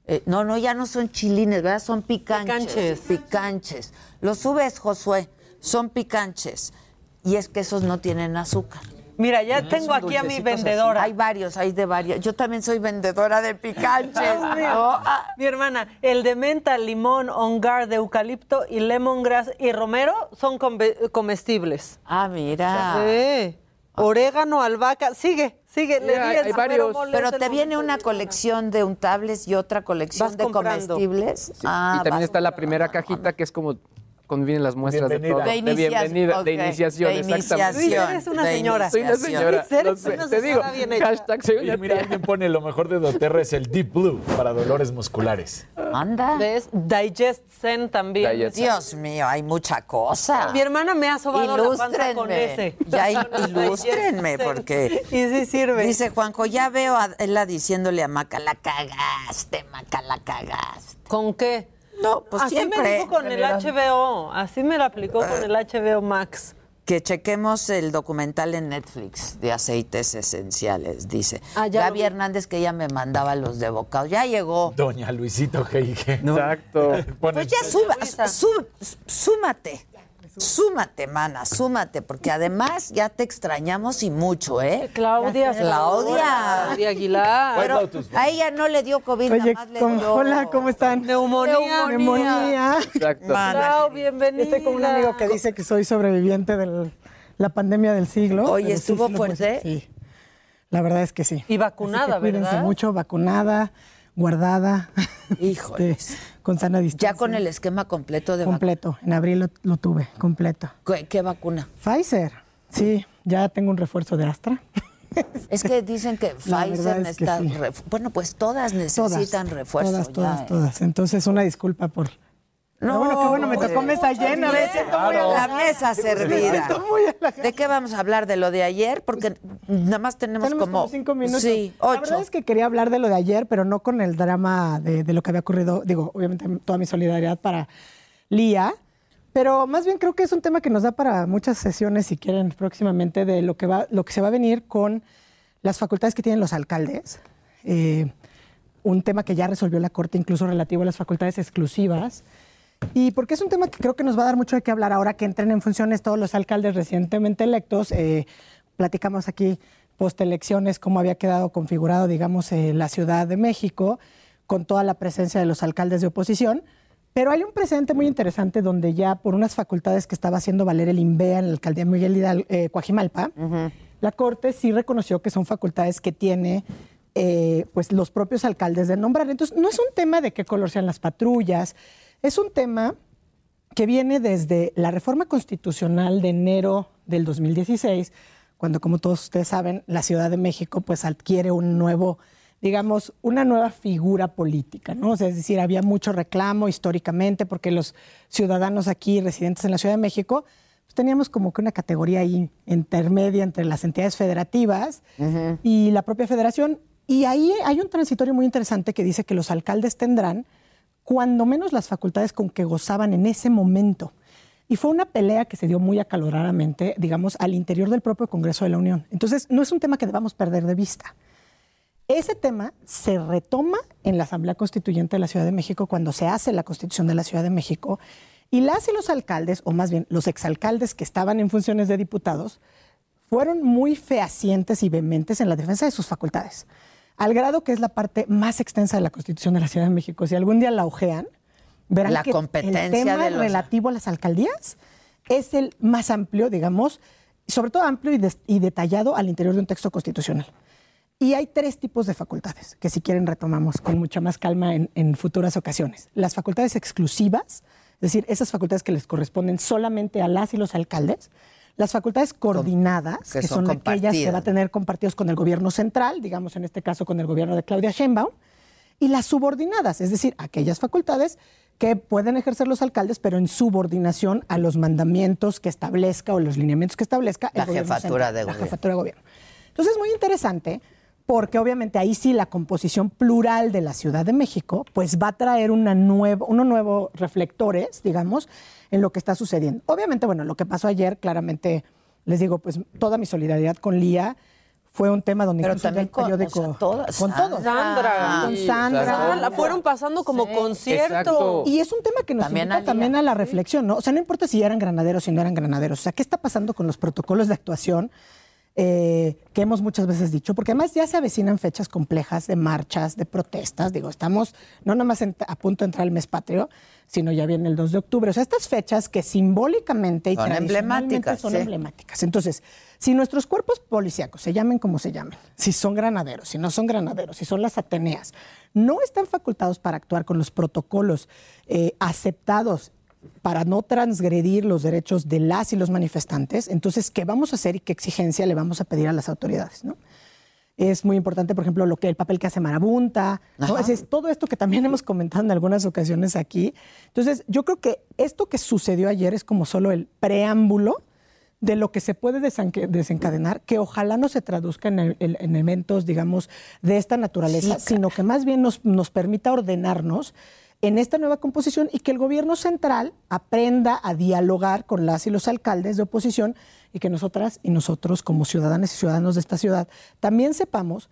D: eh, no, no, ya no son chilines, ¿verdad? Son picanches.
K: Picanches.
D: Picanches. Los subes, Josué. Son picanches. Y es que esos no tienen azúcar.
K: Mira, ya tengo aquí a mi vendedora.
D: Hay varios, hay de varios. Yo también soy vendedora de picanches. ¿no? Ah,
K: Mi hermana, el de menta, limón, ongar de eucalipto y lemongrass y romero son come- comestibles.
D: Ah, mira.
K: Sí. Orégano, albahaca, sigue, sigue. le
R: hay- varios.
D: Pero te viene una colección de untables y otra colección
K: Vas
D: de
K: comprando.
D: comestibles. Ah,
R: y también está la primera cajita que es como cuando vienen las muestras de todo.
D: De inicias-
R: bienvenida, de iniciación,
D: de
R: exactamente.
D: iniciación.
K: Luis, eres una
D: de
K: señora.
R: Soy una
D: iniciación.
R: señora.
K: Eres
R: lo sé,
K: una
R: te digo.
K: señora bien hecha.
R: Hashtag soy una
S: Oye, mira, alguien pone lo mejor de doTERRA es el Deep Blue para dolores musculares.
D: Anda.
K: ¿Ves? Digest Zen también.
R: Digest
D: Dios mío, hay mucha cosa.
K: Mi hermana me ha sobado la panza con ese.
D: Ya ilústrenme, porque
K: Y sí sirve.
D: dice Juanjo, ya veo a ella diciéndole a Maca, la cagaste, Maca, la cagaste.
K: ¿Con qué?
D: No, pues
K: Así
D: siempre.
K: me dijo con el HBO. Así me la aplicó con el HBO Max.
D: Que chequemos el documental en Netflix de aceites esenciales, dice.
K: Ah, ya lo
D: Gaby
K: vi.
D: Hernández que ella me mandaba los de bocados. Ya llegó.
S: Doña Luisito G.I.G.
R: Exacto.
S: Pone-
D: Pues ya suba, sú- súmate. Súmate, mana, súmate, porque además ya te extrañamos y mucho, ¿eh?
K: Claudia.
D: Claudia.
K: Claudia Aguilar.
D: Pero a ella no le dio COVID, nada
T: Oye,
D: más le
T: ¿cómo-
D: dio...
T: hola, ¿cómo están?
K: Neumonía.
T: Neumonía.
R: Exacto.
K: Clau, bienvenida.
T: Estoy con un amigo que dice que soy sobreviviente de la pandemia del siglo.
D: Oye, ¿estuvo fuerte?
T: Sí, la verdad es que sí.
K: Y vacunada,
T: Así que cuídense
K: ¿verdad?
T: mucho, vacunada, guardada,
D: Híjoles.
T: este, con sana distancia.
D: Ya con el esquema completo de vacuna.
T: Completo, en abril lo, lo tuve, completo.
D: ¿Qué, qué vacuna?
T: Pfizer, sí, ya tengo un refuerzo de Astra.
D: Es que dicen que
T: La
D: Pfizer
T: es que
D: necesita...
T: sí.
D: Bueno, pues todas
T: Todas,
D: necesitan refuerzo
T: Todas,
D: ya,
T: todas,
D: ¿eh?
T: todas. Entonces, una disculpa por... Pero bueno, qué bueno, me tocó mesa llena. me siento muy
D: La mesa
T: Me
D: servida.
T: siento muy halagada.
D: ¿De qué vamos a hablar? ¿De lo de ayer? Porque nada más tenemos,
T: Tenemos
D: como...
T: como cinco minutos.
D: Sí,
T: La
D: ocho.
T: verdad es que quería hablar de lo de ayer, pero no con el drama de, de lo que había ocurrido. Digo, obviamente toda mi solidaridad para Lía, pero más bien creo que es un tema que nos da para muchas sesiones, si quieren, próximamente, de lo que, va, lo que se va a venir con las facultades que tienen los alcaldes. Eh, un tema que ya resolvió la Corte, incluso relativo a las facultades exclusivas. Y porque es un tema que creo que nos va a dar mucho de qué hablar ahora que entren en funciones todos los alcaldes recientemente electos. Eh, platicamos aquí postelecciones cómo había quedado configurado, digamos, eh, la Ciudad de México con toda la presencia de los alcaldes de oposición. Pero hay un precedente muy interesante donde ya por unas facultades que estaba haciendo valer el INVEA en la alcaldía Miguel Hidalgo, eh, Coajimalpa, la Corte sí reconoció que son facultades que tiene eh, pues los propios alcaldes de nombrar. Entonces, no es un tema de qué color sean las patrullas, es un tema que viene desde la reforma constitucional de enero del 2016, cuando, como todos ustedes saben, la Ciudad de México pues adquiere un nuevo, digamos, una nueva figura política, ¿no? O sea, es decir, había mucho reclamo históricamente porque los ciudadanos aquí residentes en la Ciudad de México pues, teníamos como que una categoría ahí intermedia entre las entidades federativas y la propia federación. Y ahí hay un transitorio muy interesante que dice que los alcaldes tendrán cuando menos las facultades con que gozaban en ese momento. Y fue una pelea que se dio muy acaloradamente, digamos, al interior del propio Congreso de la Unión. Entonces, no es un tema que debamos perder de vista. Ese tema se retoma en la Asamblea Constituyente de la Ciudad de México cuando se hace la Constitución de la Ciudad de México y las y los alcaldes, o más bien los exalcaldes que estaban en funciones de diputados, fueron muy fehacientes y vehementes en la defensa de sus facultades. Al grado que es la parte más extensa de la Constitución de la Ciudad de México. Si algún día la ojean, verán
D: La
T: que
D: competencia
T: el tema
D: de los-
T: relativo a las alcaldías es el más amplio, digamos, sobre todo amplio y detallado al interior de un texto constitucional. Y hay tres tipos de facultades, que si quieren retomamos con mucha más calma en, en futuras ocasiones. Las facultades exclusivas, es decir, esas facultades que les corresponden solamente a las y los alcaldes. Las facultades coordinadas,
D: que
T: que,
D: son
T: son, aquellas que va a tener compartidos con el gobierno central, digamos en este caso con el gobierno de Claudia Sheinbaum. Y las subordinadas, es decir, aquellas facultades que pueden ejercer los alcaldes, pero en subordinación a los mandamientos que establezca o los lineamientos que establezca el
D: La
T: gobierno
D: jefatura
T: central,
D: de
T: la jefatura de gobierno. Entonces es muy interesante porque obviamente ahí sí la composición plural de la Ciudad de México pues va a traer una nuevo, unos nuevos reflectores, digamos, en lo que está sucediendo. Obviamente, bueno, lo que pasó ayer, claramente, les digo, pues toda mi solidaridad con Lía fue un tema donde
D: Pero también
T: el
D: con-
T: periódico...
D: o sea, todas.
T: con todos.
K: Sandra.
T: Con
K: Sí,
T: Sandra.
K: Sandra, La fueron pasando como concierto.
R: Exacto.
T: Y es un tema que nos
D: También
T: invita
D: a
T: también a la reflexión, ¿no? O sea, no importa si eran granaderos o si no eran granaderos. O sea, ¿qué está pasando con los protocolos de actuación eh, que hemos muchas veces dicho? Porque además ya se avecinan fechas complejas de marchas, de protestas. Digo, estamos no nada más en- a punto de entrar el mes patrio, sino ya viene el 2 de octubre. O sea, estas fechas que simbólicamente y
D: Son
T: tradicionalmente
D: emblemáticas,
T: son
D: sí.
T: emblemáticas. Entonces, si nuestros cuerpos policíacos, se llamen como se llamen, si son granaderos, si no son granaderos, si son las Ateneas, no están facultados para actuar con los protocolos eh, aceptados para no transgredir los derechos de las y los manifestantes, entonces, ¿qué vamos a hacer y qué exigencia le vamos a pedir a las autoridades? ¿no? Es muy importante, por ejemplo, lo que el papel que hace Marabunta, ¿no?
D: Ajá.
T: Es- es todo esto que también hemos comentado en algunas ocasiones aquí. Entonces, yo creo que esto que sucedió ayer es como solo el preámbulo de lo que se puede desencadenar, que ojalá no se traduzca en, el- en- en eventos, digamos, de esta naturaleza,
D: Sí,
T: sino que más bien nos, nos permita ordenarnos en esta nueva composición y que el gobierno central aprenda a dialogar con las y los alcaldes de oposición y que nosotras y nosotros como ciudadanas y ciudadanos de esta ciudad también sepamos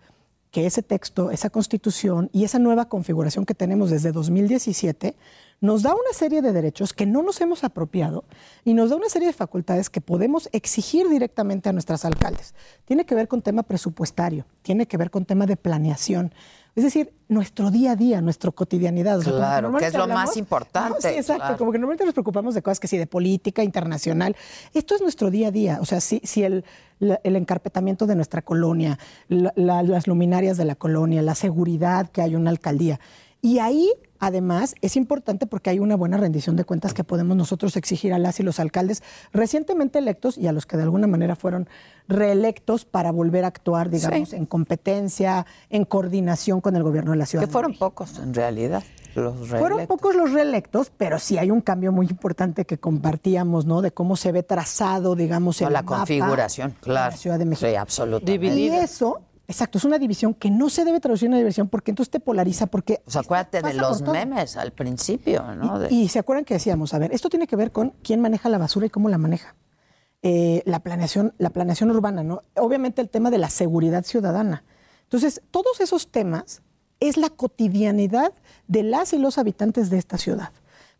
T: que ese texto, esa constitución y esa nueva configuración que tenemos desde 2017 nos da una serie de derechos que no nos hemos apropiado y nos da una serie de facultades que podemos exigir directamente a nuestras alcaldes. Tiene que ver con tema presupuestario, tiene que ver con tema de planeación. Es decir, nuestro día a día, nuestra cotidianidad. O sea, como
D: Claro, que es lo más importante,
T: Sí, exacto.
D: claro.
T: Como que normalmente nos preocupamos de cosas que sí, de política internacional. Esto es nuestro día a día. O sea, si, si el, la- el encarpetamiento de nuestra colonia, la- la- las luminarias de la colonia, la seguridad que hay en una alcaldía. Y ahí, además, es importante porque hay una buena rendición de cuentas que podemos nosotros exigir a las y los alcaldes recientemente electos y a los que de alguna manera fueron reelectos para volver a actuar, digamos,
D: Sí.
T: en competencia, en coordinación con el gobierno de la ciudad.
D: Que
T: de
D: fueron pocos en realidad. Los
T: Fueron pocos los reelectos, pero sí hay un cambio muy importante que compartíamos, ¿no? De cómo se ve trazado, digamos, el
D: la
T: mapa
D: configuración,
T: de
D: claro.
T: la Ciudad de México.
D: Sí, absolutamente.
T: Y eso, exacto, es una división que no se debe traducir en una división porque entonces te polariza, porque...
D: Pues acuérdate de los memes al principio, ¿no? De-
T: Y se acuerdan que decíamos, a ver, esto tiene que ver con quién maneja la basura y cómo la maneja. Eh, la planeación, la planeación urbana, ¿no? Obviamente el tema de la seguridad ciudadana. Entonces, todos esos temas es la cotidianidad de las y los habitantes de esta ciudad.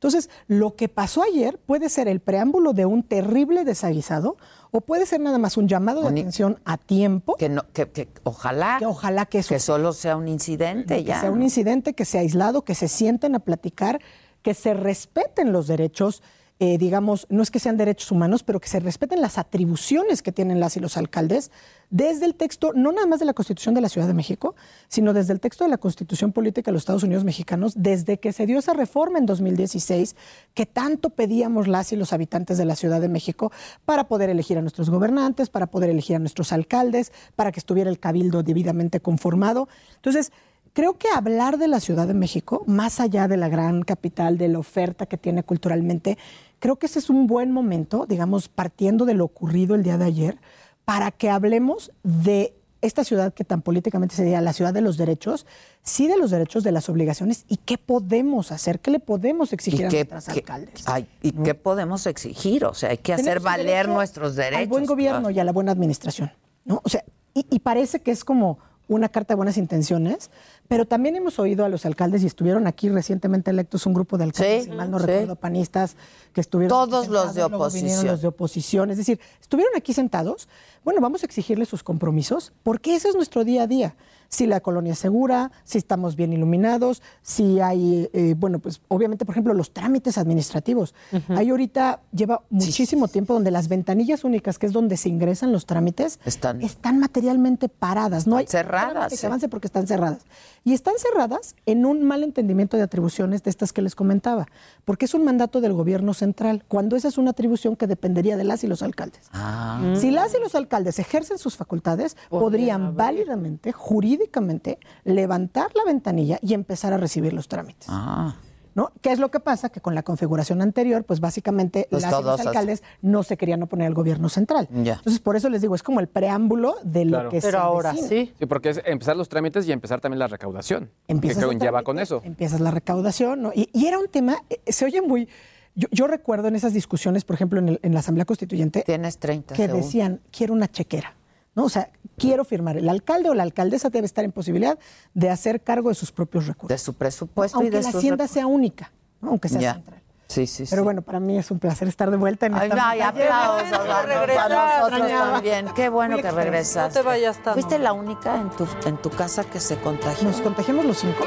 T: Entonces, lo que pasó ayer puede ser el preámbulo de un terrible desaguisado o puede ser nada más un llamado de atención a tiempo.
D: Que, no, que, que ojalá.
T: Que ojalá que eso
D: Que solo sea un incidente
T: que
D: ya.
T: sea un incidente, que sea aislado, que se sienten a platicar, que se respeten los derechos, eh, digamos, no es que sean derechos humanos, pero que se respeten las atribuciones que tienen las y los alcaldes desde el texto, no nada más de la Constitución de la Ciudad de México, sino desde el texto de la Constitución Política de los Estados Unidos Mexicanos, desde que se dio esa reforma en 2016, que tanto pedíamos las y los habitantes de la Ciudad de México para poder elegir a nuestros gobernantes, para poder elegir a nuestros alcaldes, para que estuviera el cabildo debidamente conformado. Entonces, Creo que hablar de la Ciudad de México, más allá de la gran capital, de la oferta que tiene culturalmente, creo que ese es un buen momento, digamos, partiendo de lo ocurrido el día de ayer, para que hablemos de esta ciudad que tan políticamente sería la ciudad de los derechos, sí de los derechos, de las obligaciones y qué podemos hacer, qué le podemos exigir a
D: qué-
T: nuestras
D: qué-
T: alcaldes.
D: ay, ¿Y qué podemos exigir? O sea, hay que hacer valer nuestros derechos.
T: Al buen gobierno y a la buena administración, ¿no? O sea, y, y parece que es como una carta de buenas intenciones, Pero también hemos oído a los alcaldes y estuvieron aquí recientemente electos un grupo de alcaldes,
D: Sí,
T: si mal no
D: sí.
T: recuerdo, panistas, que estuvieron.
D: Todos
T: aquí
D: los de
T: sentados,
D: oposición.
T: los de oposición. Es decir, estuvieron aquí sentados. Bueno, vamos a exigirles sus compromisos porque ese es nuestro día a día. Si la colonia es segura, si estamos bien iluminados, si hay, eh, bueno, pues obviamente, por ejemplo, los trámites administrativos. Hay ahorita, lleva muchísimo tiempo donde las ventanillas únicas, que es donde se ingresan los trámites,
D: Están-
T: materialmente paradas. No hay
D: cerradas,
T: que
D: sí.
T: avance porque están cerradas. Y están cerradas en un mal entendimiento de atribuciones de estas que les comentaba, porque es un mandato del gobierno central, cuando esa es una atribución que dependería de las y los alcaldes.
D: Ah.
T: Si las y los alcaldes ejercen sus facultades, podrían válidamente, jurídicamente, levantar la ventanilla y empezar a recibir los trámites.
D: Ah.
T: ¿No? ¿Qué es lo que pasa? Que con la configuración anterior, pues básicamente
D: Pues
T: las los
D: así.
T: alcaldes no se querían oponer al gobierno central.
D: Ya.
T: Entonces, por eso les digo, es como el preámbulo de lo
R: Claro.
T: que
R: Pero
T: se
R: ahora
T: avecina.
R: Sí, porque es empezar los trámites y empezar también la recaudación.
T: Empiezas
R: que conlleva
T: trámite,
R: con eso.
T: Empiezas la recaudación, ¿no? Y, y era un tema, eh, se oye muy... Yo, yo recuerdo en esas discusiones, por ejemplo, en, el- en la Asamblea Constituyente...
D: Tienes 30
T: Que decían, quiero una chequera, ¿no? O sea, quiero firmar. El alcalde o la alcaldesa debe estar en posibilidad de hacer cargo de sus propios recursos.
D: De su presupuesto
T: Aunque
D: y de
T: la
D: sus
T: hacienda sea única, ¿no? aunque sea
D: Ya.
T: central.
D: Sí, sí,
T: Pero
D: sí.
T: bueno, para mí es un placer estar de vuelta en
D: Ay,
T: esta
D: ay, aplausos, para nosotros también. Qué bueno que regresaste.
K: No te vayas tan-
D: ¿Fuiste la única en tu, en tu casa que se contagió?
T: Nos contagiamos los cinco,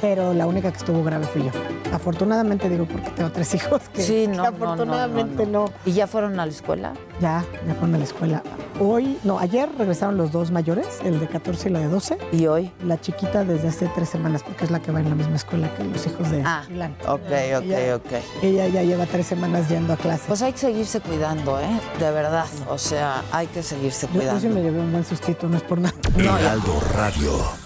T: pero la única que estuvo grave fui yo. Afortunadamente digo porque tengo tres hijos que,
D: Sí, no,
T: que
D: no, no,
T: afortunadamente
D: no,
T: no,
D: ¿Y ya fueron a la escuela?
T: Ya, ya fueron a la escuela. Hoy, no, ayer regresaron los dos mayores, el de 14 y la de 12.
D: ¿Y hoy?
T: La chiquita desde hace tres semanas, porque es la que va en la misma escuela que los hijos de
D: Ah, ok, ok,
T: Ella-
D: ok.
T: Ella ya lleva tres semanas yendo a clase.
D: Pues hay que seguirse cuidando, ¿eh? De verdad. O sea, hay que seguirse
T: Yo, yo
D: cuidando.
T: sí me llevé un buen sustito, no es por nada.
L: Heraldo Radio.